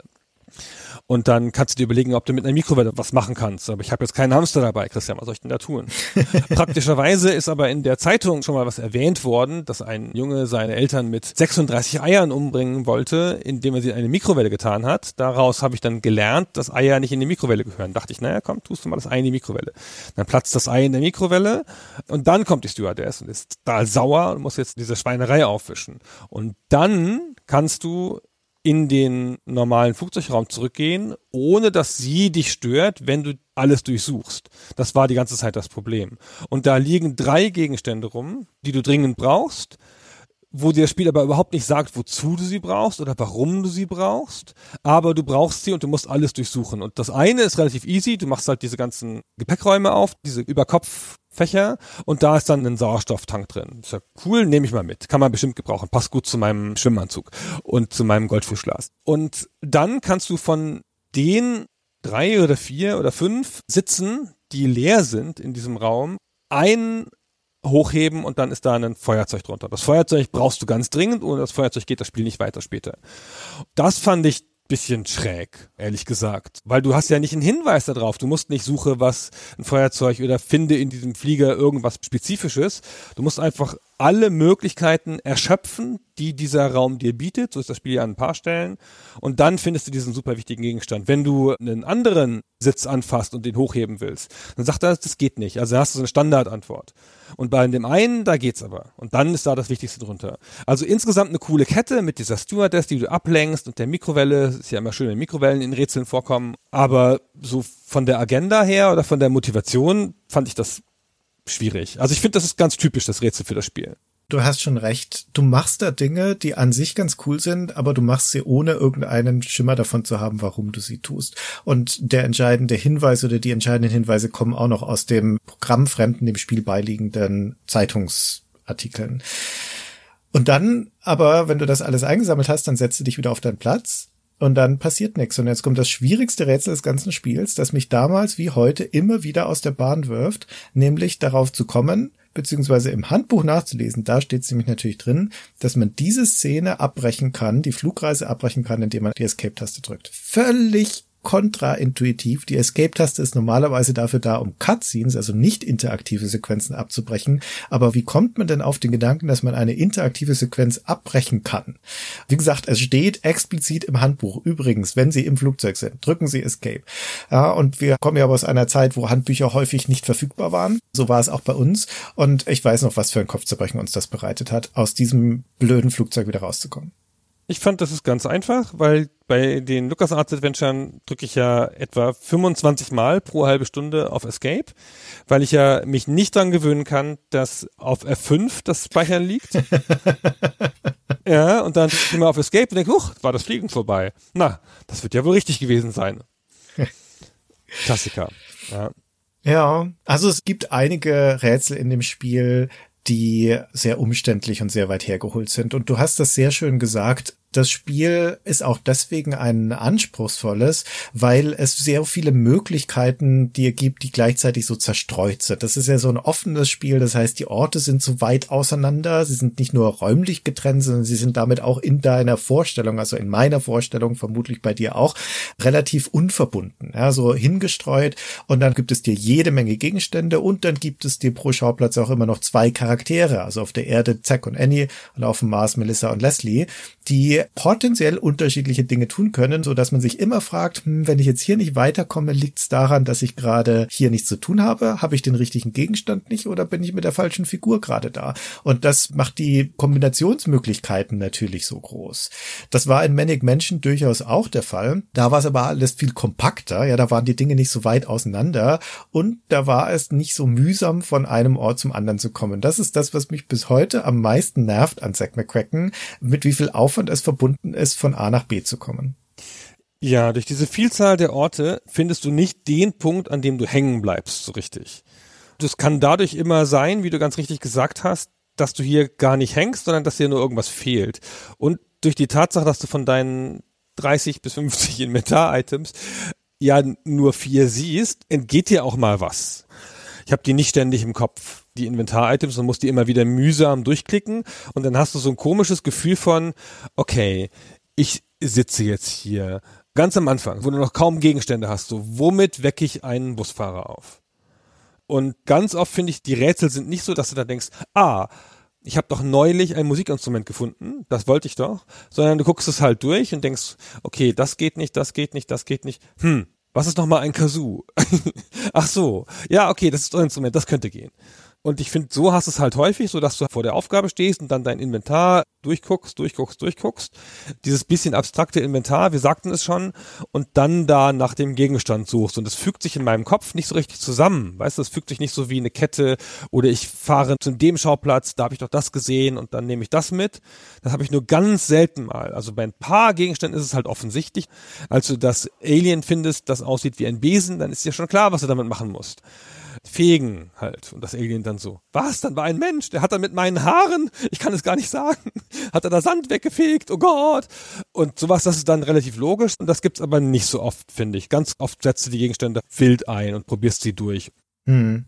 [SPEAKER 4] Und dann kannst du dir überlegen, ob du mit einer Mikrowelle was machen kannst. Aber ich habe jetzt keinen Hamster dabei, Christian, was soll ich denn da tun? Praktischerweise ist aber in der Zeitung schon mal was erwähnt worden, dass ein Junge seine Eltern mit 36 Eiern umbringen wollte, indem er sie in eine Mikrowelle getan hat. Daraus habe ich dann gelernt, dass Eier nicht in die Mikrowelle gehören. Dachte ich, naja, komm, tust du mal das Ei in die Mikrowelle. Dann platzt das Ei in der Mikrowelle und dann kommt die Stewardess und ist da sauer und muss jetzt diese Schweinerei aufwischen. Und dann kannst du in den normalen Flugzeugraum zurückgehen, ohne dass sie dich stört, wenn du alles durchsuchst. Das war die ganze Zeit das Problem. Und da liegen drei Gegenstände rum, die du dringend brauchst, wo dir das Spiel aber überhaupt nicht sagt, wozu du sie brauchst oder warum du sie brauchst, aber du brauchst sie und du musst alles durchsuchen. Und das eine ist relativ easy, du machst halt diese ganzen Gepäckräume auf, diese Überkopf Fächer und da ist dann ein Sauerstofftank drin. Ist ja cool, nehme ich mal mit. Kann man bestimmt gebrauchen. Passt gut zu meinem Schwimmanzug und zu meinem Goldfischglas. Und dann kannst du von den drei oder vier oder fünf Sitzen, die leer sind in diesem Raum, ein hochheben und dann ist da ein Feuerzeug drunter. Das Feuerzeug brauchst du ganz dringend, ohne das Feuerzeug geht das Spiel nicht weiter später. Das fand ich bisschen schräg, ehrlich gesagt. Weil du hast ja nicht einen Hinweis darauf. Du musst nicht suche, was ein Feuerzeug oder finde in diesem Flieger irgendwas Spezifisches. Du musst einfach alle Möglichkeiten erschöpfen, die dieser Raum dir bietet. So ist das Spiel ja an ein paar Stellen. Und dann findest du diesen super wichtigen Gegenstand. Wenn du einen anderen Sitz anfasst und den hochheben willst, dann sagt er, das geht nicht. Also hast du so eine Standardantwort. Und bei dem einen, da geht's aber. Und dann ist da das Wichtigste drunter. Also insgesamt eine coole Kette mit dieser Stewardess, die du ablenkst und der Mikrowelle. Ist ja immer schön, wenn Mikrowellen in Rätseln vorkommen. Aber so von der Agenda her oder von der Motivation fand ich das schwierig. Also ich finde, das ist ganz typisch, das Rätsel für das Spiel.
[SPEAKER 3] Du hast schon recht. Du machst da Dinge, die an sich ganz cool sind, aber du machst sie ohne irgendeinen Schimmer davon zu haben, warum du sie tust. Und der entscheidende Hinweis oder die entscheidenden Hinweise kommen auch noch aus dem programmfremden, dem Spiel beiliegenden Zeitungsartikeln. Und dann aber, wenn du das alles eingesammelt hast, dann setzt du dich wieder auf deinen Platz und dann passiert nichts. Und jetzt kommt das schwierigste Rätsel des ganzen Spiels, das mich damals wie heute immer wieder aus der Bahn wirft, nämlich darauf zu kommen, beziehungsweise im Handbuch nachzulesen, da steht es nämlich natürlich drin, dass man diese Szene abbrechen kann, die Flugreise abbrechen kann, indem man die Escape-Taste drückt. Völlig kontraintuitiv. Die Escape-Taste ist normalerweise dafür da, um Cutscenes, also nicht interaktive Sequenzen abzubrechen. Aber wie kommt man denn auf den Gedanken, dass man eine interaktive Sequenz abbrechen kann? Wie gesagt, es steht explizit im Handbuch. Übrigens, wenn Sie im Flugzeug sind, drücken Sie Escape. Ja, und wir kommen ja aber aus einer Zeit, wo Handbücher häufig nicht verfügbar waren. So war es auch bei uns. Und ich weiß noch, was für ein Kopfzerbrechen uns das bereitet hat, aus diesem blöden Flugzeug wieder rauszukommen.
[SPEAKER 4] Ich fand, das ist ganz einfach, weil bei den LucasArts Adventuren drücke ich ja etwa 25 Mal pro halbe Stunde auf Escape, weil ich ja mich nicht dran gewöhnen kann, dass auf F5 das Speichern liegt. ja, und dann drücke ich mal auf Escape und denke, huch, war das Fliegen vorbei. Na, das wird ja wohl richtig gewesen sein. Klassiker. Ja.
[SPEAKER 3] Ja, also es gibt einige Rätsel in dem Spiel, die sehr umständlich und sehr weit hergeholt sind. Und du hast das sehr schön gesagt, das Spiel ist auch deswegen ein anspruchsvolles, weil es sehr viele Möglichkeiten dir gibt, die gleichzeitig so zerstreut sind. Das ist ja so ein offenes Spiel, das heißt, die Orte sind so weit auseinander, sie sind nicht nur räumlich getrennt, sondern sie sind damit auch in deiner Vorstellung, also in meiner Vorstellung, vermutlich bei dir auch, relativ unverbunden, ja, so hingestreut und dann gibt es dir jede Menge Gegenstände und dann gibt es dir pro Schauplatz auch immer noch zwei Charaktere, also auf der Erde Zack und Annie und auf dem Mars Melissa und Leslie, die potenziell unterschiedliche Dinge tun können, so dass man sich immer fragt, hm, wenn ich jetzt hier nicht weiterkomme, liegt es daran, dass ich gerade hier nichts zu tun habe? Habe ich den richtigen Gegenstand nicht oder bin ich mit der falschen Figur gerade da? Und das macht die Kombinationsmöglichkeiten natürlich so groß. Das war in Manic Mansion durchaus auch der Fall. Da war es aber alles viel kompakter. Ja, da waren die Dinge nicht so weit auseinander und da war es nicht so mühsam, von einem Ort zum anderen zu kommen. Das ist das, was mich bis heute am meisten nervt an Zack McCracken, mit wie viel Aufwand es verbunden ist, von A nach B zu kommen.
[SPEAKER 4] Ja, durch diese Vielzahl der Orte findest du nicht den Punkt, an dem du hängen bleibst, so richtig. Das kann dadurch immer sein, wie du ganz richtig gesagt hast, dass du hier gar nicht hängst, sondern dass dir nur irgendwas fehlt. Und durch die Tatsache, dass du von deinen 30 bis 50 Inventar-Items ja nur vier siehst, entgeht dir auch mal was. Ich habe die nicht ständig im Kopf, die Inventar-Items, und musst die immer wieder mühsam durchklicken und dann hast du so ein komisches Gefühl von, okay, ich sitze jetzt hier ganz am Anfang, wo du noch kaum Gegenstände hast, so womit wecke ich einen Busfahrer auf? Und ganz oft finde ich, die Rätsel sind nicht so, dass du da denkst, ah, ich habe doch neulich ein Musikinstrument gefunden, das wollte ich doch, sondern du guckst es halt durch und denkst, okay, das geht nicht, das geht nicht, das geht nicht. Hm, was ist nochmal ein Kazoo? Ach so, ja, okay, das ist ein Instrument, das könnte gehen. Und ich finde, so hast du es halt häufig, so dass du vor der Aufgabe stehst und dann dein Inventar durchguckst, durchguckst, durchguckst. Dieses bisschen abstrakte Inventar, wir sagten es schon, und dann da nach dem Gegenstand suchst. Und das fügt sich in meinem Kopf nicht so richtig zusammen. Weißt du, das fügt sich nicht so wie eine Kette oder ich fahre zu dem Schauplatz, da habe ich doch das gesehen und dann nehme ich das mit. Das habe ich nur ganz selten mal. Also bei ein paar Gegenständen ist es halt offensichtlich. Als du das Alien findest, das aussieht wie ein Besen, dann ist ja schon klar, was du damit machen musst fegen halt. Und das Alien dann so, was, dann war ein Mensch, der hat dann mit meinen Haaren, ich kann es gar nicht sagen, hat er da Sand weggefegt, oh Gott. Und sowas, das ist dann relativ logisch und das gibt's aber nicht so oft, finde ich. Ganz oft setzt du die Gegenstände wild ein und probierst sie durch.
[SPEAKER 3] Hm.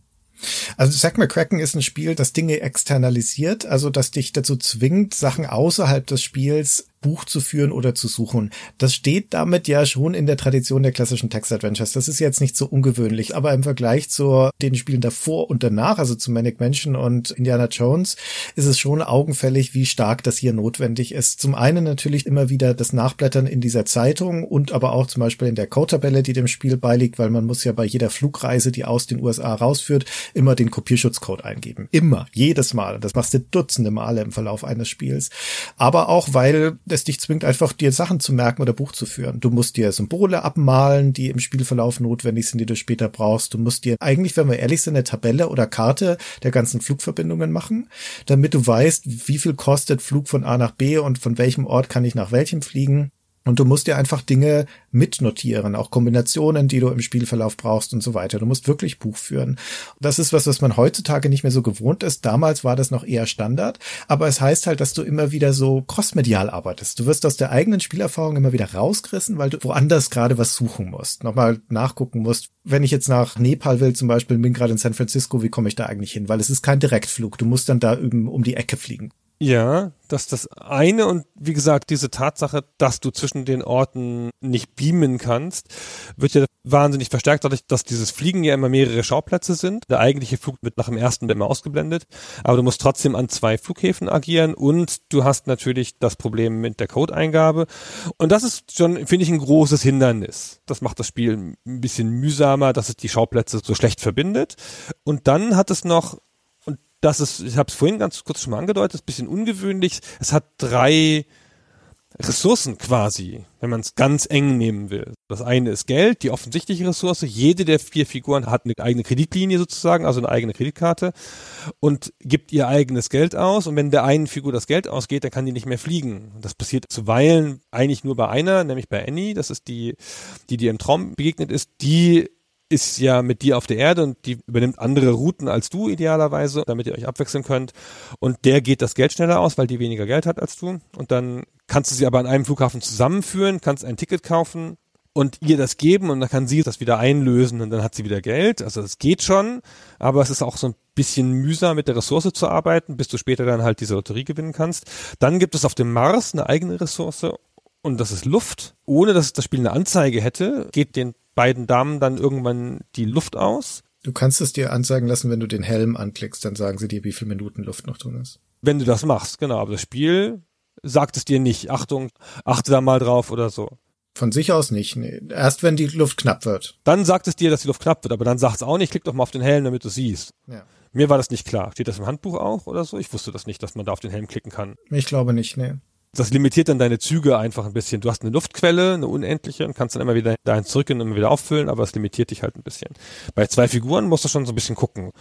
[SPEAKER 3] Also Zack McCracken ist ein Spiel, das Dinge externalisiert, also das dich dazu zwingt, Sachen außerhalb des Spiels Buch zu führen oder zu suchen. Das steht damit ja schon in der Tradition der klassischen Text-Adventures. Das ist jetzt nicht so ungewöhnlich, aber im Vergleich zu den Spielen davor und danach, also zu Manic Mansion und Indiana Jones, ist es schon augenfällig, wie stark das hier notwendig ist. Zum einen natürlich immer wieder das Nachblättern in dieser Zeitung und aber auch zum Beispiel in der Code-Tabelle, die dem Spiel beiliegt, weil man muss ja bei jeder Flugreise, die aus den USA rausführt, immer den Kopierschutzcode eingeben. Immer, jedes Mal. Das machst du dutzende Male im Verlauf eines Spiels. Aber auch, weil es dich zwingt, einfach dir Sachen zu merken oder Buch zu führen. Du musst dir Symbole abmalen, die im Spielverlauf notwendig sind, die du später brauchst. Du musst dir eigentlich, wenn wir ehrlich sind, eine Tabelle oder Karte der ganzen Flugverbindungen machen, damit du weißt, wie viel kostet Flug von A nach B und von welchem Ort kann ich nach welchem fliegen. Und du musst dir einfach Dinge mitnotieren, auch Kombinationen, die du im Spielverlauf brauchst und so weiter. Du musst wirklich Buch führen. Das ist was, was man heutzutage nicht mehr so gewohnt ist. Damals war das noch eher Standard, aber es heißt halt, dass du immer wieder so crossmedial arbeitest. Du wirst aus der eigenen Spielerfahrung immer wieder rausgerissen, weil du woanders gerade was suchen musst, nochmal nachgucken musst. Wenn ich jetzt nach Nepal will zum Beispiel, bin gerade in San Francisco, wie komme ich da eigentlich hin? Weil es ist kein Direktflug. Du musst dann da üben, um die Ecke fliegen.
[SPEAKER 4] Ja, dass das eine und wie gesagt, diese Tatsache, dass du zwischen den Orten nicht beamen kannst, wird ja wahnsinnig verstärkt dadurch, dass dieses Fliegen ja immer mehrere Schauplätze sind. Der eigentliche Flug wird nach dem ersten immer ausgeblendet, aber du musst trotzdem an zwei Flughäfen agieren und du hast natürlich das Problem mit der Codeingabe und das ist schon, finde ich, ein großes Hindernis. Das macht das Spiel ein bisschen mühsamer, dass es die Schauplätze so schlecht verbindet und dann hat es noch das ist, ich habe es vorhin ganz kurz schon mal angedeutet, ist ein bisschen ungewöhnlich. Es hat drei Ressourcen quasi, wenn man es ganz eng nehmen will. Das eine ist Geld, die offensichtliche Ressource. Jede der vier Figuren hat eine eigene Kreditlinie sozusagen, also eine eigene Kreditkarte und gibt ihr eigenes Geld aus. Und wenn der einen Figur das Geld ausgeht, dann kann die nicht mehr fliegen. Das passiert zuweilen eigentlich nur bei einer, nämlich bei Annie. Das ist die, die dir im Traum begegnet ist. Die ist ja mit dir auf der Erde und die übernimmt andere Routen als du idealerweise, damit ihr euch abwechseln könnt. Und der geht das Geld schneller aus, weil die weniger Geld hat als du. Und dann kannst du sie aber an einem Flughafen zusammenführen, kannst ein Ticket kaufen und ihr das geben und dann kann sie das wieder einlösen und dann hat sie wieder Geld. Also das geht schon, aber es ist auch so ein bisschen mühsam mit der Ressource zu arbeiten, bis du später dann halt diese Lotterie gewinnen kannst. Dann gibt es auf dem Mars eine eigene Ressource und das ist Luft. Ohne dass das Spiel eine Anzeige hätte, geht den beiden Damen dann irgendwann die Luft aus.
[SPEAKER 3] Du kannst es dir anzeigen lassen, wenn du den Helm anklickst, dann sagen sie dir, wie viele Minuten Luft noch drin ist.
[SPEAKER 4] Wenn du das machst, genau. Aber das Spiel sagt es dir nicht, Achtung, achte da mal drauf oder so.
[SPEAKER 3] Von sich aus nicht. Nee. Erst wenn die Luft knapp wird.
[SPEAKER 4] Dann sagt es dir, dass die Luft knapp wird, aber dann sagt es auch nicht, klick doch mal auf den Helm, damit du siehst.
[SPEAKER 3] Ja.
[SPEAKER 4] Mir war das nicht klar. Steht das im Handbuch auch oder so? Ich wusste das nicht, dass man da auf den Helm klicken kann.
[SPEAKER 3] Ich glaube nicht, nee.
[SPEAKER 4] Das limitiert dann deine Züge einfach ein bisschen. Du hast eine Luftquelle, eine unendliche, und kannst dann immer wieder dahin zurück und immer wieder auffüllen, aber es limitiert dich halt ein bisschen. Bei zwei Figuren musst du schon so ein bisschen gucken.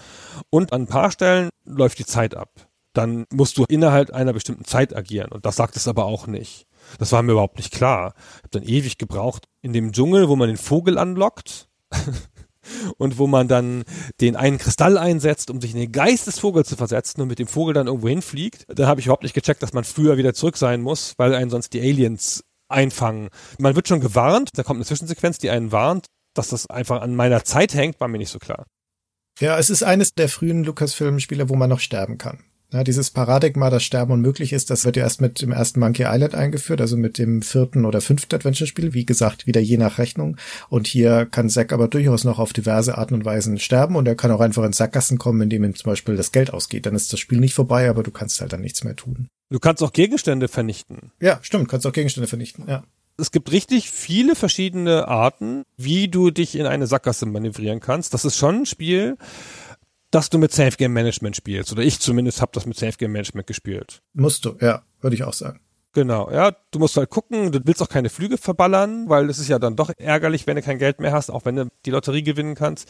[SPEAKER 4] Und an ein paar Stellen läuft die Zeit ab. Dann musst du innerhalb einer bestimmten Zeit agieren. Und das sagt es aber auch nicht. Das war mir überhaupt nicht klar. Ich habe dann ewig gebraucht. In dem Dschungel, wo man den Vogel anlockt und wo man dann den einen Kristall einsetzt, um sich in den Geist des Vogels zu versetzen und mit dem Vogel dann irgendwo hinfliegt, da habe ich überhaupt nicht gecheckt, dass man früher wieder zurück sein muss, weil einen sonst die Aliens einfangen. Man wird schon gewarnt, da kommt eine Zwischensequenz, die einen warnt, dass das einfach an meiner Zeit hängt, war mir nicht so klar.
[SPEAKER 3] Ja, es ist eines der frühen Lucasfilm-Spiele, wo man noch sterben kann. Ja, dieses Paradigma, dass Sterben unmöglich ist, das wird ja erst mit dem ersten Monkey Island eingeführt, also mit dem vierten oder fünften Adventure-Spiel, wie gesagt, wieder je nach Rechnung. Und hier kann Zack aber durchaus noch auf diverse Arten und Weisen sterben und er kann auch einfach in Sackgassen kommen, indem ihm zum Beispiel das Geld ausgeht. Dann ist das Spiel nicht vorbei, aber du kannst halt dann nichts mehr tun.
[SPEAKER 4] Du kannst auch Gegenstände vernichten.
[SPEAKER 3] Ja, stimmt, kannst auch Gegenstände vernichten, ja.
[SPEAKER 4] Es gibt richtig viele verschiedene Arten, wie du dich in eine Sackgasse manövrieren kannst. Das ist schon ein Spiel, dass du mit Safe Game Management spielst. Oder ich zumindest habe das mit Safe Game Management gespielt.
[SPEAKER 3] Musst du, ja, würde ich auch sagen.
[SPEAKER 4] Genau, ja, du musst halt gucken, du willst auch keine Flüge verballern, weil es ist ja dann doch ärgerlich, wenn du kein Geld mehr hast, auch wenn du die Lotterie gewinnen kannst.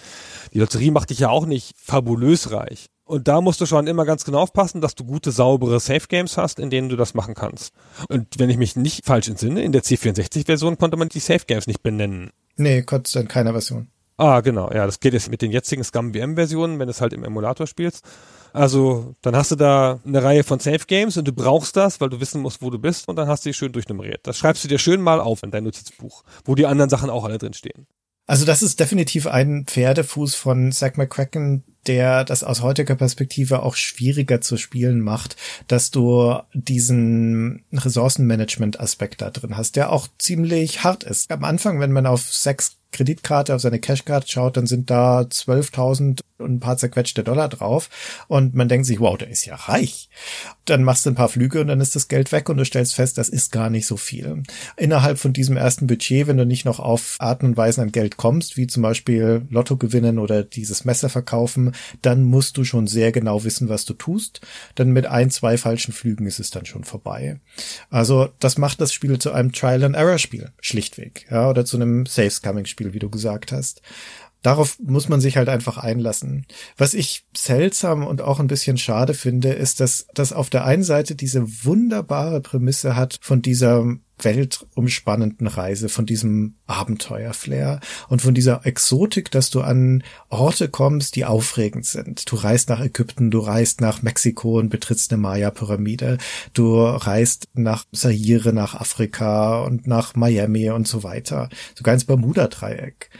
[SPEAKER 4] Die Lotterie macht dich ja auch nicht fabulös reich. Und da musst du schon immer ganz genau aufpassen, dass du gute, saubere Safe Games hast, in denen du das machen kannst. Und wenn ich mich nicht falsch entsinne, in der C64-Version konnte man die Safe Games nicht benennen.
[SPEAKER 3] Nee, konntest du in keiner Version.
[SPEAKER 4] Ah, genau. Ja, das geht jetzt mit den jetzigen Scum WM-Versionen, wenn du es halt im Emulator spielst. Also, dann hast du da eine Reihe von Safe Games und du brauchst das, weil du wissen musst, wo du bist und dann hast du dich schön durchnummeriert. Das schreibst du dir schön mal auf in dein Notizbuch, wo die anderen Sachen auch alle drin stehen.
[SPEAKER 3] Also das ist definitiv ein Pferdefuß von Zack McCracken, der das aus heutiger Perspektive auch schwieriger zu spielen macht, dass du diesen Ressourcenmanagement-Aspekt da drin hast, der auch ziemlich hart ist. Am Anfang, wenn man auf sechs Kreditkarte, auf seine Cashcard schaut, dann sind da 12.000 und ein paar zerquetschte Dollar drauf und man denkt sich, wow, der ist ja reich. Dann machst du ein paar Flüge und dann ist das Geld weg und du stellst fest, das ist gar nicht so viel. Innerhalb von diesem ersten Budget, wenn du nicht noch auf Arten und Weisen an Geld kommst, wie zum Beispiel Lotto gewinnen oder dieses Messer verkaufen, dann musst du schon sehr genau wissen, was du tust. Dann mit ein, zwei falschen Flügen ist es dann schon vorbei. Also das macht das Spiel zu einem Trial-and-Error-Spiel, schlichtweg, ja, oder zu einem Safe-Scumming-Spiel, wie du gesagt hast darauf muss man sich halt einfach einlassen. Was ich seltsam und auch ein bisschen schade finde, ist, dass das auf der einen Seite diese wunderbare Prämisse hat von dieser weltumspannenden Reise, von diesem Abenteuerflair und von dieser Exotik, dass du an Orte kommst, die aufregend sind. Du reist nach Ägypten, du reist nach Mexiko und betrittst eine Maya-Pyramide, du reist nach Zaire, nach Afrika und nach Miami und so weiter, sogar ins Bermuda-Dreieck.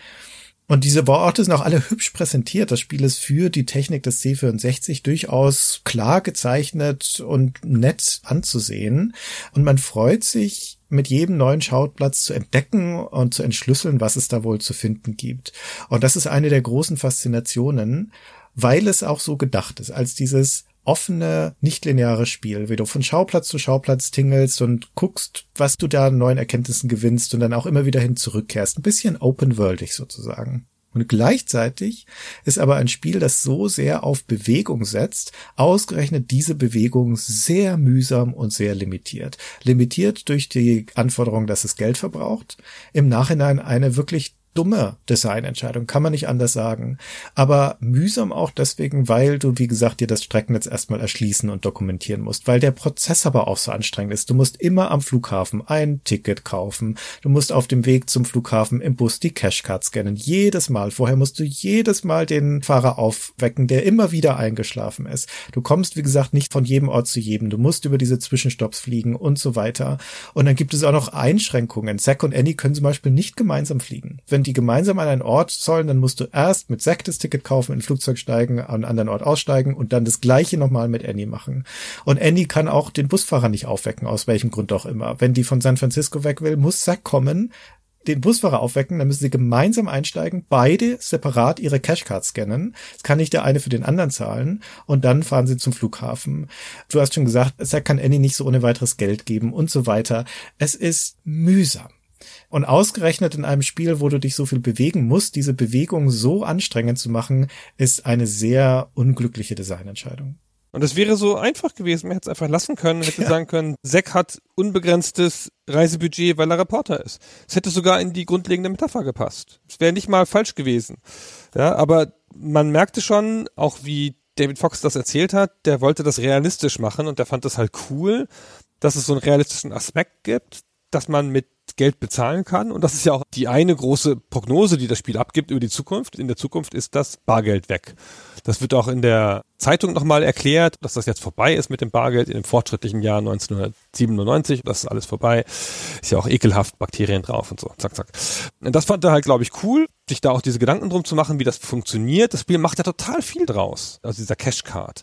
[SPEAKER 3] Und diese Worte sind auch alle hübsch präsentiert. Das Spiel ist für die Technik des C64 durchaus klar gezeichnet und nett anzusehen. Und man freut sich, mit jedem neuen Schauplatz zu entdecken und zu entschlüsseln, was es da wohl zu finden gibt. Und das ist eine der großen Faszinationen, weil es auch so gedacht ist, als dieses offene, nicht-lineare Spiel, wie du von Schauplatz zu Schauplatz tingelst und guckst, was du da an neuen Erkenntnissen gewinnst und dann auch immer wieder hin zurückkehrst. Ein bisschen open-worldig sozusagen. Und gleichzeitig ist aber ein Spiel, das so sehr auf Bewegung setzt, ausgerechnet diese Bewegung sehr mühsam und sehr limitiert. Limitiert durch die Anforderung, dass es Geld verbraucht. Im Nachhinein eine wirklich dumme Designentscheidung, kann man nicht anders sagen. Aber mühsam auch deswegen, weil du, wie gesagt, dir das Streckennetz erstmal erschließen und dokumentieren musst, weil der Prozess aber auch so anstrengend ist. Du musst immer am Flughafen ein Ticket kaufen. Du musst auf dem Weg zum Flughafen im Bus die Cashcard scannen. Jedes Mal. Vorher musst du jedes Mal den Fahrer aufwecken, der immer wieder eingeschlafen ist. Du kommst, wie gesagt, nicht von jedem Ort zu jedem. Du musst über diese Zwischenstopps fliegen und so weiter. Und dann gibt es auch noch Einschränkungen. Zack und Annie können zum Beispiel nicht gemeinsam fliegen. Wenn die gemeinsam an einen Ort sollen, dann musst du erst mit Zack das Ticket kaufen, in ein Flugzeug steigen, an einen anderen Ort aussteigen und dann das gleiche nochmal mit Annie machen. Und Annie kann auch den Busfahrer nicht aufwecken, aus welchem Grund auch immer. Wenn die von San Francisco weg will, muss Zack kommen, den Busfahrer aufwecken, dann müssen sie gemeinsam einsteigen, beide separat ihre Cashcard scannen. Es kann nicht der eine für den anderen zahlen und dann fahren sie zum Flughafen. Du hast schon gesagt, Zack kann Annie nicht so ohne weiteres Geld geben und so weiter. Es ist mühsam. Und ausgerechnet in einem Spiel, wo du dich so viel bewegen musst, diese Bewegung so anstrengend zu machen, ist eine sehr unglückliche Designentscheidung.
[SPEAKER 4] Und es wäre so einfach gewesen, man hätte es einfach lassen können, hätte ja. sagen können, Zack hat unbegrenztes Reisebudget, weil er Reporter ist. Es hätte sogar in die grundlegende Metapher gepasst. Es wäre nicht mal falsch gewesen. Ja, aber man merkte schon, auch wie David Fox das erzählt hat, der wollte das realistisch machen und der fand das halt cool, dass es so einen realistischen Aspekt gibt, dass man mit Geld bezahlen kann. Und das ist ja auch die eine große Prognose, die das Spiel abgibt über die Zukunft. In der Zukunft ist das Bargeld weg. Das wird auch in der Zeitung nochmal erklärt, dass das jetzt vorbei ist mit dem Bargeld in dem fortschrittlichen Jahr 1997. Das ist alles vorbei. Ist ja auch ekelhaft, Bakterien drauf und so. Zack, zack. Und das fand er halt, glaube ich, cool, sich da auch diese Gedanken drum zu machen, wie das funktioniert. Das Spiel macht ja total viel draus. Also dieser Cashcard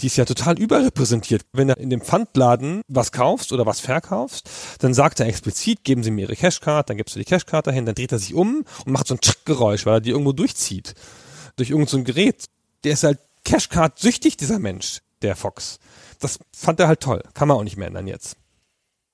[SPEAKER 4] die ist ja total überrepräsentiert. Wenn du in dem Pfandladen was kaufst oder was verkaufst, dann sagt er explizit, geben Sie mir Ihre Cashcard, dann gibst du die Cashcard dahin, dann dreht er sich um und macht so ein Tschick-Geräusch, weil er die irgendwo durchzieht. Durch irgendein so Gerät. Der ist halt Cashcard süchtig, dieser Mensch, der Fox. Das fand er halt toll. Kann man auch nicht mehr ändern jetzt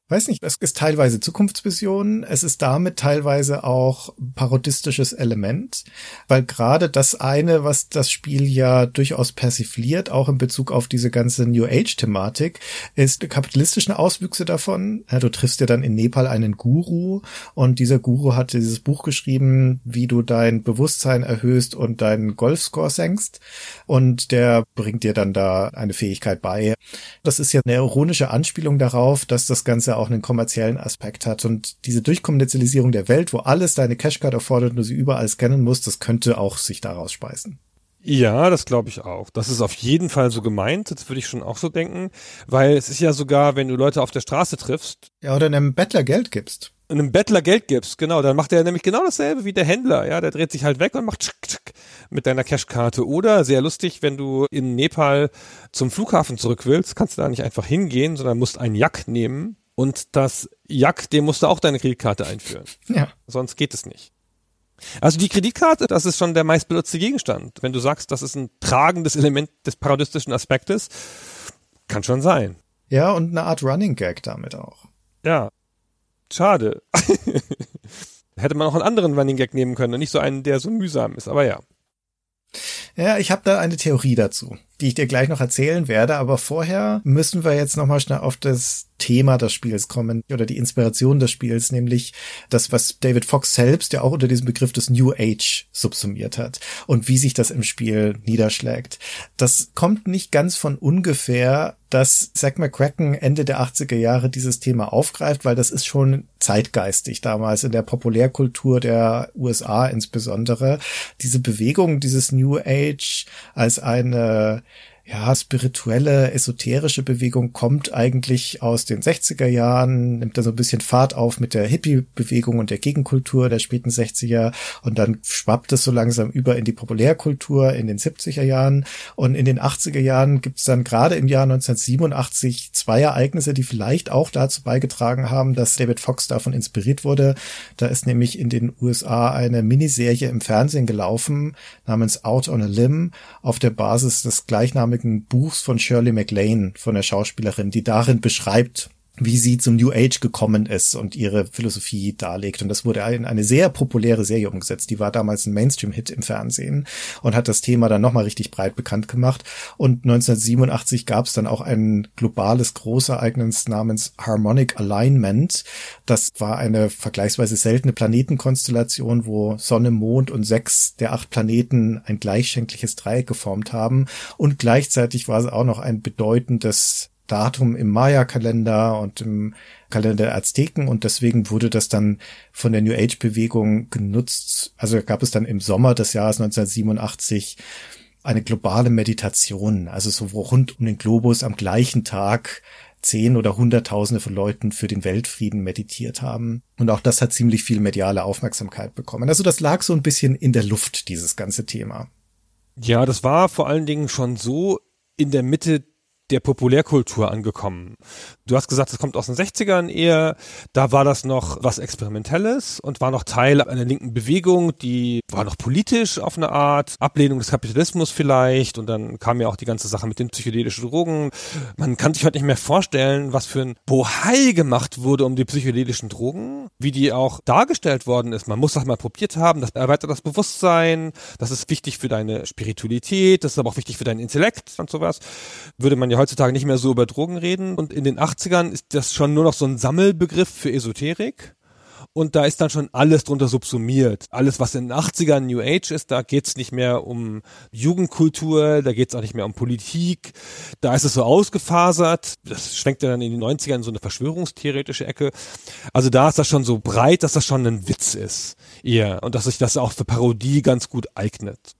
[SPEAKER 3] weiß nicht, es ist teilweise Zukunftsvision, es ist damit teilweise auch parodistisches Element, weil gerade das eine, was das Spiel ja durchaus persifliert, auch in Bezug auf diese ganze New Age-Thematik, ist die kapitalistischen Auswüchse davon. Ja, du triffst ja dann in Nepal einen Guru und dieser Guru hat dieses Buch geschrieben, wie du dein Bewusstsein erhöhst und deinen Golfscore senkst und der bringt dir dann da eine Fähigkeit bei. Das ist ja eine ironische Anspielung darauf, dass das Ganze auch einen kommerziellen Aspekt hat. Und diese Durchkommerzialisierung der Welt, wo alles deine Cashcard erfordert und du sie überall scannen musst, das könnte auch sich daraus speisen.
[SPEAKER 4] Ja, das glaube ich auch. Das ist auf jeden Fall so gemeint. Das würde ich schon auch so denken. Weil es ist ja sogar, wenn du Leute auf der Straße triffst.
[SPEAKER 3] Ja, oder einem Bettler Geld gibst.
[SPEAKER 4] Einem Bettler Geld gibst, genau. Dann macht er nämlich genau dasselbe wie der Händler. Ja, der dreht sich halt weg und macht tschick, tschick mit deiner Cashkarte. Oder sehr lustig, wenn du in Nepal zum Flughafen zurück willst, kannst du da nicht einfach hingehen, sondern musst einen Jack nehmen und das Jack, dem musst du auch deine Kreditkarte einführen.
[SPEAKER 3] Ja.
[SPEAKER 4] Sonst geht es nicht. Also die Kreditkarte, das ist schon der meistbenutzte Gegenstand. Wenn du sagst, das ist ein tragendes Element des parodistischen Aspektes, kann schon sein.
[SPEAKER 3] Ja, und eine Art Running Gag damit auch.
[SPEAKER 4] Ja. Schade. Hätte man auch einen anderen Running Gag nehmen können und nicht so einen, der so mühsam ist, aber ja.
[SPEAKER 3] Ja, ich habe da eine Theorie dazu, die ich dir gleich noch erzählen werde, aber vorher müssen wir jetzt nochmal schnell auf das Thema des Spiels kommen oder die Inspiration des Spiels, nämlich das, was David Fox selbst ja auch unter diesem Begriff des New Age subsumiert hat und wie sich das im Spiel niederschlägt. Das kommt nicht ganz von ungefähr, dass Zack McCracken Ende der 80er Jahre dieses Thema aufgreift, weil das ist schon zeitgeistig damals in der Populärkultur der USA insbesondere. Diese Bewegung, dieses New Age als eine ja, spirituelle, esoterische Bewegung kommt eigentlich aus den 60er Jahren, nimmt da so ein bisschen Fahrt auf mit der Hippie-Bewegung und der Gegenkultur der späten 60er und dann schwappt es so langsam über in die Populärkultur in den 70er Jahren und in den 80er Jahren gibt es dann gerade im Jahr 1987 zwei Ereignisse, die vielleicht auch dazu beigetragen haben, dass David Fox davon inspiriert wurde. Da ist nämlich in den USA eine Miniserie im Fernsehen gelaufen namens Out on a Limb auf der Basis des gleichnamigen gleichnamigen Buchs von Shirley MacLaine, von der Schauspielerin, die darin beschreibt, wie sie zum New Age gekommen ist und ihre Philosophie darlegt. Und das wurde in eine sehr populäre Serie umgesetzt. Die war damals ein Mainstream-Hit im Fernsehen und hat das Thema dann nochmal richtig breit bekannt gemacht. Und 1987 gab es dann auch ein globales Großereignis namens Harmonic Alignment. Das war eine vergleichsweise seltene Planetenkonstellation, wo Sonne, Mond und sechs der acht Planeten ein gleichschenkliches Dreieck geformt haben. Und gleichzeitig war es auch noch ein bedeutendes Datum im Maya-Kalender und im Kalender der Azteken und deswegen wurde das dann von der New Age-Bewegung genutzt. Also gab es dann im Sommer des Jahres 1987 eine globale Meditation, also so rund um den Globus am gleichen Tag zehn oder hunderttausende von Leuten für den Weltfrieden meditiert haben. Und auch das hat ziemlich viel mediale Aufmerksamkeit bekommen. Also das lag so ein bisschen in der Luft, dieses ganze Thema.
[SPEAKER 4] Ja, das war vor allen Dingen schon so in der Mitte der Populärkultur angekommen. Du hast gesagt, es kommt aus den 60ern eher. Da war das noch was Experimentelles und war noch Teil einer linken Bewegung, die war noch politisch auf eine Art, Ablehnung des Kapitalismus vielleicht und dann kam ja auch die ganze Sache mit den psychedelischen Drogen. Man kann sich heute nicht mehr vorstellen, was für ein Bohai gemacht wurde um die psychedelischen Drogen, wie die auch dargestellt worden ist. Man muss das mal probiert haben, das erweitert das Bewusstsein, das ist wichtig für deine Spiritualität, das ist aber auch wichtig für deinen Intellekt und sowas. Würde man ja heutzutage nicht mehr so über Drogen reden und in den 80ern ist das schon nur noch so ein Sammelbegriff für Esoterik. Und da ist dann schon alles drunter subsumiert. Alles, was in den 80ern New Age ist, da geht's nicht mehr um Jugendkultur, da geht's auch nicht mehr um Politik. Da ist es so ausgefasert. Das schwenkt ja dann in den 90ern in so eine verschwörungstheoretische Ecke. Also da ist das schon so breit, dass das schon ein Witz ist. Eher. Und dass sich das auch für Parodie ganz gut eignet.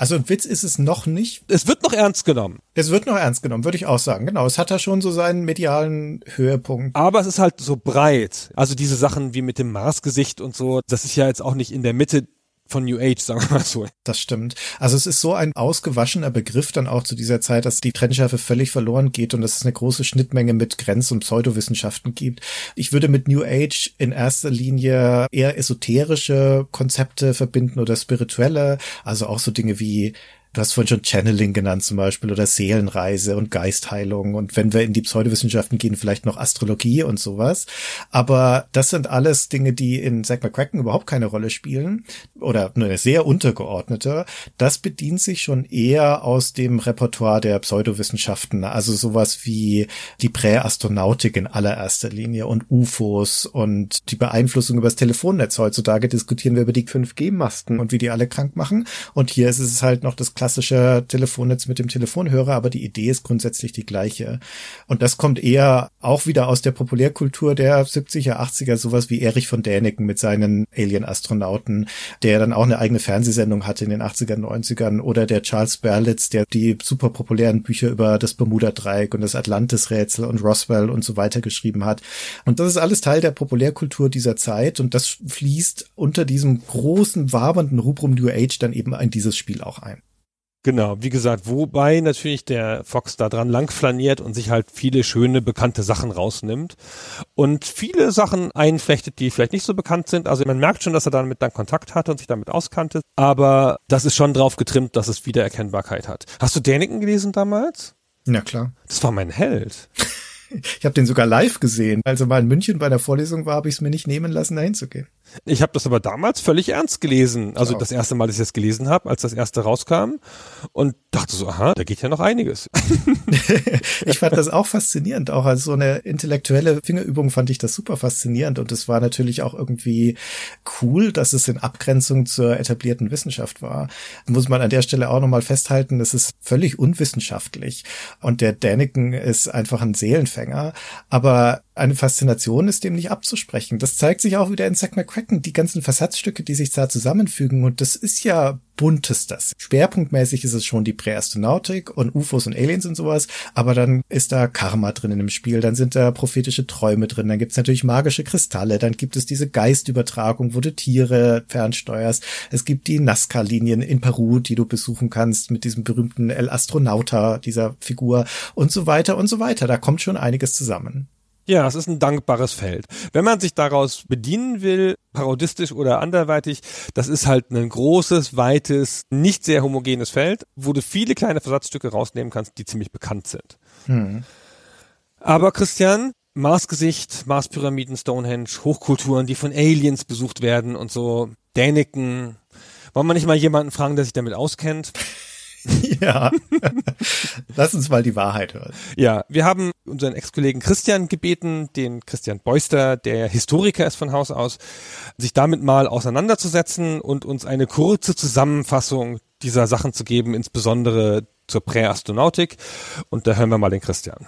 [SPEAKER 3] Also ein Witz ist es noch nicht.
[SPEAKER 4] Es wird noch ernst genommen.
[SPEAKER 3] Es wird noch ernst genommen, würde ich auch sagen. Genau, es hat da schon so seinen medialen Höhepunkt.
[SPEAKER 4] Aber es ist halt so breit. Also diese Sachen wie mit dem Marsgesicht und so, das ist ja jetzt auch nicht in der Mitte von New Age, sagen wir mal so.
[SPEAKER 3] Das stimmt. Also es ist so ein ausgewaschener Begriff dann auch zu dieser Zeit, dass die Trennschärfe völlig verloren geht und dass es eine große Schnittmenge mit Grenz- und Pseudowissenschaften gibt. Ich würde mit New Age in erster Linie eher esoterische Konzepte verbinden oder spirituelle, also auch so Dinge wie Du hast vorhin schon Channeling genannt zum Beispiel oder Seelenreise und Geistheilung und wenn wir in die Pseudowissenschaften gehen, vielleicht noch Astrologie und sowas. Aber das sind alles Dinge, die in Zack McCracken überhaupt keine Rolle spielen oder nur eine sehr untergeordnete. Das bedient sich schon eher aus dem Repertoire der Pseudowissenschaften, also sowas wie die Präastronautik in allererster Linie und UFOs und die Beeinflussung über das Telefonnetz. Heutzutage diskutieren wir über die 5G-Masten und wie die alle krank machen. Und hier ist es halt noch das klassische Telefonnetz mit dem Telefonhörer, aber die Idee ist grundsätzlich die gleiche. Und das kommt eher auch wieder aus der Populärkultur der 70er, 80er, sowas wie Erich von Däniken mit seinen Alien-Astronauten, der dann auch eine eigene Fernsehsendung hatte in den 80er, 90ern oder der Charles Berlitz, der die super populären Bücher über das Bermuda-Dreieck und das Atlantis-Rätsel und Roswell und so weiter geschrieben hat. Und das ist alles Teil der Populärkultur dieser Zeit und das fließt unter diesem großen, wabernden Rubrum New Age dann eben in dieses Spiel auch ein.
[SPEAKER 4] Genau, wie gesagt, wobei natürlich der Fox da dran langflaniert und sich halt viele schöne, bekannte Sachen rausnimmt und viele Sachen einflechtet, die vielleicht nicht so bekannt sind. Also man merkt schon, dass er damit dann Kontakt hatte und sich damit auskannte, aber das ist schon drauf getrimmt, dass es Wiedererkennbarkeit hat. Hast du Däniken gelesen damals?
[SPEAKER 3] Na klar.
[SPEAKER 4] Das war mein Held.
[SPEAKER 3] Ich habe den sogar live gesehen. Als er mal in München bei der Vorlesung war, habe ich es mir nicht nehmen lassen, dahin zu gehen.
[SPEAKER 4] Ich habe das aber damals völlig ernst gelesen. Also das erste Mal, dass ich das gelesen habe, als das erste rauskam und dachte so, aha, da geht ja noch einiges.
[SPEAKER 3] ich fand das auch faszinierend. Auch als so eine intellektuelle Fingerübung fand ich das super faszinierend und es war natürlich auch irgendwie cool, dass es in Abgrenzung zur etablierten Wissenschaft war. Muss man an der Stelle auch nochmal festhalten, es ist völlig unwissenschaftlich und der Däniken ist einfach ein Seelenfänger, aber eine Faszination ist dem nicht abzusprechen. Das zeigt sich auch wieder in Zack McCracken, die ganzen Versatzstücke, die sich da zusammenfügen. Und das ist ja buntes das. Schwerpunktmäßig ist es schon die Präastronautik und UFOs und Aliens und sowas. Aber dann ist da Karma drin in dem Spiel. Dann sind da prophetische Träume drin. Dann gibt's natürlich magische Kristalle. Dann gibt es diese Geistübertragung, wo du Tiere fernsteuerst. Es gibt die Nazca-Linien in Peru, die du besuchen kannst mit diesem berühmten El Astronauta, dieser Figur und so weiter und so weiter. Da kommt schon einiges zusammen.
[SPEAKER 4] Ja, es ist ein dankbares Feld. Wenn man sich daraus bedienen will, parodistisch oder anderweitig, das ist halt ein großes, weites, nicht sehr homogenes Feld, wo du viele kleine Versatzstücke rausnehmen kannst, die ziemlich bekannt sind. Hm. Aber Christian, Marsgesicht, Marspyramiden, Stonehenge, Hochkulturen, die von Aliens besucht werden und so, Däniken. Wollen wir nicht mal jemanden fragen, der sich damit auskennt?
[SPEAKER 3] ja. Lass uns mal die Wahrheit hören.
[SPEAKER 4] Ja, wir haben unseren Ex-Kollegen Christian gebeten, den Christian Beuster, der Historiker ist von Haus aus, sich damit mal auseinanderzusetzen und uns eine kurze Zusammenfassung dieser Sachen zu geben, insbesondere zur Präastronautik. Und da hören wir mal den Christian.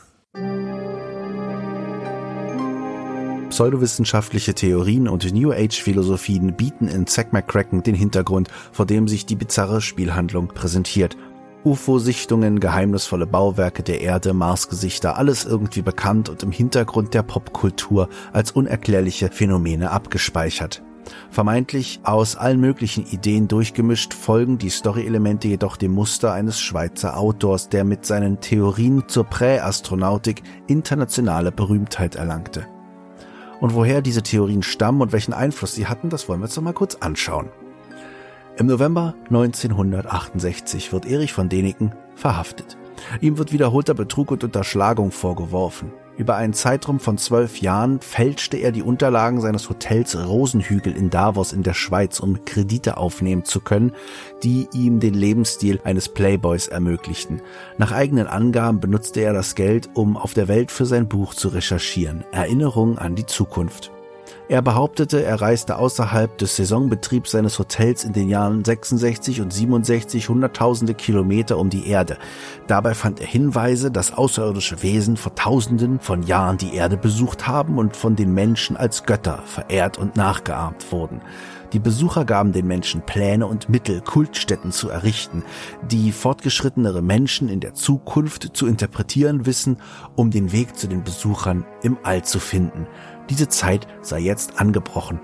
[SPEAKER 6] Pseudowissenschaftliche Theorien und New Age-Philosophien bieten in Zack McCracken den Hintergrund, vor dem sich die bizarre Spielhandlung präsentiert. UFO-Sichtungen, geheimnisvolle Bauwerke der Erde, Marsgesichter, alles irgendwie bekannt und im Hintergrund der Popkultur als unerklärliche Phänomene abgespeichert. Vermeintlich aus allen möglichen Ideen durchgemischt folgen die Story-Elemente jedoch dem Muster eines Schweizer Autors, der mit seinen Theorien zur Präastronautik internationale Berühmtheit erlangte. Und woher diese Theorien stammen und welchen Einfluss sie hatten, das wollen wir uns noch mal kurz anschauen. Im November 1968 wird Erich von Däniken verhaftet. Ihm wird wiederholter Betrug und Unterschlagung vorgeworfen. Über einen Zeitraum von zwölf Jahren fälschte er die Unterlagen seines Hotels Rosenhügel in Davos in der Schweiz, um Kredite aufnehmen zu können, die ihm den Lebensstil eines Playboys ermöglichten. Nach eigenen Angaben benutzte er das Geld, um auf der Welt für sein Buch zu recherchieren. Erinnerung an die Zukunft. Er behauptete, er reiste außerhalb des Saisonbetriebs seines Hotels in den Jahren 66 und 67 hunderttausende Kilometer um die Erde. Dabei fand er Hinweise, dass außerirdische Wesen vor tausenden von Jahren die Erde besucht haben und von den Menschen als Götter verehrt und nachgeahmt wurden. Die Besucher gaben den Menschen Pläne und Mittel, Kultstätten zu errichten, die fortgeschrittenere Menschen in der Zukunft zu interpretieren wissen, um den Weg zu den Besuchern im All zu finden. Diese Zeit sei jetzt angebrochen.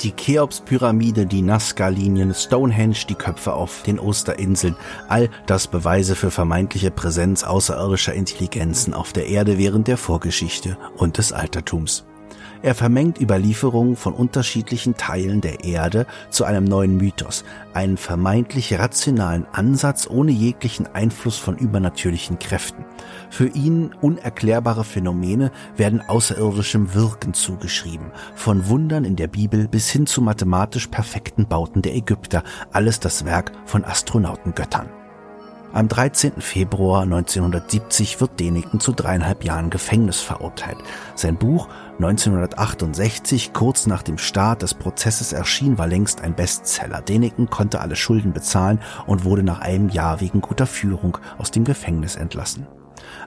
[SPEAKER 6] Die Cheops-Pyramide, die Nazca-Linien, Stonehenge, die Köpfe auf den Osterinseln, all das Beweise für vermeintliche Präsenz außerirdischer Intelligenzen auf der Erde während der Vorgeschichte und des Altertums. Er vermengt Überlieferungen von unterschiedlichen Teilen der Erde zu einem neuen Mythos, einen vermeintlich rationalen Ansatz ohne jeglichen Einfluss von übernatürlichen Kräften. Für ihn unerklärbare Phänomene werden außerirdischem Wirken zugeschrieben, von Wundern in der Bibel bis hin zu mathematisch perfekten Bauten der Ägypter, alles das Werk von Astronautengöttern. Am 13. Februar 1970 wird Däniken zu dreieinhalb Jahren Gefängnis verurteilt. Sein Buch 1968, kurz nach dem Start des Prozesses erschien, war längst ein Bestseller. Däniken konnte alle Schulden bezahlen und wurde nach einem Jahr wegen guter Führung aus dem Gefängnis entlassen.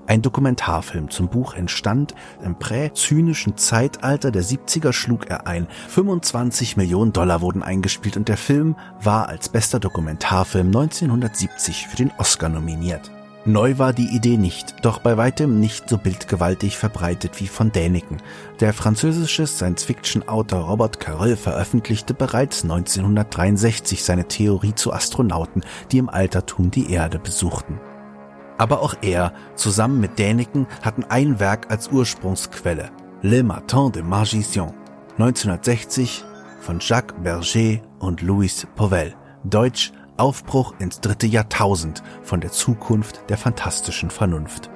[SPEAKER 6] Ein Dokumentarfilm zum Buch entstand. Im prä-zynischen Zeitalter der 70er schlug er ein. 25 Millionen Dollar wurden eingespielt und der Film war als bester Dokumentarfilm 1970 für den Oscar nominiert. Neu war die Idee nicht, doch bei weitem nicht so bildgewaltig verbreitet wie von Däniken. Der französische Science-Fiction-Autor Robert Carrel veröffentlichte bereits 1963 seine Theorie zu Astronauten, die im Altertum die Erde besuchten. Aber auch er, zusammen mit Däniken, hatten ein Werk als Ursprungsquelle, Le Matin de Magicien, 1960 von Jacques Berger und Louis Pauwel, Deutsch Aufbruch ins dritte Jahrtausend von der Zukunft der fantastischen Vernunft.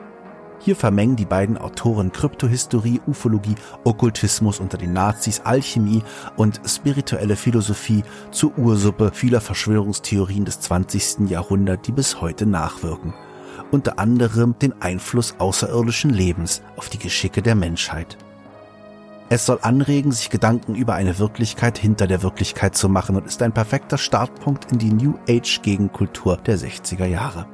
[SPEAKER 6] Hier vermengen die beiden Autoren Kryptohistorie, Ufologie, Okkultismus unter den Nazis, Alchemie und spirituelle Philosophie zur Ursuppe vieler Verschwörungstheorien des 20. Jahrhunderts, die bis heute nachwirken unter anderem den Einfluss außerirdischen Lebens auf die Geschicke der Menschheit. Es soll anregen, sich Gedanken über eine Wirklichkeit hinter der Wirklichkeit zu machen und ist ein perfekter Startpunkt in die New Age Gegenkultur der 60er Jahre.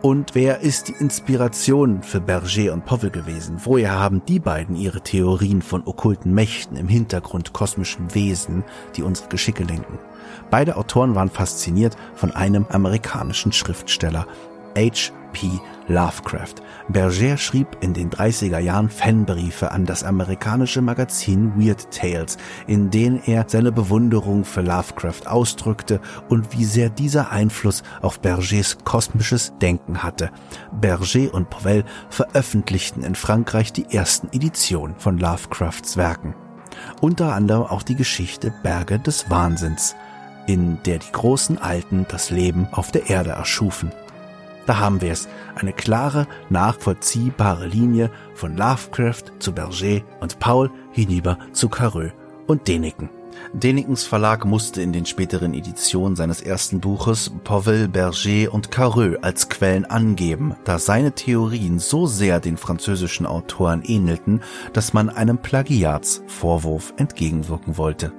[SPEAKER 6] Und wer ist die Inspiration für Berger und Powell gewesen? Woher haben die beiden ihre Theorien von okkulten Mächten im Hintergrund kosmischen Wesen, die unsere Geschicke lenken? Beide Autoren waren fasziniert von einem amerikanischen Schriftsteller, H.P. Lovecraft. Berger schrieb in den 30er Jahren Fanbriefe an das amerikanische Magazin Weird Tales, in denen er seine Bewunderung für Lovecraft ausdrückte und wie sehr dieser Einfluss auf Bergers kosmisches Denken hatte. Berger und Powell veröffentlichten in Frankreich die ersten Editionen von Lovecrafts Werken. Unter anderem auch die Geschichte Berge des Wahnsinns, in der die großen Alten das Leben auf der Erde erschufen. Da haben wir es. Eine klare, nachvollziehbare Linie von Lovecraft zu Berger und Paul hinüber zu Carreux und Däniken. Dänikens Verlag musste in den späteren Editionen seines ersten Buches Powell, Berger und Carreux als Quellen angeben, da seine Theorien so sehr den französischen Autoren ähnelten, dass man einem Plagiatsvorwurf entgegenwirken wollte.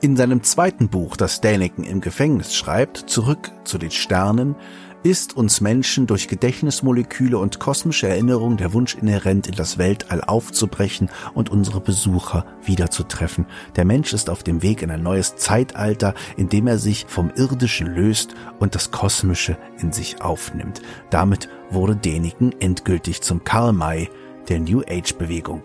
[SPEAKER 6] In seinem zweiten Buch, das Däniken im Gefängnis schreibt, Zurück zu den Sternen, ist uns Menschen durch Gedächtnismoleküle und kosmische Erinnerung der Wunsch inhärent, in das Weltall aufzubrechen und unsere Besucher wiederzutreffen. Der Mensch ist auf dem Weg in ein neues Zeitalter, in dem er sich vom Irdischen löst und das Kosmische in sich aufnimmt. Damit wurde Däniken endgültig zum Karl May der New Age Bewegung.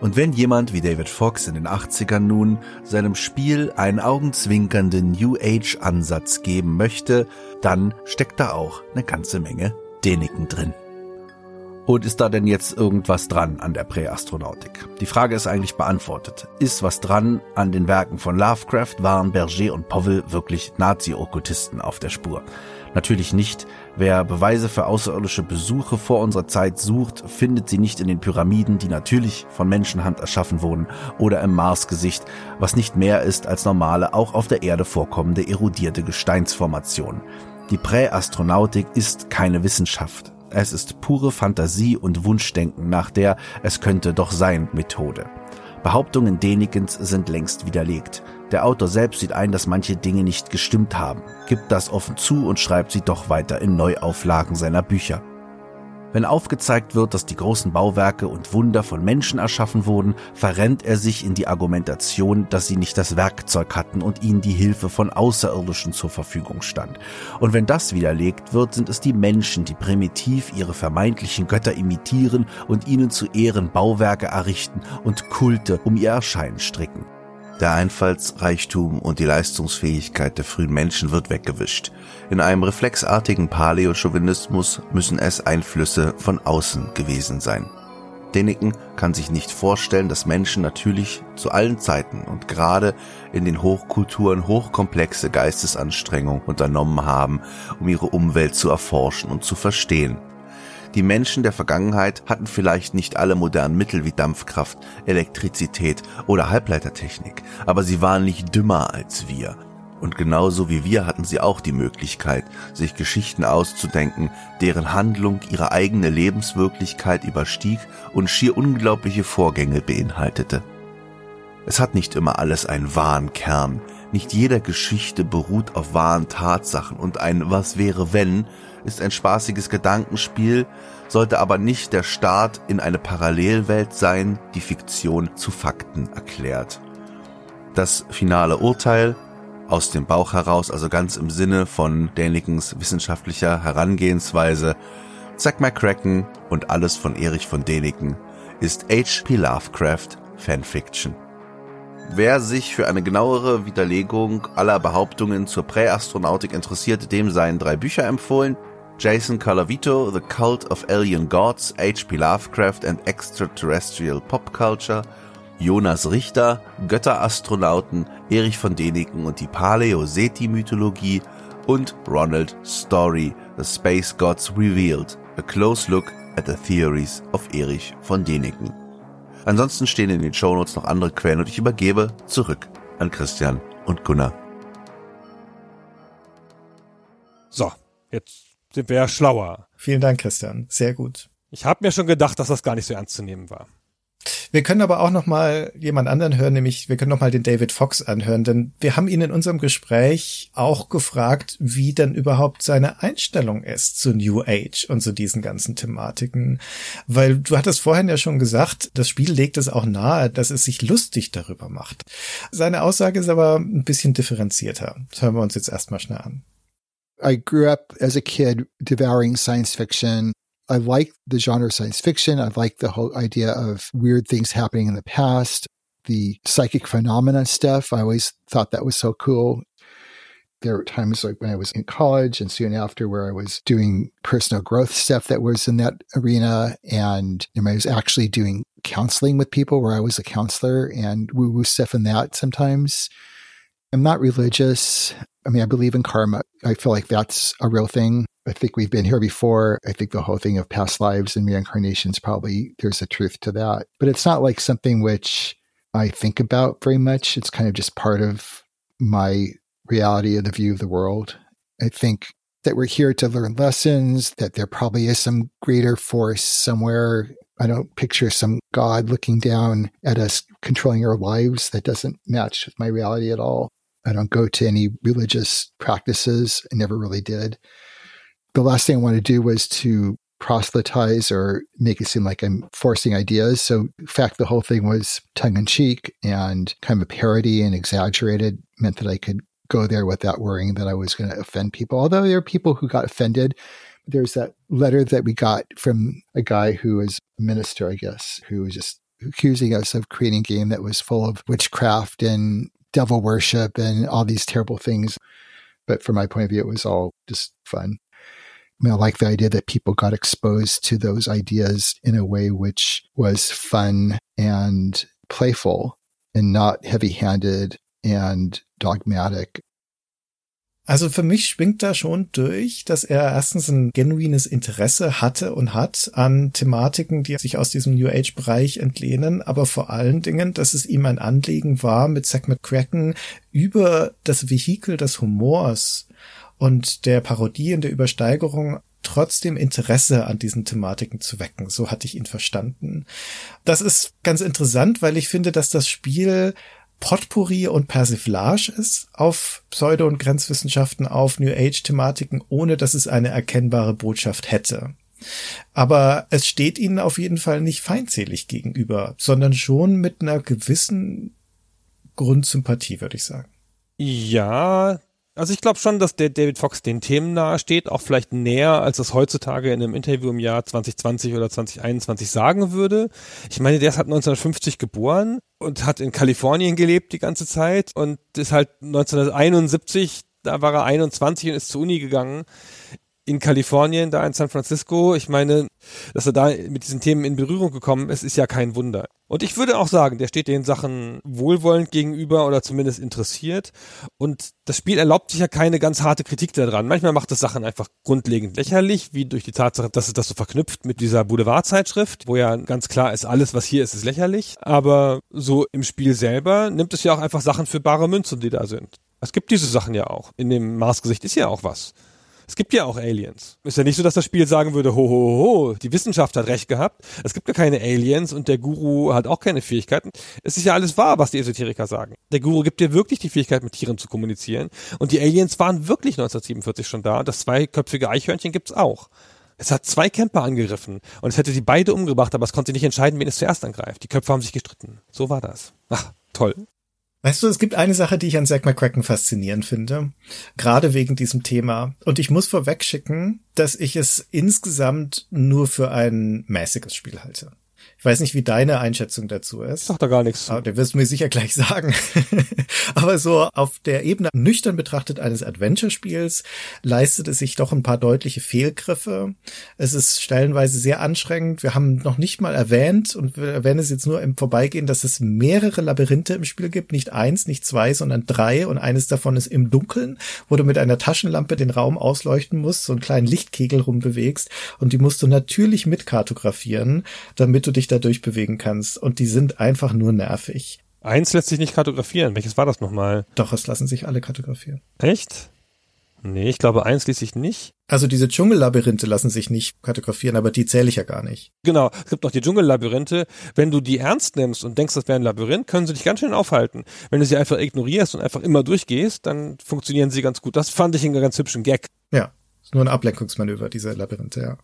[SPEAKER 6] Und wenn jemand wie David Fox in den 80ern nun seinem Spiel einen augenzwinkernden New Age Ansatz geben möchte, dann steckt da auch eine ganze Menge Däniken drin. Und ist da denn jetzt irgendwas dran an der Präastronautik? Die Frage ist eigentlich beantwortet. Ist was dran an den Werken von Lovecraft? Waren Berger und Powell wirklich Nazi-Okkultisten auf der Spur? Natürlich nicht. Wer Beweise für außerirdische Besuche vor unserer Zeit sucht, findet sie nicht in den Pyramiden, die natürlich von Menschenhand erschaffen wurden, oder im Marsgesicht, was nicht mehr ist als normale, auch auf der Erde vorkommende erodierte Gesteinsformationen. Die Präastronautik ist keine Wissenschaft. Es ist pure Fantasie und Wunschdenken nach der Es könnte doch sein Methode. Behauptungen Denikens sind längst widerlegt. Der Autor selbst sieht ein, dass manche Dinge nicht gestimmt haben, gibt das offen zu und schreibt sie doch weiter in Neuauflagen seiner Bücher. Wenn aufgezeigt wird, dass die großen Bauwerke und Wunder von Menschen erschaffen wurden, verrennt er sich in die Argumentation, dass sie nicht das Werkzeug hatten und ihnen die Hilfe von Außerirdischen zur Verfügung stand. Und wenn das widerlegt wird, sind es die Menschen, die primitiv ihre vermeintlichen Götter imitieren und ihnen zu Ehren Bauwerke errichten und Kulte um ihr Erscheinen stricken. Der Einfallsreichtum und die Leistungsfähigkeit der frühen Menschen wird weggewischt. In einem reflexartigen Paläochauvinismus müssen es Einflüsse von außen gewesen sein. Deniken kann sich nicht vorstellen, dass Menschen natürlich zu allen Zeiten und gerade in den Hochkulturen hochkomplexe Geistesanstrengungen unternommen haben, um ihre Umwelt zu erforschen und zu verstehen. Die Menschen der Vergangenheit hatten vielleicht nicht alle modernen Mittel wie Dampfkraft, Elektrizität oder Halbleitertechnik, aber sie waren nicht dümmer als wir. Und genauso wie wir hatten sie auch die Möglichkeit, sich Geschichten auszudenken, deren Handlung ihre eigene Lebenswirklichkeit überstieg und schier unglaubliche Vorgänge beinhaltete. Es hat nicht immer alles einen wahren Kern, nicht jeder Geschichte beruht auf wahren Tatsachen und ein Was wäre wenn ist ein spaßiges Gedankenspiel, sollte aber nicht der Start in eine Parallelwelt sein, die Fiktion zu Fakten erklärt. Das finale Urteil aus dem Bauch heraus, also ganz im Sinne von Dänikens wissenschaftlicher Herangehensweise, Zack McCracken und alles von Erich von Däniken ist H.P. Lovecraft Fanfiction. Wer sich für eine genauere Widerlegung aller Behauptungen zur Präastronautik interessiert, dem seien drei Bücher empfohlen. Jason Calavito, The Cult of Alien Gods, H.P. Lovecraft and Extraterrestrial Pop Culture, Jonas Richter, Götterastronauten, Erich von Däniken und die Paleo-Seti-Mythologie und Ronald Story, The Space Gods Revealed, A Close Look at the Theories of Erich von Däniken. Ansonsten stehen in den Shownotes noch andere Quellen und ich übergebe zurück an Christian und Gunnar.
[SPEAKER 4] So, jetzt sind wir ja schlauer.
[SPEAKER 3] Vielen Dank, Christian. Sehr gut.
[SPEAKER 4] Ich habe mir schon gedacht, dass das gar nicht so ernst zu nehmen war.
[SPEAKER 3] Wir können aber auch noch mal jemand anderen hören, nämlich wir können noch mal den David Fox anhören, denn wir haben ihn in unserem Gespräch auch gefragt, wie denn überhaupt seine Einstellung ist zu New Age und zu diesen ganzen Thematiken, weil du hattest vorhin ja schon gesagt, das Spiel legt es auch nahe, dass es sich lustig darüber macht. Seine Aussage ist aber ein bisschen differenzierter. Das hören wir uns jetzt erstmal schnell an.
[SPEAKER 5] I grew up as a kid devouring science fiction. I like the genre of science fiction. I like the whole idea of weird things happening in the past, the psychic phenomena stuff. I always thought that was so cool. There were times like when I was in college and soon after where I was doing personal growth stuff that was in that arena. And I was actually doing counseling with people where I was a counselor and woo woo stuff in that sometimes. I'm not religious. I mean, I believe in karma. I feel like that's a real thing. I think we've been here before. I think the whole thing of past lives and reincarnations probably there's a truth to that. But it's not like something which I think about very much. It's kind of just part of my reality of the view of the world. I think that we're here to learn lessons, that there probably is some greater force somewhere. I don't picture some God looking down at us controlling our lives. That doesn't match with my reality at all. I don't go to any religious practices. I never really did. The last thing I wanted to do was to proselytize or make it seem like I'm forcing ideas. So, in fact, the whole thing was tongue in cheek and kind of a parody and exaggerated, meant that I could go there without worrying that I was going to offend people. Although there are people who got offended. There's that letter that we got from a guy who was a minister, I guess, who was just accusing us of creating a game that was full of witchcraft and devil worship and all these terrible things. But from my point of view, it was all just fun. I mean, I like the idea that people got exposed to those ideas in a way which was fun and playful and not heavy handed and dogmatic.
[SPEAKER 3] Also für mich schwingt da schon durch, dass er erstens ein genuines Interesse hatte und hat an Thematiken, die sich aus diesem New Age Bereich entlehnen, aber vor allen Dingen, dass es ihm ein Anliegen war, mit Zack McCracken über das Vehikel des Humors und der Parodie und der Übersteigerung trotzdem Interesse an diesen Thematiken zu wecken. So hatte ich ihn verstanden. Das ist ganz interessant, weil ich finde, dass das Spiel Potpourri und Persiflage ist auf Pseudo- und Grenzwissenschaften, auf New Age-Thematiken, ohne dass es eine erkennbare Botschaft hätte. Aber es steht ihnen auf jeden Fall nicht feindselig gegenüber, sondern schon mit einer gewissen Grundsympathie, würde ich sagen.
[SPEAKER 4] Ja, also ich glaube schon, dass der David Fox den Themen nahe steht, auch vielleicht näher, als es heutzutage in einem Interview im Jahr 2020 oder 2021 sagen würde. Ich meine, der ist halt 1950 geboren und hat in Kalifornien gelebt die ganze Zeit und ist halt 1971, da war er 21 und ist zur Uni gegangen in Kalifornien, da in San Francisco. Ich meine, dass er da mit diesen Themen in Berührung gekommen ist, ist ja kein Wunder. Und ich würde auch sagen, der steht den Sachen wohlwollend gegenüber oder zumindest interessiert. Und das Spiel erlaubt sich ja keine ganz harte Kritik daran. Manchmal macht es Sachen einfach grundlegend lächerlich, wie durch die Tatsache, dass es das so verknüpft mit dieser Boulevardzeitschrift, wo ja ganz klar ist, alles, was hier ist, ist lächerlich. Aber so im Spiel selber nimmt es ja auch einfach Sachen für bare Münze, die da sind. Es gibt diese Sachen ja auch. In dem Marsgesicht ist ja auch was. Es gibt ja auch Aliens. Ist ja nicht so, dass das Spiel sagen würde, ho, ho, ho, die Wissenschaft hat recht gehabt. Es gibt ja keine Aliens und der Guru hat auch keine Fähigkeiten. Es ist ja alles wahr, was die Esoteriker sagen. Der Guru gibt dir wirklich die Fähigkeit, mit Tieren zu kommunizieren. Und die Aliens waren wirklich 1947 schon da. Das zweiköpfige Eichhörnchen gibt's auch. Es hat zwei Camper angegriffen und es hätte sie beide umgebracht, aber es konnte nicht entscheiden, wen es zuerst angreift. Die Köpfe haben sich gestritten. So war das. Ach, toll.
[SPEAKER 3] Weißt du, es gibt eine Sache, die ich an Zack McCracken faszinierend finde, gerade wegen diesem Thema. Und ich muss vorwegschicken, dass ich es insgesamt nur für ein mäßiges Spiel halte. Ich weiß nicht, wie deine Einschätzung dazu ist.
[SPEAKER 4] Sag da gar nichts.
[SPEAKER 3] Aber der wirst du mir sicher gleich sagen. Aber so auf der Ebene nüchtern betrachtet eines Adventure-Spiels leistet es sich doch ein paar deutliche Fehlgriffe. Es ist stellenweise sehr anstrengend. Wir haben noch nicht mal erwähnt und wir erwähnen es jetzt nur im Vorbeigehen, dass es mehrere Labyrinthe im Spiel gibt. Nicht eins, nicht zwei, sondern drei. Und eines davon ist im Dunkeln, wo du mit einer Taschenlampe den Raum ausleuchten musst, so einen kleinen Lichtkegel rumbewegst. Und die musst du natürlich mitkartografieren, damit du dich dadurch bewegen kannst. Und die sind einfach nur nervig.
[SPEAKER 4] Eins lässt sich nicht kartografieren. Welches war das nochmal?
[SPEAKER 3] Doch, es lassen sich alle kartografieren.
[SPEAKER 4] Echt? Nee, ich glaube, eins ließ sich nicht.
[SPEAKER 3] Also diese Dschungellabyrinthe lassen sich nicht kartografieren, aber die zähle ich ja gar nicht.
[SPEAKER 4] Genau, es gibt noch die Dschungellabyrinthe. Wenn du die ernst nimmst und denkst, das wäre ein Labyrinth, können sie dich ganz schön aufhalten. Wenn du sie einfach ignorierst und einfach immer durchgehst, dann funktionieren sie ganz gut. Das fand ich einen ganz hübschen Gag.
[SPEAKER 3] Ja, ist nur ein Ablenkungsmanöver, diese Labyrinthe, ja.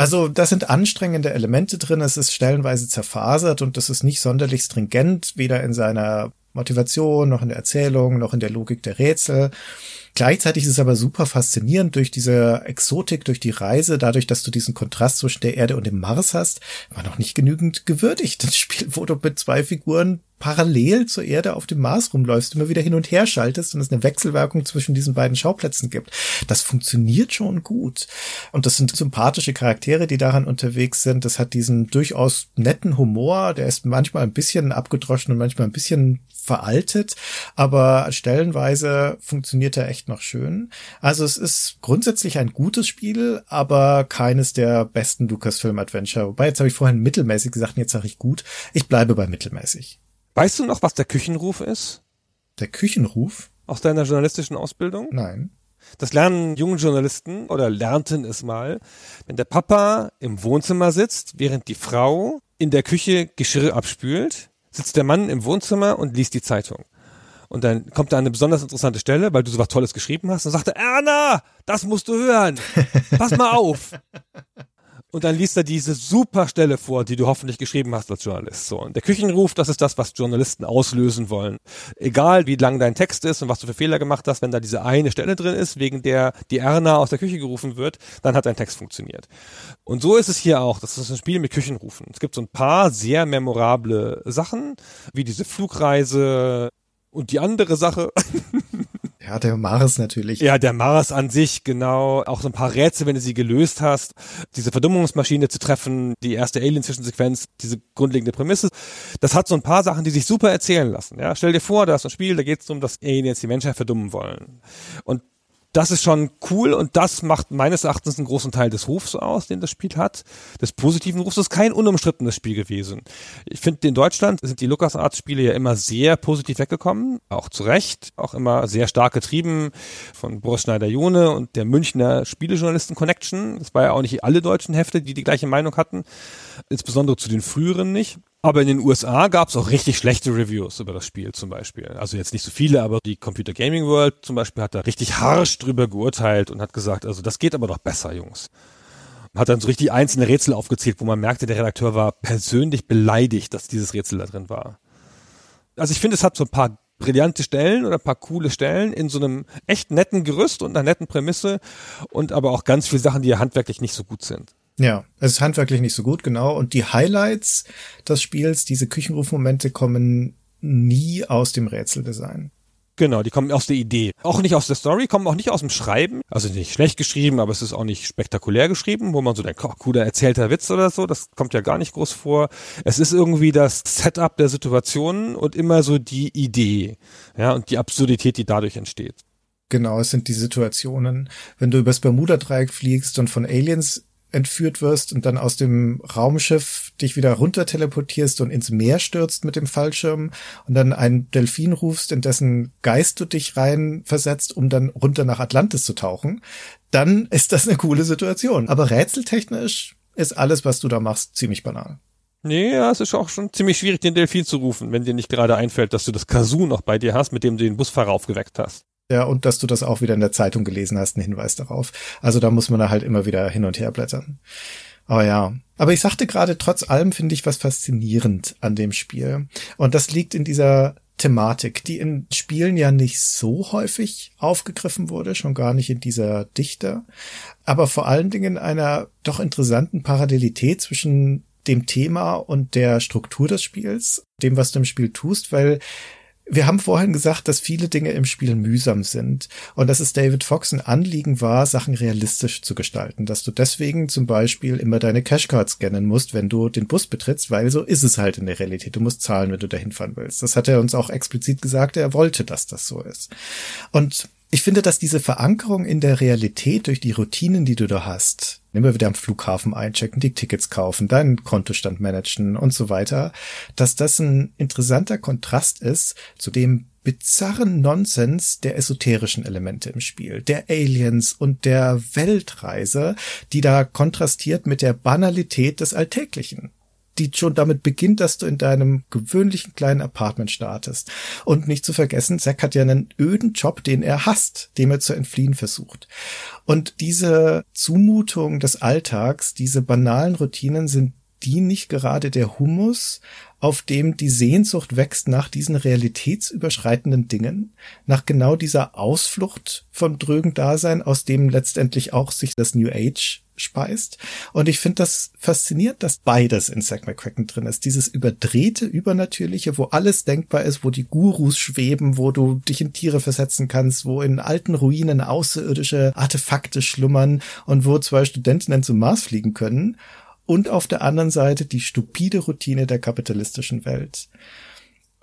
[SPEAKER 3] Also das sind anstrengende Elemente drin, es ist stellenweise zerfasert und das ist nicht sonderlich stringent, weder in seiner Motivation, noch in der Erzählung, noch in der Logik der Rätsel. Gleichzeitig ist es aber super faszinierend durch diese Exotik, durch die Reise, dadurch, dass du diesen Kontrast zwischen der Erde und dem Mars hast, war noch nicht genügend gewürdigt. Das Spiel, wo du mit zwei Figuren parallel zur Erde auf dem Mars rumläufst, immer wieder hin und her schaltest und es eine Wechselwirkung zwischen diesen beiden Schauplätzen gibt. Das funktioniert schon gut. Und das sind sympathische Charaktere, die daran unterwegs sind. Das hat diesen durchaus netten Humor. Der ist manchmal ein bisschen abgedroschen und manchmal ein bisschen veraltet, aber stellenweise funktioniert er echt noch schön. Also es ist grundsätzlich ein gutes Spiel, aber keines der besten Lucasfilm Adventure. Wobei jetzt habe ich vorhin mittelmäßig gesagt, jetzt sage ich gut. Ich bleibe bei mittelmäßig.
[SPEAKER 4] Weißt du noch, was der Küchenruf ist?
[SPEAKER 3] Der Küchenruf?
[SPEAKER 4] Aus deiner journalistischen Ausbildung?
[SPEAKER 3] Nein.
[SPEAKER 4] Das lernen junge Journalisten oder lernten es mal, wenn der Papa im Wohnzimmer sitzt, während die Frau in der Küche Geschirr abspült, sitzt der Mann im Wohnzimmer und liest die Zeitung. Und dann kommt da eine besonders interessante Stelle, weil du so was Tolles geschrieben hast und sagte, Erna, das musst du hören. Pass mal auf. Und dann liest er diese super Stelle vor, die du hoffentlich geschrieben hast als Journalist. So. Und der Küchenruf, das ist das, was Journalisten auslösen wollen. Egal, wie lang dein Text ist und was du für Fehler gemacht hast, wenn da diese eine Stelle drin ist, wegen der die Erna aus der Küche gerufen wird, dann hat dein Text funktioniert. Und so ist es hier auch. Das ist ein Spiel mit Küchenrufen. Es gibt so ein paar sehr memorable Sachen, wie diese Flugreise und die andere Sache.
[SPEAKER 3] Ja, der Mars natürlich.
[SPEAKER 4] Ja, der Mars an sich, genau. Auch so ein paar Rätsel, wenn du sie gelöst hast. Diese Verdummungsmaschine zu treffen, die erste Alien-Zwischensequenz, diese grundlegende Prämisse. Das hat so ein paar Sachen, die sich super erzählen lassen. Ja, stell dir vor, da ist ein Spiel, da geht es darum, dass Aliens die Menschheit verdummen wollen. Und das ist schon cool und das macht meines Erachtens einen großen Teil des Rufs aus, den das Spiel hat. Des positiven Rufs. Ist kein unumstrittenes Spiel gewesen. Ich finde, in Deutschland sind die LucasArts-Spiele ja immer sehr positiv weggekommen. Auch zu Recht. Auch immer sehr stark getrieben von Boris Schneider-Jone und der Münchner Spielejournalisten Connection. Das war ja auch nicht alle deutschen Hefte, die die gleiche Meinung hatten. Insbesondere zu den früheren nicht. Aber in den USA gab es auch richtig schlechte Reviews über das Spiel zum Beispiel. Also jetzt nicht so viele, aber die Computer Gaming World zum Beispiel hat da richtig harsch drüber geurteilt und hat gesagt, also das geht aber doch besser, Jungs. Hat dann so richtig einzelne Rätsel aufgezählt, wo man merkte, der Redakteur war persönlich beleidigt, dass dieses Rätsel da drin war. Also ich finde, es hat so ein paar brillante Stellen oder ein paar coole Stellen in so einem echt netten Gerüst und einer netten Prämisse und aber auch ganz viele Sachen, die ja handwerklich nicht so gut sind.
[SPEAKER 3] Ja, es ist handwerklich nicht so gut, genau. Und die Highlights des Spiels, diese Küchenrufmomente, kommen nie aus dem Rätseldesign.
[SPEAKER 4] Genau, die kommen aus der Idee. Auch nicht aus der Story, kommen auch nicht aus dem Schreiben. Also nicht schlecht geschrieben, aber es ist auch nicht spektakulär geschrieben, wo man so denkt, oh, cooler erzählter Witz oder so. Das kommt ja gar nicht groß vor. Es ist irgendwie das Setup der Situation und immer so die Idee. Ja, und die Absurdität, die dadurch entsteht.
[SPEAKER 3] Genau, es sind die Situationen, wenn du übers Bermuda-Dreieck fliegst und von Aliens entführt wirst und dann aus dem Raumschiff dich wieder runter teleportierst und ins Meer stürzt mit dem Fallschirm und dann einen Delfin rufst, in dessen Geist du dich rein versetzt, um dann runter nach Atlantis zu tauchen, dann ist das eine coole Situation. Aber rätseltechnisch ist alles, was du da machst, ziemlich banal.
[SPEAKER 4] Nee, ja, es ist auch schon ziemlich schwierig, den Delfin zu rufen, wenn dir nicht gerade einfällt, dass du das Kazoo noch bei dir hast, mit dem du den Busfahrer aufgeweckt hast.
[SPEAKER 3] Ja, und dass du das auch wieder in der Zeitung gelesen hast, ein Hinweis darauf. Also da muss man da halt immer wieder hin und her blättern. Aber ja. Aber ich sagte gerade, trotz allem finde ich was faszinierend an dem Spiel. Und das liegt in dieser Thematik, die in Spielen ja nicht so häufig aufgegriffen wurde, schon gar nicht in dieser Dichte, aber vor allen Dingen in einer doch interessanten Parallelität zwischen dem Thema und der Struktur des Spiels, dem, was du im Spiel tust, weil wir haben vorhin gesagt, dass viele Dinge im Spiel mühsam sind und dass es David Fox ein Anliegen war, Sachen realistisch zu gestalten, dass du deswegen zum Beispiel immer deine Cashcard scannen musst, wenn du den Bus betrittst, weil so ist es halt in der Realität. Du musst zahlen, wenn du dahin fahren willst. Das hat er uns auch explizit gesagt, er wollte, dass das so ist. Und ich finde, dass diese Verankerung in der Realität durch die Routinen, die du da hast, immer wieder am Flughafen einchecken, die Tickets kaufen, deinen Kontostand managen und so weiter, dass das ein interessanter Kontrast ist zu dem bizarren Nonsens der esoterischen Elemente im Spiel, der Aliens und der Weltreise, die da kontrastiert mit der Banalität des Alltäglichen die schon damit beginnt, dass du in deinem gewöhnlichen kleinen Apartment startest. Und nicht zu vergessen, Zack hat ja einen öden Job, den er hasst, dem er zu entfliehen versucht. Und diese Zumutung des Alltags, diese banalen Routinen sind die nicht gerade der Humus, auf dem die Sehnsucht wächst nach diesen realitätsüberschreitenden Dingen, nach genau dieser Ausflucht von drögen Dasein, aus dem letztendlich auch sich das New Age speist. Und ich finde das faszinierend, dass beides in Zack McCracken drin ist. Dieses überdrehte, übernatürliche, wo alles denkbar ist, wo die Gurus schweben, wo du dich in Tiere versetzen kannst, wo in alten Ruinen außerirdische Artefakte schlummern und wo zwei Studentinnen zum Mars fliegen können. Und auf der anderen Seite die stupide Routine der kapitalistischen Welt.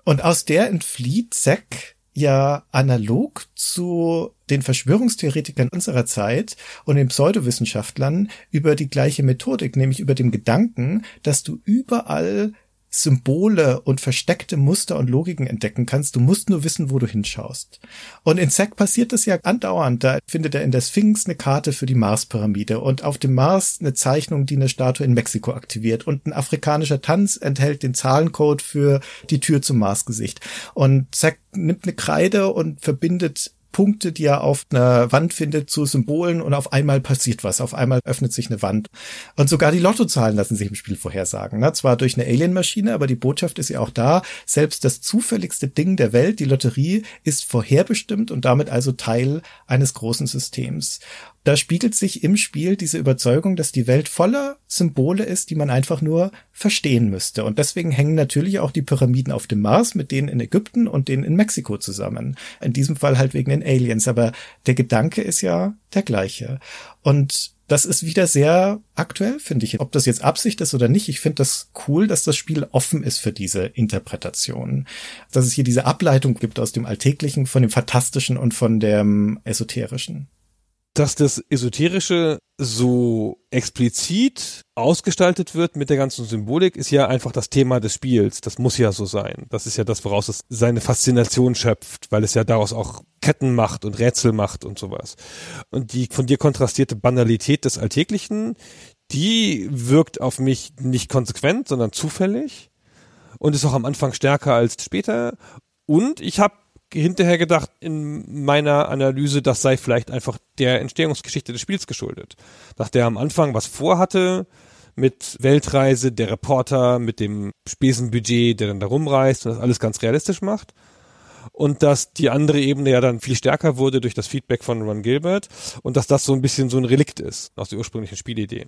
[SPEAKER 3] Und aus der entflieht Zack ja analog zu den Verschwörungstheoretikern unserer Zeit und den Pseudowissenschaftlern über die gleiche Methodik, nämlich über den Gedanken, dass du überall Symbole und versteckte Muster und Logiken entdecken kannst. Du musst nur wissen, wo du hinschaust. Und in Zack passiert das ja andauernd. Da findet er in der Sphinx eine Karte für die Mars-Pyramide und auf dem Mars eine Zeichnung, die eine Statue in Mexiko aktiviert. Und ein afrikanischer Tanz enthält den Zahlencode für die Tür zum Marsgesicht. Und Zack nimmt eine Kreide und verbindet Punkte, die er auf einer Wand findet, zu Symbolen und auf einmal passiert was. Auf einmal öffnet sich eine Wand. Und sogar die Lottozahlen lassen sich im Spiel vorhersagen. Ne? Zwar durch eine Alien-Maschine, aber die Botschaft ist ja auch da. Selbst das zufälligste Ding der Welt, die Lotterie, ist vorherbestimmt und damit also Teil eines großen Systems da spiegelt sich im Spiel diese Überzeugung, dass die Welt voller Symbole ist, die man einfach nur verstehen müsste. Und deswegen hängen natürlich auch die Pyramiden auf dem Mars mit denen in Ägypten und denen in Mexiko zusammen. In diesem Fall halt wegen den Aliens. Aber der Gedanke ist ja der gleiche. Und das ist wieder sehr aktuell, finde ich. Ob das jetzt Absicht ist oder nicht, ich finde das cool, dass das Spiel offen ist für diese Interpretation. Dass es hier diese Ableitung gibt aus dem Alltäglichen, von dem Fantastischen und von dem Esoterischen
[SPEAKER 4] dass das Esoterische so explizit ausgestaltet wird mit der ganzen Symbolik, ist ja einfach das Thema des Spiels. Das muss ja so sein. Das ist ja das, woraus es seine Faszination schöpft, weil es ja daraus auch Ketten macht und Rätsel macht und sowas. Und die von dir kontrastierte Banalität des Alltäglichen, die wirkt auf mich nicht konsequent, sondern zufällig und ist auch am Anfang stärker als später. Und ich habe hinterher gedacht in meiner Analyse, das sei vielleicht einfach der Entstehungsgeschichte des Spiels geschuldet. Dass der am Anfang was vorhatte mit Weltreise, der Reporter mit dem Spesenbudget, der dann da rumreist und das alles ganz realistisch macht. Und dass die andere Ebene ja dann viel stärker wurde durch das Feedback von Ron Gilbert und dass das so ein bisschen so ein Relikt ist aus der ursprünglichen Spielidee.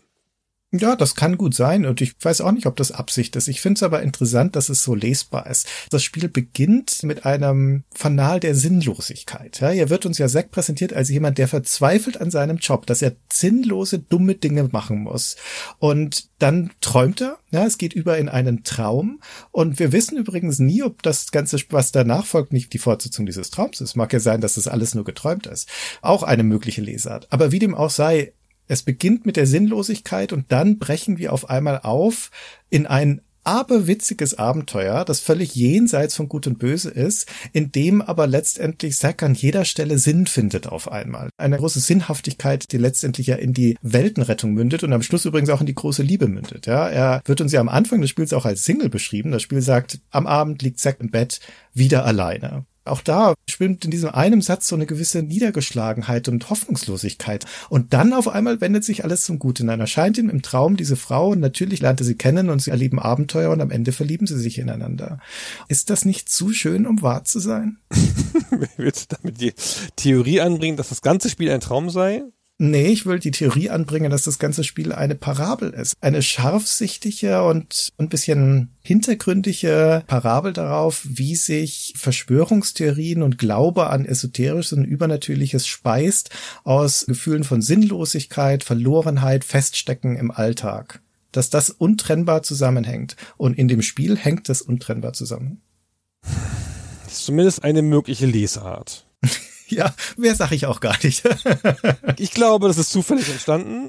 [SPEAKER 3] Ja, das kann gut sein und ich weiß auch nicht, ob das Absicht ist. Ich finde es aber interessant, dass es so lesbar ist. Das Spiel beginnt mit einem Fanal der Sinnlosigkeit. Ja, hier wird uns ja Zack präsentiert als jemand, der verzweifelt an seinem Job, dass er sinnlose, dumme Dinge machen muss. Und dann träumt er, ja, es geht über in einen Traum und wir wissen übrigens nie, ob das Ganze, was danach folgt, nicht die Fortsetzung dieses Traums ist. Mag ja sein, dass das alles nur geträumt ist. Auch eine mögliche Lesart. Aber wie dem auch sei, es beginnt mit der Sinnlosigkeit und dann brechen wir auf einmal auf in ein aberwitziges Abenteuer, das völlig jenseits von Gut und Böse ist, in dem aber letztendlich Zack an jeder Stelle Sinn findet auf einmal. Eine große Sinnhaftigkeit, die letztendlich ja in die Weltenrettung mündet und am Schluss übrigens auch in die große Liebe mündet. Ja, er wird uns ja am Anfang des Spiels auch als Single beschrieben. Das Spiel sagt, am Abend liegt Zack im Bett wieder alleine. Auch da schwimmt in diesem einen Satz so eine gewisse Niedergeschlagenheit und Hoffnungslosigkeit. Und dann auf einmal wendet sich alles zum Guten. Dann erscheint ihm im Traum diese Frau und natürlich lernt er sie kennen und sie erleben Abenteuer und am Ende verlieben sie sich ineinander. Ist das nicht zu schön, um wahr zu sein?
[SPEAKER 4] Willst du damit die Theorie anbringen, dass das ganze Spiel ein Traum sei?
[SPEAKER 3] Nee, ich will die Theorie anbringen, dass das ganze Spiel eine Parabel ist. Eine scharfsichtige und ein bisschen hintergründige Parabel darauf, wie sich Verschwörungstheorien und Glaube an Esoterisches und Übernatürliches speist aus Gefühlen von Sinnlosigkeit, Verlorenheit, Feststecken im Alltag. Dass das untrennbar zusammenhängt. Und in dem Spiel hängt das untrennbar zusammen.
[SPEAKER 4] Das ist zumindest eine mögliche Lesart.
[SPEAKER 3] Ja, mehr sage ich auch gar nicht.
[SPEAKER 4] ich glaube, das ist zufällig entstanden.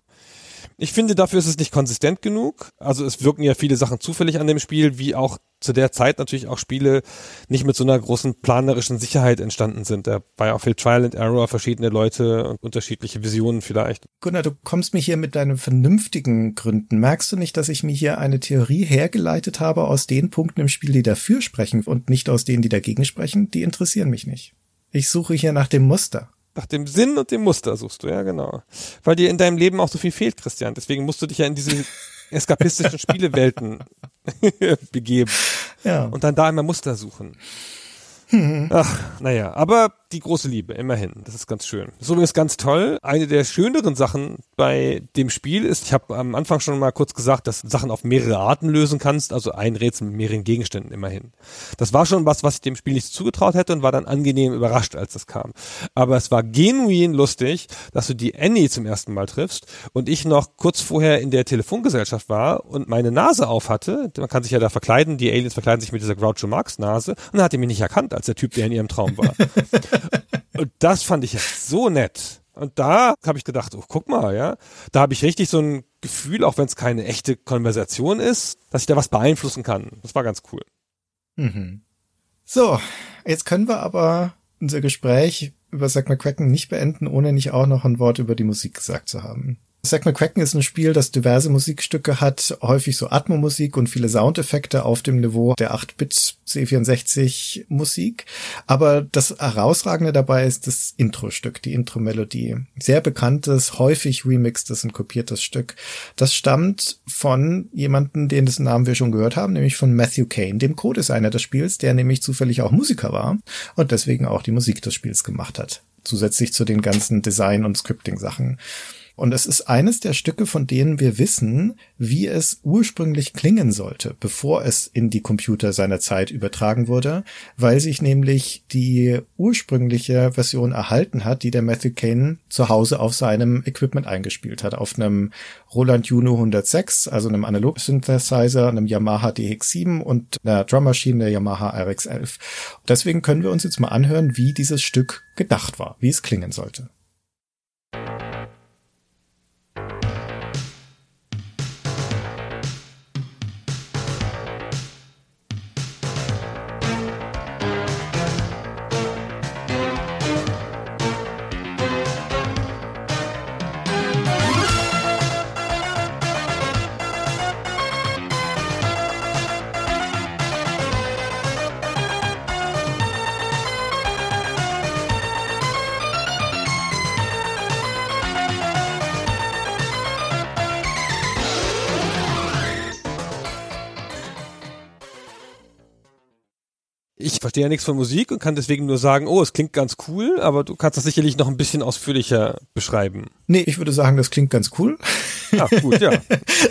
[SPEAKER 4] Ich finde, dafür ist es nicht konsistent genug. Also es wirken ja viele Sachen zufällig an dem Spiel, wie auch zu der Zeit natürlich auch Spiele nicht mit so einer großen planerischen Sicherheit entstanden sind. Da war ja auch viel Trial and Error, verschiedene Leute und unterschiedliche Visionen vielleicht.
[SPEAKER 3] Gunnar, du kommst mir hier mit deinen vernünftigen Gründen. Merkst du nicht, dass ich mir hier eine Theorie hergeleitet habe aus den Punkten im Spiel, die dafür sprechen und nicht aus denen, die dagegen sprechen? Die interessieren mich nicht. Ich suche hier nach dem Muster.
[SPEAKER 4] Nach dem Sinn und dem Muster suchst du, ja, genau. Weil dir in deinem Leben auch so viel fehlt, Christian. Deswegen musst du dich ja in diese eskapistischen Spielewelten begeben. Ja. Und dann da immer Muster suchen. Mhm. Ach, naja, aber die große Liebe, immerhin. Das ist ganz schön. Das ist übrigens ganz toll. Eine der schöneren Sachen bei dem Spiel ist, ich habe am Anfang schon mal kurz gesagt, dass du Sachen auf mehrere Arten lösen kannst, also ein Rätsel mit mehreren Gegenständen immerhin. Das war schon was, was ich dem Spiel nicht zugetraut hätte und war dann angenehm überrascht, als das kam. Aber es war genuin lustig, dass du die Annie zum ersten Mal triffst und ich noch kurz vorher in der Telefongesellschaft war und meine Nase auf hatte. Man kann sich ja da verkleiden, die Aliens verkleiden sich mit dieser Groucho Marx Nase und dann hat er mich nicht erkannt als der Typ, der in ihrem Traum war. Und das fand ich jetzt so nett. Und da habe ich gedacht, oh, guck mal, ja, da habe ich richtig so ein Gefühl, auch wenn es keine echte Konversation ist, dass ich da was beeinflussen kann. Das war ganz cool.
[SPEAKER 3] Mhm. So, jetzt können wir aber unser Gespräch über Zack McCracken nicht beenden, ohne nicht auch noch ein Wort über die Musik gesagt zu haben. Zack McCracken ist ein Spiel, das diverse Musikstücke hat, häufig so Atmo-Musik und viele Soundeffekte auf dem Niveau der 8-Bit C64 Musik. Aber das Herausragende dabei ist das Intro-Stück, die Intro-Melodie. Sehr bekanntes, häufig remixtes und kopiertes Stück. Das stammt von jemanden, den das Namen wir schon gehört haben, nämlich von Matthew Kane, dem Co-Designer des Spiels, der nämlich zufällig auch Musiker war und deswegen auch die Musik des Spiels gemacht hat. Zusätzlich zu den ganzen Design- und Scripting-Sachen. Und es ist eines der Stücke, von denen wir wissen, wie es ursprünglich klingen sollte, bevor es in die Computer seiner Zeit übertragen wurde, weil sich nämlich die ursprüngliche Version erhalten hat, die der Matthew Kane zu Hause auf seinem Equipment eingespielt hat, auf einem Roland Juno 106, also einem Analog-Synthesizer, einem Yamaha DX7 und einer Drummaschine der Yamaha RX11. Deswegen können wir uns jetzt mal anhören, wie dieses Stück gedacht war, wie es klingen sollte.
[SPEAKER 4] Verstehe ja nichts von Musik und kann deswegen nur sagen, oh, es klingt ganz cool, aber du kannst das sicherlich noch ein bisschen ausführlicher beschreiben.
[SPEAKER 3] Nee, ich würde sagen, das klingt ganz cool.
[SPEAKER 4] Ja, gut, ja.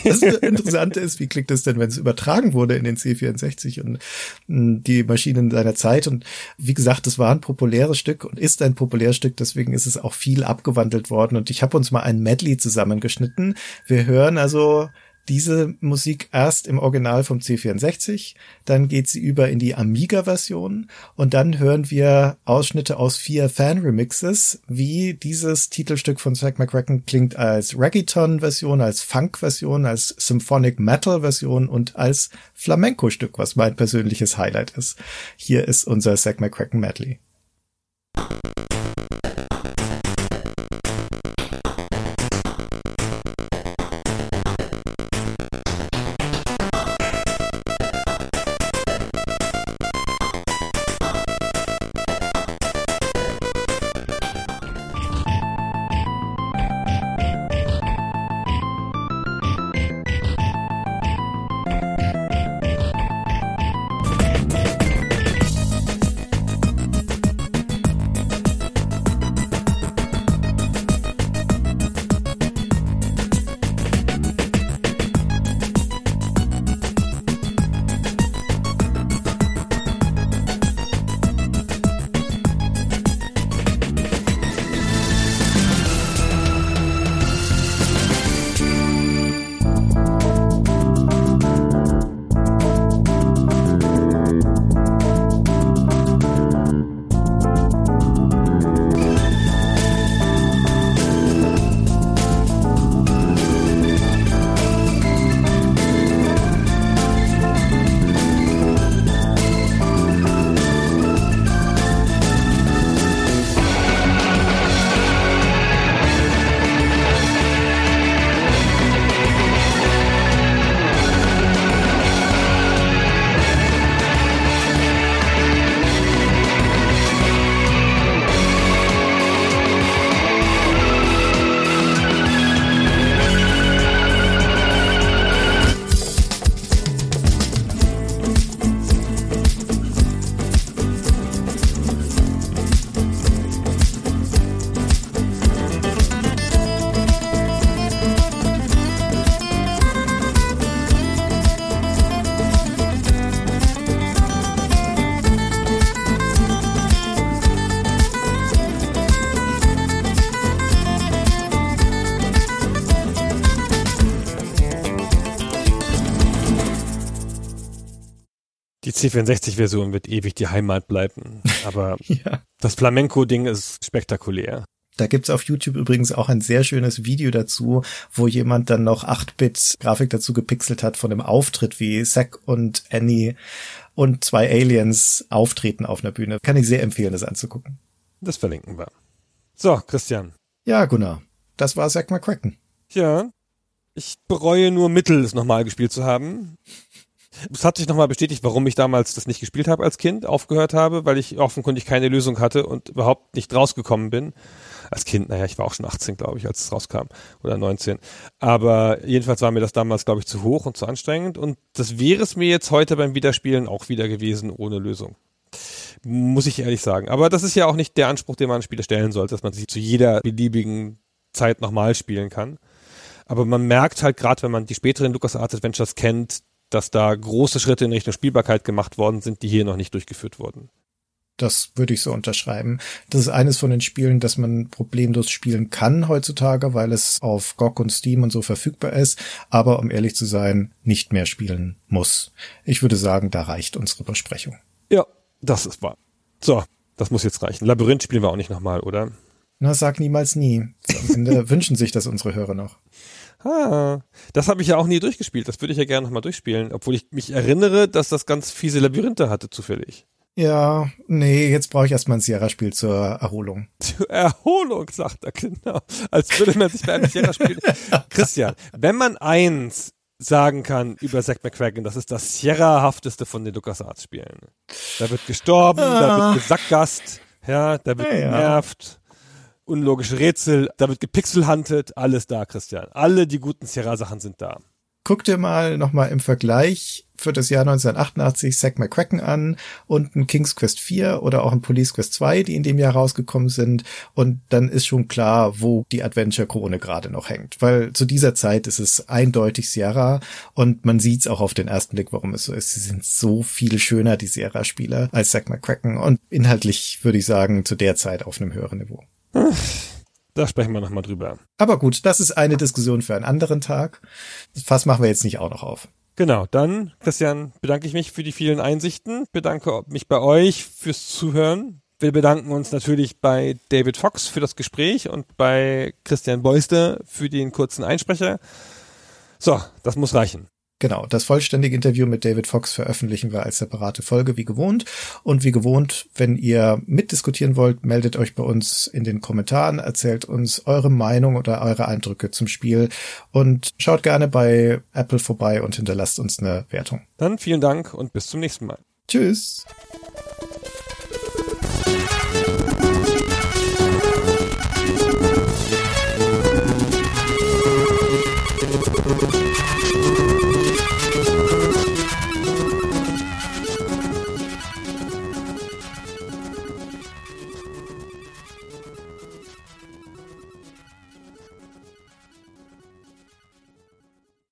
[SPEAKER 3] Das Interessante ist, wie klingt es denn, wenn es übertragen wurde in den C64 und hm, die Maschinen seiner Zeit? Und wie gesagt, es war ein populäres Stück und ist ein populäres Stück, deswegen ist es auch viel abgewandelt worden. Und ich habe uns mal ein Medley zusammengeschnitten. Wir hören also diese Musik erst im Original vom C64, dann geht sie über in die Amiga-Version und dann hören wir Ausschnitte aus vier Fan-Remixes, wie dieses Titelstück von Zack McCracken klingt als Reggaeton-Version, als Funk-Version, als Symphonic Metal-Version und als Flamenco-Stück, was mein persönliches Highlight ist. Hier ist unser Zack McCracken Medley.
[SPEAKER 4] C64-Version wird ewig die Heimat bleiben. Aber
[SPEAKER 3] Ja.
[SPEAKER 4] das Flamenco-Ding ist spektakulär.
[SPEAKER 3] Da gibt's auf YouTube übrigens auch ein sehr schönes Video dazu, wo jemand dann noch 8-Bit-Grafik dazu gepixelt hat von dem Auftritt, wie Zack und Annie und zwei Aliens auftreten auf einer Bühne. Kann ich sehr empfehlen, das anzugucken.
[SPEAKER 4] Das verlinken wir. So, Christian.
[SPEAKER 3] Ja, Gunnar, das war Zack McCracken.
[SPEAKER 4] Ja. Ich bereue nur Mittel, es nochmal gespielt zu haben. Es hat sich nochmal bestätigt, warum ich damals das nicht gespielt habe als Kind, aufgehört habe, weil ich offenkundig keine Lösung hatte und überhaupt nicht rausgekommen bin. Als Kind, naja, ich war auch schon 18, glaube ich, als es rauskam. Oder 19. Aber jedenfalls war mir das damals, glaube ich, zu hoch und zu anstrengend. Und das wäre es mir jetzt heute beim Wiederspielen auch wieder gewesen, ohne Lösung. Muss ich ehrlich sagen. Aber das ist ja auch nicht der Anspruch, den man an Spiele stellen sollte, dass man sich zu jeder beliebigen Zeit nochmal spielen kann. Aber man merkt halt gerade, wenn man die späteren LucasArts Adventures kennt, dass da große Schritte in Richtung Spielbarkeit gemacht worden sind, die hier noch nicht durchgeführt wurden.
[SPEAKER 3] Das würde ich so unterschreiben. Das ist eines von den Spielen, das man problemlos spielen kann heutzutage, weil es auf GOG und Steam und so verfügbar ist, aber um ehrlich zu sein, nicht mehr spielen muss. Ich würde sagen, da reicht unsere Besprechung.
[SPEAKER 4] Ja, das ist wahr. So, das muss jetzt reichen. Labyrinth spielen wir auch nicht nochmal, oder?
[SPEAKER 3] Na, sag niemals nie. Am Ende wünschen sich das unsere Hörer noch.
[SPEAKER 4] Ah, das habe ich ja auch nie durchgespielt. Das würde ich ja gerne nochmal durchspielen, obwohl ich mich erinnere, dass das ganz fiese Labyrinthe hatte, zufällig.
[SPEAKER 3] Ja, nee, jetzt brauche ich erstmal ein Sierra-Spiel zur Erholung.
[SPEAKER 4] Zur Erholung, sagt er, genau. Als würde man sich bei einem Sierra-Spiel. Christian, wenn man eins sagen kann über Zack McCracken, das ist das Sierra-hafteste von den LucasArts-Spielen. Da wird gestorben, ah. da wird ah. gesackgast, ja, da wird ja, genervt, unlogische Rätsel, da wird gepixelhuntet, alles da, Christian. Alle die guten Sierra-Sachen sind da
[SPEAKER 3] guck dir mal nochmal im Vergleich für das Jahr 1988 Zack McCracken an und ein King's Quest 4 oder auch ein Police Quest 2, die in dem Jahr rausgekommen sind. Und dann ist schon klar, wo die Adventure-Krone gerade noch hängt. Weil zu dieser Zeit ist es eindeutig Sierra und man sieht es auch auf den ersten Blick, warum es so ist. Sie sind so viel schöner, die Sierra-Spieler, als Zack McCracken und inhaltlich würde ich sagen, zu der Zeit auf einem höheren Niveau.
[SPEAKER 4] Da sprechen wir nochmal drüber.
[SPEAKER 3] Aber gut, das ist eine Diskussion für einen anderen Tag. Das Fass machen wir jetzt nicht auch noch auf.
[SPEAKER 4] Genau, dann, Christian, bedanke ich mich für die vielen Einsichten, bedanke mich bei euch fürs Zuhören. Wir bedanken uns natürlich bei David Fox für das Gespräch und bei Christian Beuster für den kurzen Einsprecher. So, das muss reichen.
[SPEAKER 3] Genau, das vollständige Interview mit David Fox veröffentlichen wir als separate Folge wie gewohnt. Und wie gewohnt, wenn ihr mitdiskutieren wollt, meldet euch bei uns in den Kommentaren, erzählt uns eure Meinung oder eure Eindrücke zum Spiel und schaut gerne bei Apple vorbei und hinterlasst uns eine Wertung.
[SPEAKER 4] Dann vielen Dank und bis zum nächsten Mal.
[SPEAKER 3] Tschüss.